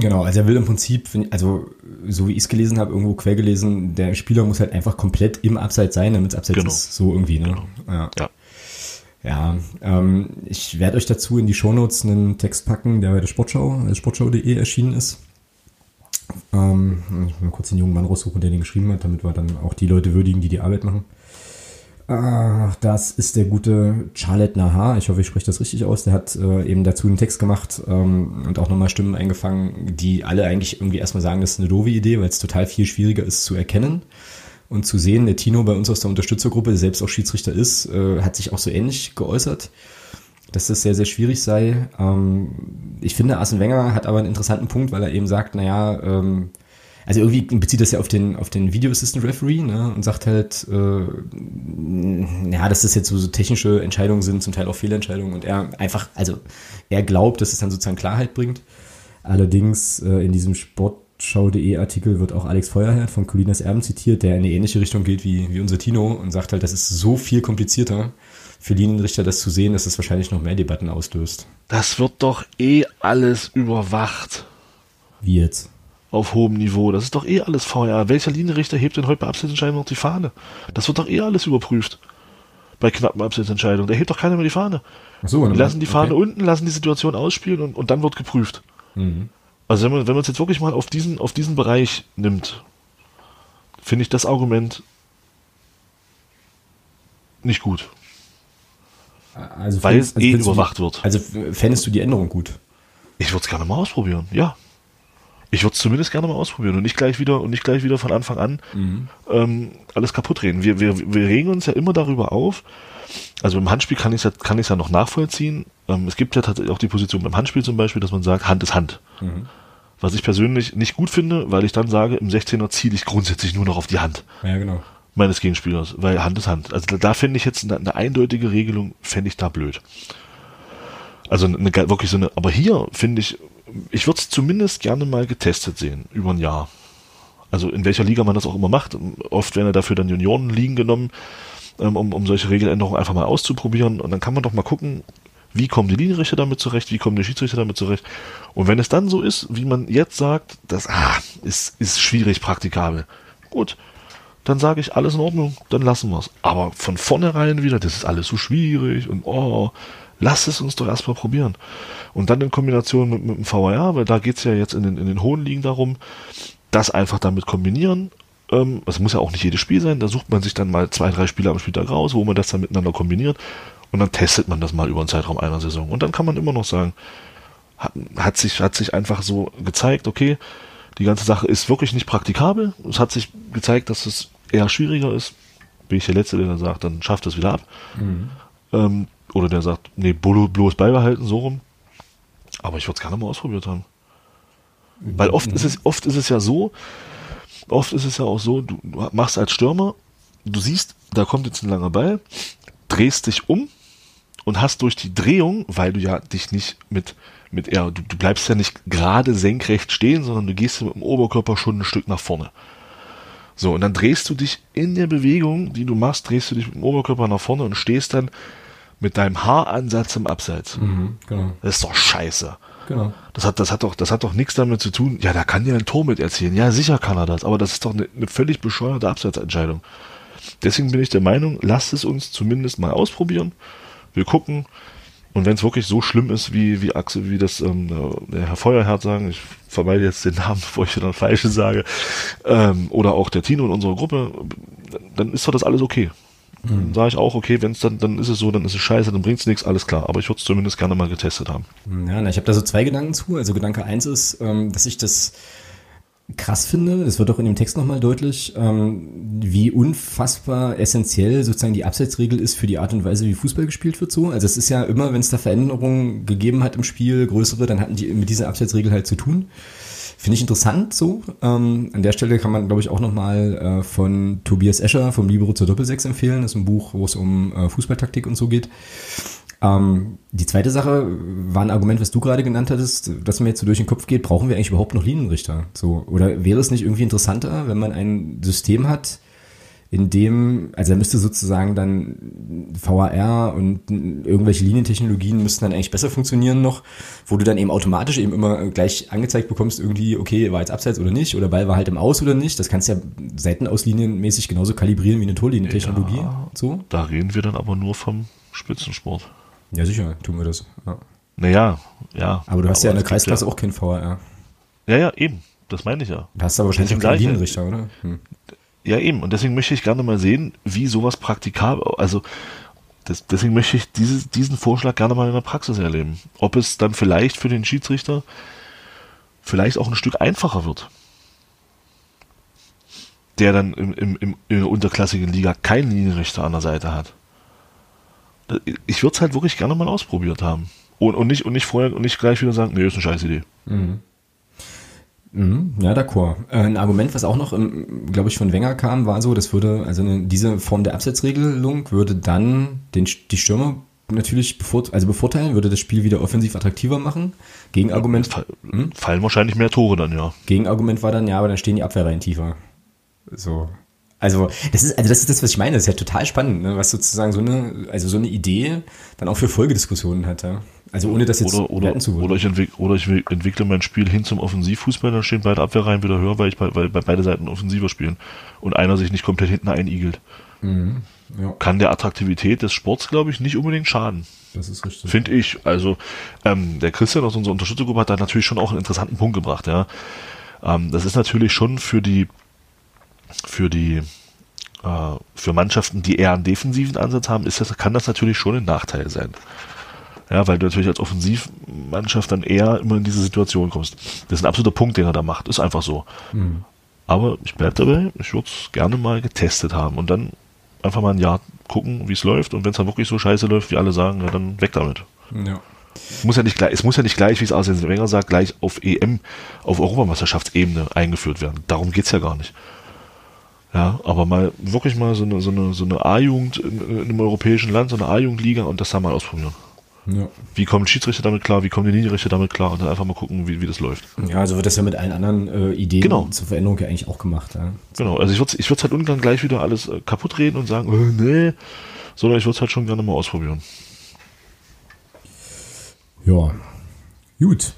Genau, also er will im Prinzip, also so wie ich es gelesen habe, irgendwo quer gelesen, der Spieler muss halt einfach komplett im Abseits sein, damit es Abseits genau. ist. So irgendwie, ne? Genau. Ja. ja. Ja, ähm, ich werde euch dazu in die Shownotes einen Text packen, der bei der Sportschau, also sportschau.de erschienen ist. Ähm, ich will mal kurz den jungen Mann raussuchen, der den geschrieben hat, damit wir dann auch die Leute würdigen, die die Arbeit machen. Ach, das ist der gute Charlotte Nahar. Ich hoffe, ich spreche das richtig aus. Der hat äh, eben dazu einen Text gemacht ähm, und auch nochmal Stimmen eingefangen, die alle eigentlich irgendwie erstmal sagen, das ist eine doofe Idee, weil es total viel schwieriger ist zu erkennen und zu sehen. Der Tino bei uns aus der Unterstützergruppe, der selbst auch Schiedsrichter ist, äh, hat sich auch so ähnlich geäußert, dass das sehr, sehr schwierig sei. Ähm, ich finde, Arsene Wenger hat aber einen interessanten Punkt, weil er eben sagt, naja, ähm, also irgendwie bezieht das ja auf den, auf den Video Assistant Referee, ne, und sagt halt, äh, ja, dass das jetzt so, so technische Entscheidungen sind, zum Teil auch Fehlentscheidungen und er einfach, also er glaubt, dass es dann sozusagen Klarheit bringt. Allerdings äh, in diesem Sportschau.de Artikel wird auch Alex Feuerherd von Colinas Erben zitiert, der in eine ähnliche Richtung geht wie, wie unser Tino und sagt halt, das ist so viel komplizierter für Linienrichter das zu sehen, dass es wahrscheinlich noch mehr Debatten auslöst. Das wird doch eh alles überwacht. Wie jetzt? Auf hohem Niveau. Das ist doch eh alles VR. Welcher Linienrichter hebt denn heute bei Abseitsentscheidungen noch die Fahne? Das wird doch eh alles überprüft. Bei knappen Abseitsentscheidungen. Da hebt doch keiner mehr die Fahne. Ach so, die lassen die Fahne okay. unten, lassen die Situation ausspielen und, und dann wird geprüft. Mhm. Also wenn man, wenn man es jetzt wirklich mal auf diesen, auf diesen Bereich nimmt, finde ich das Argument nicht gut. Also Weil es eh überwacht wird. Also fändest du die Änderung gut? Ich würde es gerne mal ausprobieren, ja. Ich würde es zumindest gerne mal ausprobieren und nicht gleich wieder und nicht gleich wieder von Anfang an mhm. ähm, alles kaputt reden. Wir, wir, wir regen uns ja immer darüber auf. Also im Handspiel kann ich ja, kann ich ja noch nachvollziehen. Ähm, es gibt ja tatsächlich auch die Position beim Handspiel zum Beispiel, dass man sagt, Hand ist Hand. Mhm. Was ich persönlich nicht gut finde, weil ich dann sage, im 16er ziele ich grundsätzlich nur noch auf die Hand. Ja, genau. meines Gegenspielers, weil Hand ist Hand. Also da, da finde ich jetzt eine, eine, eindeutige Regelung, fände ich da blöd. Also eine, wirklich so eine, aber hier finde ich, ich würde es zumindest gerne mal getestet sehen, über ein Jahr. Also in welcher Liga man das auch immer macht. Oft werden ja dafür dann Juniorenligen genommen, ähm, um, um solche Regeländerungen einfach mal auszuprobieren. Und dann kann man doch mal gucken, wie kommen die Linienrichter damit zurecht, wie kommen die Schiedsrichter damit zurecht. Und wenn es dann so ist, wie man jetzt sagt, das ah, ist, ist schwierig praktikabel. Gut, dann sage ich, alles in Ordnung, dann lassen wir es. Aber von vornherein wieder, das ist alles so schwierig und oh, lass es uns doch erstmal probieren. Und dann in Kombination mit, mit dem VAR, weil da geht es ja jetzt in den, in den hohen Ligen darum, das einfach damit kombinieren. Ähm, es muss ja auch nicht jedes Spiel sein, da sucht man sich dann mal zwei, drei Spiele am Spieltag raus, wo man das dann miteinander kombiniert und dann testet man das mal über einen Zeitraum einer Saison. Und dann kann man immer noch sagen, hat, hat sich, hat sich einfach so gezeigt, okay, die ganze Sache ist wirklich nicht praktikabel. Es hat sich gezeigt, dass es eher schwieriger ist. Bin ich der Letzte, der dann sagt, dann schafft es wieder ab. Mhm. Ähm, oder der sagt, nee, bloß beibehalten, so rum. Aber ich würde es gerne mal ausprobiert haben. Weil oft ist es, oft ist es ja so, oft ist es ja auch so, du machst als Stürmer, du siehst, da kommt jetzt ein langer Ball, drehst dich um und hast durch die Drehung, weil du ja dich nicht mit, mit eher, du, du bleibst ja nicht gerade senkrecht stehen, sondern du gehst mit dem Oberkörper schon ein Stück nach vorne. So, und dann drehst du dich in der Bewegung, die du machst, drehst du dich mit dem Oberkörper nach vorne und stehst dann mit deinem Haaransatz im Abseits. Mhm, genau. Das ist doch scheiße. Genau. Das hat, das hat doch, das hat doch nichts damit zu tun. Ja, da kann der ein Tor mit erzielen. Ja, sicher kann er das. Aber das ist doch eine, eine völlig bescheuerte Abseitsentscheidung. Deswegen bin ich der Meinung, lasst es uns zumindest mal ausprobieren. Wir gucken. Und wenn es wirklich so schlimm ist, wie, wie Axel, wie das ähm, der Herr Feuerherd sagen, ich vermeide jetzt den Namen, (laughs) bevor ich dann falsche sage, ähm, oder auch der Tino in unserer Gruppe, dann ist doch das alles okay. Mhm. sage ich auch, okay, wenn es dann, dann ist es so, dann ist es scheiße, dann bringt es nichts, alles klar. Aber ich würde es zumindest gerne mal getestet haben. Ja, na, ich habe da so zwei Gedanken zu. Also Gedanke eins ist, ähm, dass ich das krass finde, das wird auch in dem Text nochmal deutlich, ähm, wie unfassbar essentiell sozusagen die Abseitsregel ist für die Art und Weise, wie Fußball gespielt wird so. Also es ist ja immer, wenn es da Veränderungen gegeben hat im Spiel, größere, dann hatten die mit dieser Abseitsregel halt zu tun. Finde ich interessant so. Ähm, an der Stelle kann man, glaube ich, auch nochmal äh, von Tobias Escher vom Libero zur Doppelsechs empfehlen. Das ist ein Buch, wo es um äh, Fußballtaktik und so geht. Ähm, die zweite Sache war ein Argument, was du gerade genannt hattest, dass mir jetzt so durch den Kopf geht, brauchen wir eigentlich überhaupt noch Linienrichter? So, oder wäre es nicht irgendwie interessanter, wenn man ein System hat, in dem, also er müsste sozusagen dann VAR und irgendwelche Linientechnologien müssten dann eigentlich besser funktionieren noch, wo du dann eben automatisch eben immer gleich angezeigt bekommst, irgendwie, okay, war jetzt abseits oder nicht, oder Ball war halt im Aus oder nicht. Das kannst du ja seitenauslinienmäßig genauso kalibrieren wie eine Torlinientechnologie. Ja, so. Da reden wir dann aber nur vom Spitzensport. Ja, sicher, tun wir das. Ja. Naja, ja. Aber du hast aber ja in der Kreisklasse ja, auch kein VAR. Ja, ja, eben. Das meine ich ja. Da hast du aber wahrscheinlich auch keinen Linienrichter, oder? Hm. Ja, eben. Und deswegen möchte ich gerne mal sehen, wie sowas praktikabel, also das, deswegen möchte ich dieses, diesen Vorschlag gerne mal in der Praxis erleben. Ob es dann vielleicht für den Schiedsrichter vielleicht auch ein Stück einfacher wird. Der dann im, im, im, in der unterklassigen Liga keinen Linienrichter an der Seite hat. Ich würde es halt wirklich gerne mal ausprobiert haben. Und, und, nicht, und nicht vorher und nicht gleich wieder sagen, nee, ist eine scheiß Idee. Mhm. Mhm, ja, d'accord. Äh, ein Argument, was auch noch, glaube ich, von Wenger kam, war so, das würde, also diese Form der Absetzregelung würde dann den, die Stürmer natürlich bevor, also bevorteilen, würde das Spiel wieder offensiv attraktiver machen. Gegenargument. Ja, hm? Fallen wahrscheinlich mehr Tore dann, ja. Gegenargument war dann, ja, aber dann stehen die Abwehrreihen tiefer. So. Also, das ist, also das ist das, was ich meine. Das ist ja total spannend, ne? was sozusagen so eine, also so eine Idee dann auch für Folgediskussionen hat, ja. Also ohne das jetzt oder, oder, zu wollen. Oder ich, entwick, oder ich entwickle mein Spiel hin zum Offensivfußball, dann stehen beide Abwehrreihen wieder höher, weil ich bei, weil bei beide Seiten offensiver spielen und einer sich nicht komplett hinten einigelt. Mhm, ja. Kann der Attraktivität des Sports, glaube ich, nicht unbedingt schaden. Das ist richtig. Finde ich. Also ähm, der Christian aus unserer Unterstützergruppe hat da natürlich schon auch einen interessanten Punkt gebracht. Ja, ähm, das ist natürlich schon für die für die äh, für Mannschaften, die eher einen defensiven Ansatz haben, ist das, kann das natürlich schon ein Nachteil sein. Ja, weil du natürlich als Offensivmannschaft dann eher immer in diese Situation kommst. Das ist ein absoluter Punkt, den er da macht. Ist einfach so. Mhm. Aber ich bleibe dabei, ich würde es gerne mal getestet haben und dann einfach mal ein Jahr gucken, wie es läuft. Und wenn es dann wirklich so scheiße läuft, wie alle sagen, ja, dann weg damit. Ja. Muss ja nicht gleich, es muss ja nicht gleich, wie es Arsene Wenger sagt, gleich auf EM, auf Europameisterschaftsebene eingeführt werden. Darum geht es ja gar nicht. Ja, aber mal wirklich mal so eine, so eine, so eine A-Jugend in, in, einem europäischen Land, so eine A-Jugendliga und das da mal ausprobieren. Ja. Wie kommen Schiedsrichter damit klar, wie kommen die Linienrichter damit klar und dann einfach mal gucken, wie, wie das läuft. Ja, also wird das ja mit allen anderen äh, Ideen genau. zur Veränderung ja eigentlich auch gemacht. Ja. Genau, also ich würde ich halt ungern gleich wieder alles äh, kaputt reden und sagen, äh, nee, sondern ich würde es halt schon gerne mal ausprobieren. Ja, gut.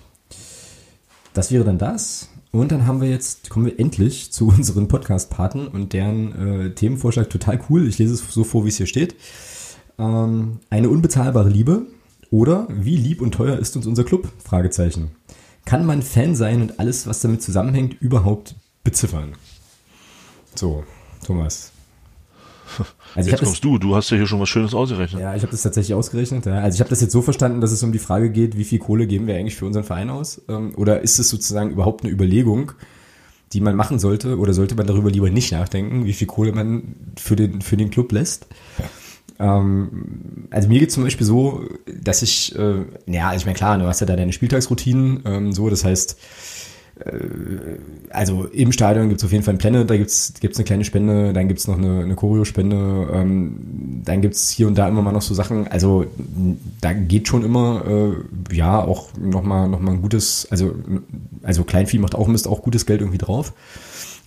Das wäre dann das. Und dann haben wir jetzt, kommen wir endlich zu (laughs) unseren Podcast-Paten und deren äh, Themenvorschlag total cool. Ich lese es so vor, wie es hier steht. Ähm, eine unbezahlbare Liebe oder wie lieb und teuer ist uns unser Club? Fragezeichen. Kann man Fan sein und alles, was damit zusammenhängt, überhaupt beziffern? So, Thomas. (laughs) Also jetzt kommst das, du, du hast ja hier schon was Schönes ausgerechnet. Ja, ich habe das tatsächlich ausgerechnet. Ja. Also ich habe das jetzt so verstanden, dass es um die Frage geht, wie viel Kohle geben wir eigentlich für unseren Verein aus? Ähm, oder ist es sozusagen überhaupt eine Überlegung, die man machen sollte? Oder sollte man darüber lieber nicht nachdenken, wie viel Kohle man für den, für den Club lässt? Ähm, also mir geht zum Beispiel so, dass ich, äh, ja, ich meine klar, du hast ja da deine Spieltagsroutinen, ähm, so, das heißt, äh, also im Stadion gibt es auf jeden Fall ein Planet, da gibt es eine kleine Spende, dann gibt es noch eine, eine Choreo-Spende, ähm, dann gibt es hier und da immer mal noch so Sachen, also da geht schon immer, äh, ja, auch nochmal noch mal ein gutes, also, also Kleinvieh macht auch Mist, auch gutes Geld irgendwie drauf.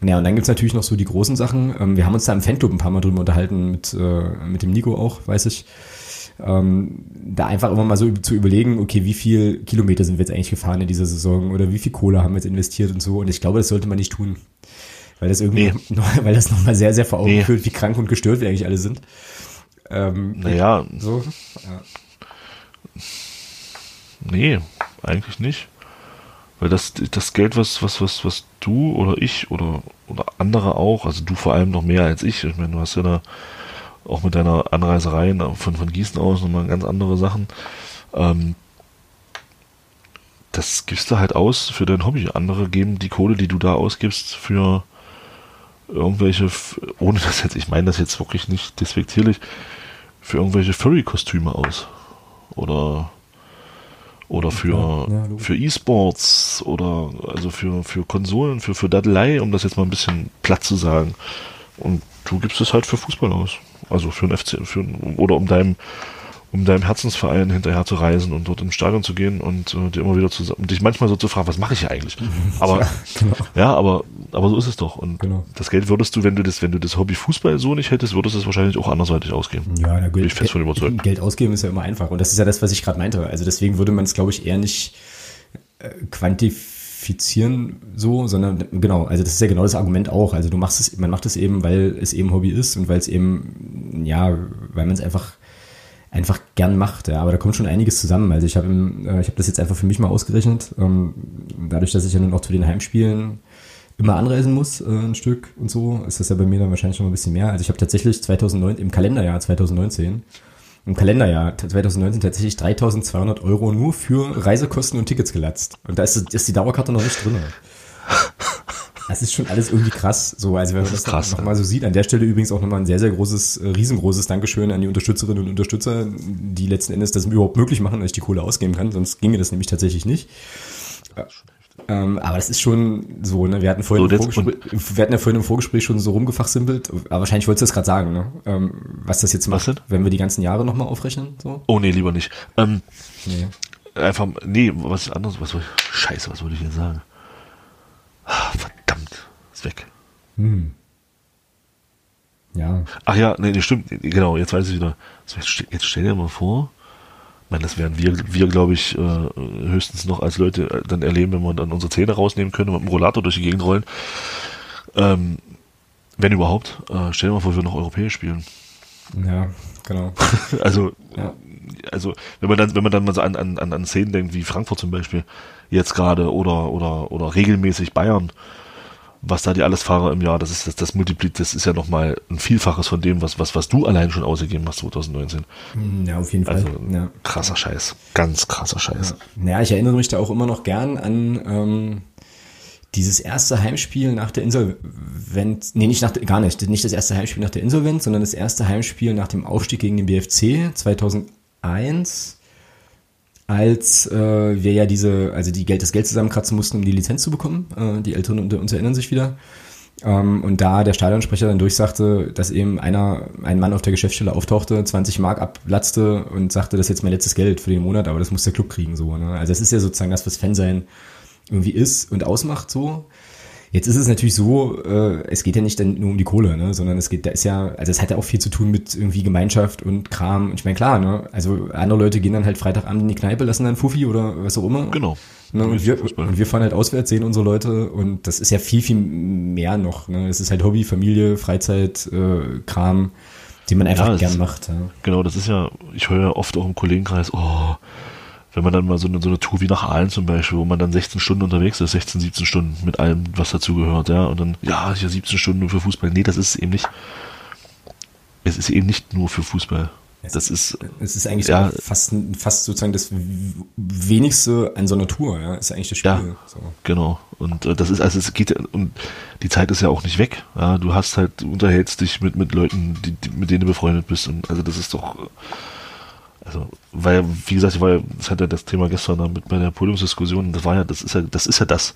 Ja, und dann gibt's natürlich noch so die großen Sachen. Ähm, wir haben uns da im Fanclub ein paar Mal drüber unterhalten, mit, äh, mit dem Nico auch, weiß ich. Ähm, da einfach immer mal so zu überlegen, okay, wie viel Kilometer sind wir jetzt eigentlich gefahren in dieser Saison oder wie viel Kohle haben wir jetzt investiert und so. Und ich glaube, das sollte man nicht tun. Weil das irgendwie, nee. (laughs) noch, weil das nochmal sehr, sehr vor Augen nee. führt, wie krank und gestört wir eigentlich alle sind. Ähm, naja. So. Ja. Nee, eigentlich nicht. Weil das, das Geld, was, was, was, was du oder ich oder, oder andere auch, also du vor allem noch mehr als ich, ich meine, du hast ja da auch mit deiner Anreiserei von, von Gießen aus nochmal ganz andere Sachen. Ähm, das gibst du halt aus für dein Hobby. Andere geben die Kohle, die du da ausgibst, für irgendwelche, ohne das jetzt, ich meine das jetzt wirklich nicht despektierlich, für irgendwelche Furry-Kostüme aus. Oder oder für, ja, für E-Sports oder also für, für Konsolen, für, für Dadelei, um das jetzt mal ein bisschen platt zu sagen. Und du gibst es halt für Fußball aus. Also für ein FC, für, oder um deinem, um deinem Herzensverein hinterher zu reisen und dort ins Stadion zu gehen und äh, dir immer wieder zu und dich manchmal so zu fragen, was mache ich hier eigentlich? (laughs) Aber ja, genau. ja, aber aber so ist es doch. Und genau. das Geld würdest du, wenn du das, wenn du das Hobby Fußball so nicht hättest, würdest du es wahrscheinlich auch anderseitig ausgeben. Ja, da Bin ich fest von überzeugt. Geld ausgeben ist ja immer einfach. Und das ist ja das, was ich gerade meinte. Also deswegen würde man es, glaube ich, eher nicht äh, quantifizieren so, sondern genau, also das ist ja genau das Argument auch. Also du machst es, man macht es eben, weil es eben Hobby ist und weil es eben, ja, weil man es einfach einfach gern macht. Ja. Aber da kommt schon einiges zusammen. Also ich habe äh, ich hab das jetzt einfach für mich mal ausgerechnet. Ähm, dadurch, dass ich ja nun auch zu den Heimspielen immer anreisen muss, äh, ein Stück und so, ist das ja bei mir dann wahrscheinlich schon ein bisschen mehr. Also ich habe tatsächlich 2009, im Kalenderjahr 2019, im Kalenderjahr 2019 tatsächlich 3200 Euro nur für Reisekosten und Tickets gelatzt. Und da ist, ist die Dauerkarte noch nicht drin. Das ist schon alles irgendwie krass. So, also wenn man das, das nochmal so sieht, an der Stelle übrigens auch nochmal ein sehr, sehr großes, äh, riesengroßes Dankeschön an die Unterstützerinnen und Unterstützer, die letzten Endes das überhaupt möglich machen, dass ich die Kohle ausgeben kann, sonst ginge das nämlich tatsächlich nicht. Ähm, aber das ist schon so, ne? Wir hatten vorhin, so, im Vorgespräch, wir hatten ja vorhin im Vorgespräch schon so rumgefachsimpelt, aber wahrscheinlich wolltest du das gerade sagen, ne? Ähm, was das jetzt macht, wenn wir die ganzen Jahre nochmal aufrechnen. So? Oh nee, lieber nicht. Ähm, nee. Einfach, nee, was anderes, was soll ich, scheiße, was wollte ich denn sagen? Ah, verdammt, ist weg. Hm. Ja. Ach ja, nee, nee, stimmt, genau, jetzt weiß ich wieder. Jetzt stell dir mal vor, meine, das werden wir, wir glaube ich, äh, höchstens noch als Leute äh, dann erleben, wenn wir dann unsere Zähne rausnehmen können und mit dem Rollator durch die Gegend rollen. Ähm, wenn überhaupt, äh, stell dir mal vor, wir noch europäisch spielen. Ja, genau. (laughs) also, ja. also, wenn man dann, wenn man dann mal so an, an, an Szenen denkt, wie Frankfurt zum Beispiel, jetzt gerade, oder, oder, oder regelmäßig Bayern, was da die alles Fahrer im Jahr, das ist das, das Multiplit, das ist ja nochmal ein Vielfaches von dem, was, was, was du allein schon ausgegeben hast 2019. Hm, ja, auf jeden Fall. Also, ja. krasser Scheiß. Ganz krasser Scheiß. Ja. ja, ich erinnere mich da auch immer noch gern an ähm, dieses erste Heimspiel nach der Insolvenz. Nee, nicht nach gar nicht. Nicht das erste Heimspiel nach der Insolvenz, sondern das erste Heimspiel nach dem Aufstieg gegen den BFC 2001 als äh, wir ja diese, also die Geld, das Geld zusammenkratzen mussten, um die Lizenz zu bekommen. Äh, die Älteren unter uns erinnern sich wieder. Ähm, und da der Stadionsprecher dann durchsagte, dass eben einer, ein Mann auf der Geschäftsstelle auftauchte, 20 Mark abplatzte und sagte, das ist jetzt mein letztes Geld für den Monat, aber das muss der Club kriegen, so, ne? Also das ist ja sozusagen das, was Fansein irgendwie ist und ausmacht, so. Jetzt ist es natürlich so, äh, es geht ja nicht dann nur um die Kohle, ne, sondern es geht, da ist ja, also es hat ja auch viel zu tun mit irgendwie Gemeinschaft und Kram. Und ich meine, klar, ne, also andere Leute gehen dann halt Freitagabend in die Kneipe, lassen dann Fuffi oder was auch immer. Genau. Ne, und, wir, und wir fahren halt auswärts, sehen unsere Leute und das ist ja viel, viel mehr noch. Ne? Es ist halt Hobby, Familie, Freizeit, äh, Kram, den man einfach Ja, gern macht. Ja. Genau, das ist ja, ich höre ja oft auch im Kollegenkreis, oh, wenn man dann mal so eine, so eine Tour wie nach Aalen zum Beispiel, wo man dann 16 Stunden unterwegs ist, 16, 17 Stunden mit allem, was dazugehört, ja, und dann, ja, hier 17 Stunden nur für Fußball. Nee, das ist eben nicht, es ist eben nicht nur für Fußball. Das ist, Es ist eigentlich Ja. fast, fast sozusagen das wenigste an so einer Tour, ja, ist eigentlich das Spiel. Ja. So. Genau. Und äh, das ist, also es geht ja, und die Zeit ist ja auch nicht weg. Ja, du hast halt, du unterhältst dich mit, mit Leuten, die, die, mit denen du befreundet bist. Und also das ist doch, also, weil, wie gesagt, ich war ja, das hat ja das Thema gestern da mit bei der Podiumsdiskussion, das war ja, das ist ja, das ist ja das,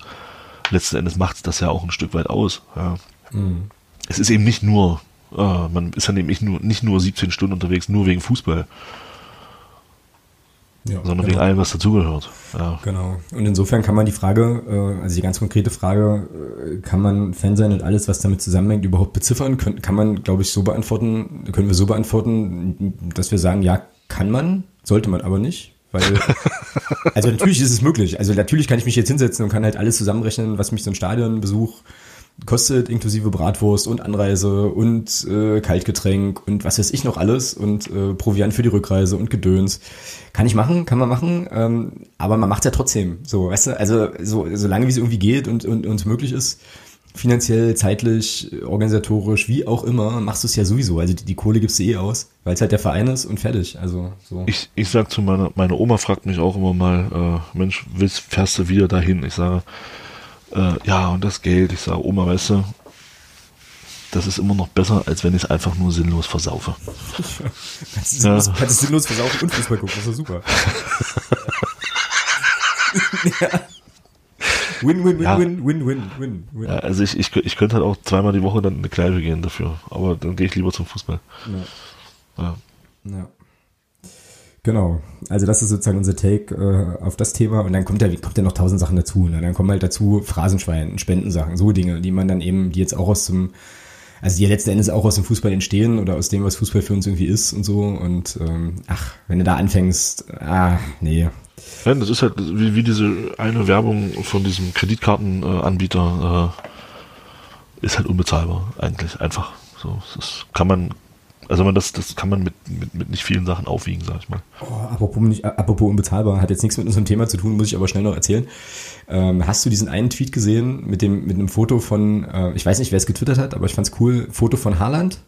letzten Endes macht das ja auch ein Stück weit aus. Ja. Es ist eben nicht nur, äh, man ist ja nämlich nur, nicht nur 17 Stunden unterwegs, nur wegen Fußball, Ja, sondern genau. wegen allem, was dazugehört. Ja. Genau. Und insofern kann man die Frage, äh, also die ganz konkrete Frage, äh, kann man Fan sein und alles, was damit zusammenhängt, überhaupt beziffern? Kann man, glaube ich, so beantworten, können wir so beantworten, dass wir sagen, ja, kann man, sollte man aber nicht. Weil, (laughs) also natürlich ist es möglich. Also natürlich kann ich mich jetzt hinsetzen und kann halt alles zusammenrechnen, was mich so ein Stadionbesuch kostet, inklusive Bratwurst und Anreise und äh, Kaltgetränk und was weiß ich noch alles und äh, Proviant für die Rückreise und Gedöns. Kann ich machen, kann man machen, ähm, aber man macht ja trotzdem. So, weißt du, also so, solange wie es irgendwie geht und, und uns möglich ist, finanziell, zeitlich, organisatorisch, wie auch immer, machst du es ja sowieso. Also die, die Kohle gibst du eh aus, weil es halt der Verein ist und fertig. Also so. Ich, ich sag zu meiner, meine Oma fragt mich auch immer mal, äh, Mensch, willst, fährst du wieder dahin? Ich sage, äh, ja, und das Geld. Ich sage, Oma, weißt du, das ist immer noch besser, als wenn ich es einfach nur sinnlos versaufe. (laughs) Kannst du sinnlos, kannst du sinnlos versaufen und Fußball gucken, das ist super. (laughs) (laughs) ja. Win, win, win, Ja. win, win, win, win, win. Ja, also ich, ich, ich könnte halt auch zweimal die Woche dann in eine Kneipe gehen dafür, aber dann gehe ich lieber zum Fußball. Ja. Ja. Genau. Also das ist sozusagen unser Take äh, auf das Thema. Und dann kommt ja, kommt ja noch tausend Sachen dazu. Ne? Dann kommen halt dazu Phrasenschwein, Spendensachen, so Dinge, die man dann eben, die jetzt auch aus dem, also die ja letzten Endes auch aus dem Fußball entstehen oder aus dem, was Fußball für uns irgendwie ist und so. Und ähm, ach, wenn du da anfängst, ah, nee. Ja, das ist halt wie, wie diese eine Werbung von diesem Kreditkartenanbieter Anbieter, äh, ist halt unbezahlbar eigentlich einfach. So, das kann man, also man das, das kann man mit, mit, mit nicht vielen Sachen aufwiegen, sag ich mal. Oh, apropos, nicht, apropos unbezahlbar, hat jetzt nichts mit unserem Thema zu tun, muss ich aber schnell noch erzählen. Ähm, hast du diesen einen Tweet gesehen mit dem mit einem Foto von, äh, ich weiß nicht, wer es getwittert hat, aber ich fand's cool, Foto von Haaland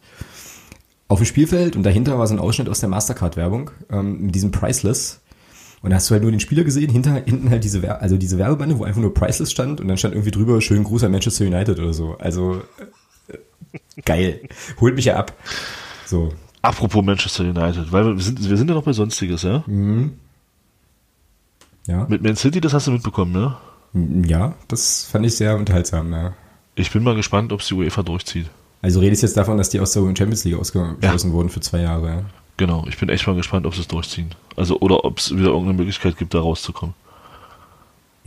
auf dem Spielfeld und dahinter war so ein Ausschnitt aus der Mastercard-Werbung ähm, mit diesem Priceless. Und da hast du halt nur den Spieler gesehen, hinter, hinten halt diese, Wer- also diese Werbebande, wo einfach nur Priceless stand und dann stand irgendwie drüber, schönen Gruß an Manchester United oder so. Also äh, geil. Holt mich ja ab. So, Apropos Manchester United, weil wir sind, wir sind ja noch bei Sonstiges, ja? ja. Mit Man City, das hast du mitbekommen, ne? Ja, das fand ich sehr unterhaltsam, ja. Ich bin mal gespannt, ob es die UEFA durchzieht. Also redest jetzt davon, dass die aus der Champions League ausgeschlossen wurden für zwei Jahre. Ja. Genau, ich bin echt mal gespannt, ob sie es durchziehen. Also, oder ob es wieder irgendeine Möglichkeit gibt, da rauszukommen.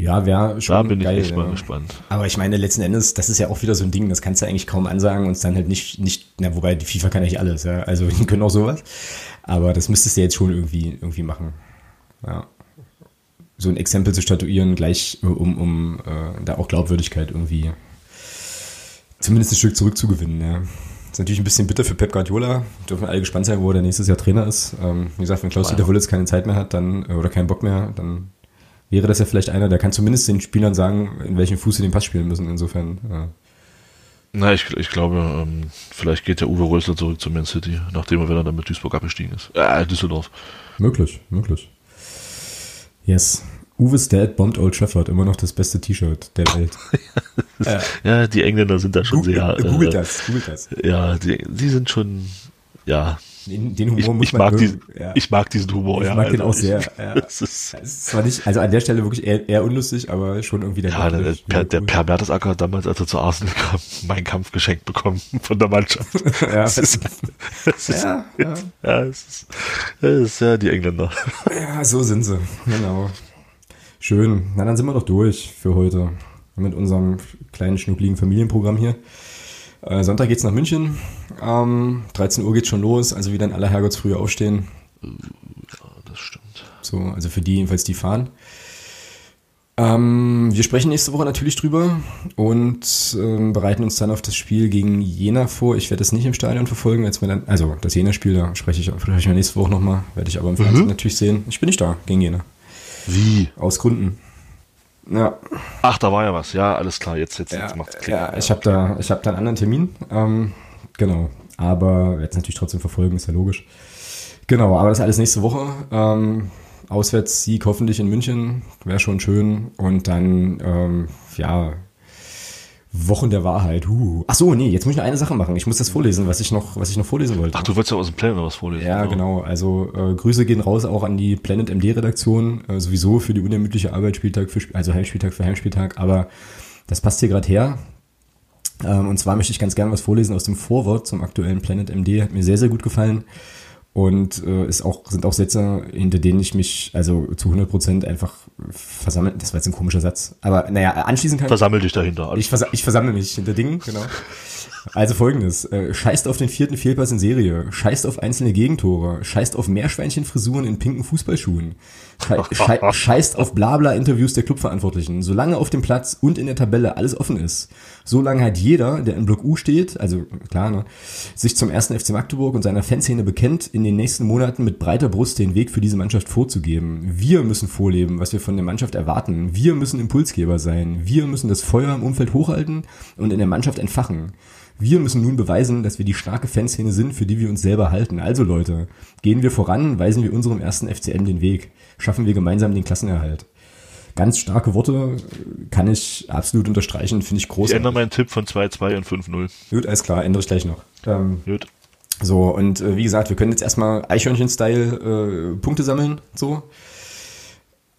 Ja, wäre schon Da bin ich geil. echt mal ja. gespannt. Aber ich meine, letzten Endes, das ist ja auch wieder so ein Ding, das kannst du eigentlich kaum ansagen und es dann halt nicht, nicht, na, wobei die FIFA kann eigentlich alles, ja. Also (laughs) die können auch sowas. Aber das müsstest du jetzt schon irgendwie, irgendwie machen. Ja. So ein Exempel zu statuieren, gleich äh, um, um äh, da auch Glaubwürdigkeit irgendwie zumindest ein Stück zurückzugewinnen, ja. Ist natürlich ein bisschen bitter für Pep Guardiola. Dürfen alle gespannt sein, wo er nächstes Jahr Trainer ist. Ähm, wie gesagt, wenn Klaus-Dieter Wulitz keine Zeit mehr hat, dann, äh, oder keinen Bock mehr, dann wäre das ja vielleicht einer, der kann zumindest den Spielern sagen, in welchem Fuß sie den Pass spielen müssen. Insofern, ja. Na, ich, ich glaube, ähm, vielleicht geht der Uwe Rösler zurück zu Man City, nachdem er wieder dann mit Duisburg abgestiegen ist. Äh, Düsseldorf. möglich, möglich. Yes. Uwe's Dad bombed Old Trafford, immer noch das beste T-Shirt der Welt. (laughs) Ja, die Engländer sind da schon sehr. Google äh, das, googelt das. Ja, die, die sind schon, ja, Den, den Humor ich, muss ich man mag diesen, Ja. ich mag diesen Humor, Ich ja. mag den also auch sehr. Ich, Ja. ist, Es ist zwar nicht, also an der Stelle wirklich eher, eher unlustig, aber schon irgendwie der ja, der, der, der cool. Per Mertesacker hat damals, als er zu Arsenal kam, (laughs) meinen Kampf geschenkt bekommen von der Mannschaft. (laughs) ja, Das ist, das ist, ja, ja. ja, es ist, das ist ja die Engländer. ja, so sind sie. Genau. Schön. Na, dann sind wir doch durch für heute mit unserem kleinen, schnuckligen Familienprogramm hier. Äh, Sonntag geht's nach München. Ähm, 13 Uhr geht's schon los, also wieder in aller Herrgottsfrühe aufstehen. Das stimmt. So, also für die jedenfalls, die fahren. Ähm, wir sprechen nächste Woche natürlich drüber und ähm, bereiten uns dann auf das Spiel gegen Jena vor. Ich werde es nicht im Stadion verfolgen, wir dann, also das Jena-Spiel, da spreche ich, spreche ich nächste Woche nochmal, werde ich aber im Fernsehen natürlich sehen. Ich bin nicht da gegen Jena. Wie? Aus Gründen. Ja, Ach, da war ja was. Ja, alles klar. Jetzt, jetzt, ja, jetzt macht's Klick. ja ich habe da, ich habe da einen anderen Termin. Ähm, genau, aber werde es natürlich trotzdem verfolgen, ist ja logisch. Genau, aber das alles nächste Woche. Ähm, Auswärtssieg hoffentlich in München, wäre schon schön. Und dann, ähm, ja, Wochen der Wahrheit. Uh. Ach so, nee, jetzt muss ich noch eine Sache machen. Ich muss das vorlesen, was ich noch, was ich noch vorlesen wollte. Ach, du wolltest ja aus dem Plan noch was vorlesen. Ja, genau. Also äh, Grüße gehen raus auch an die Planet MD Redaktion, äh, sowieso für die unermüdliche Arbeit Spieltag für also Heimspieltag für Heimspieltag, aber das passt hier gerade her. Ähm, und zwar möchte ich ganz gerne was vorlesen aus dem Vorwort zum aktuellen Planet MD. Hat mir sehr, sehr gut gefallen. Und äh, ist auch, sind auch Sätze, hinter denen ich mich also zu 100 Prozent einfach versammeln. Das war jetzt ein komischer Satz. Aber naja, anschließen kann Versammel dich dahinter. Ich, versa ich versammle mich hinter Dingen, genau. (laughs) Also folgendes, äh, scheißt auf den vierten Fehlpass in Serie, scheißt auf einzelne Gegentore, scheißt auf Meerschweinchenfrisuren in pinken Fußballschuhen, schei (laughs) schei scheißt auf Blabla-Interviews der Clubverantwortlichen. Solange auf dem Platz und in der Tabelle alles offen ist, solange hat jeder, der in Block U steht, also klar, ne, sich zum ersten FC Magdeburg und seiner Fanszene bekennt, in den nächsten Monaten mit breiter Brust den Weg für diese Mannschaft vorzugeben. Wir müssen vorleben, was wir von der Mannschaft erwarten. Wir müssen Impulsgeber sein. Wir müssen das Feuer im Umfeld hochhalten und in der Mannschaft entfachen. Wir müssen nun beweisen, dass wir die starke Fanszene sind, für die wir uns selber halten. Also Leute, gehen wir voran, weisen wir unserem ersten FCM den Weg. Schaffen wir gemeinsam den Klassenerhalt. Ganz starke Worte, kann ich absolut unterstreichen, finde ich Ich großartig. ändere meinen Tipp von 2-2 und 5-0. Gut, alles klar, ändere ich gleich noch. Ähm, Gut. so, und äh, wie gesagt, wir können jetzt erstmal Eichhörnchen-Style äh, Punkte sammeln, so.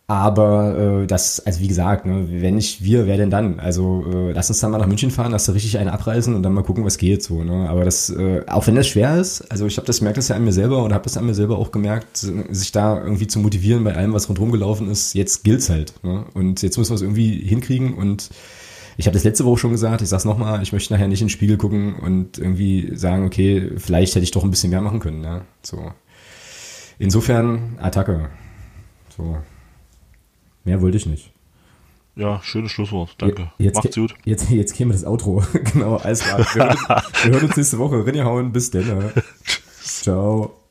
Aber äh, das, also wie gesagt, ne, wenn nicht wir, wer denn dann? Also äh, lass uns dann mal nach München fahren, lass da richtig einen abreißen und dann mal gucken, was geht so. Ne? Aber das, äh, auch wenn das schwer ist, also ich habe das merkt das ja an mir selber und habe das an mir selber auch gemerkt, sich da irgendwie zu motivieren bei allem, was rundherum gelaufen ist. Jetzt gilt's halt. Ne? Und jetzt müssen wir es irgendwie hinkriegen und ich habe das letzte Woche schon gesagt, ich sag's nochmal, ich möchte nachher nicht in den Spiegel gucken und irgendwie sagen, okay, vielleicht hätte ich doch ein bisschen mehr machen können. Ja? So. Insofern Attacke. So. Mehr wollte ich nicht. Ja, schönes Schlusswort. Danke. Jetzt, Macht's gut. Jetzt, jetzt käme das Outro. (laughs) genau, alles klar. Wir hören, uns, wir hören uns nächste Woche. Rinnehauen, bis dann. (laughs) Ciao.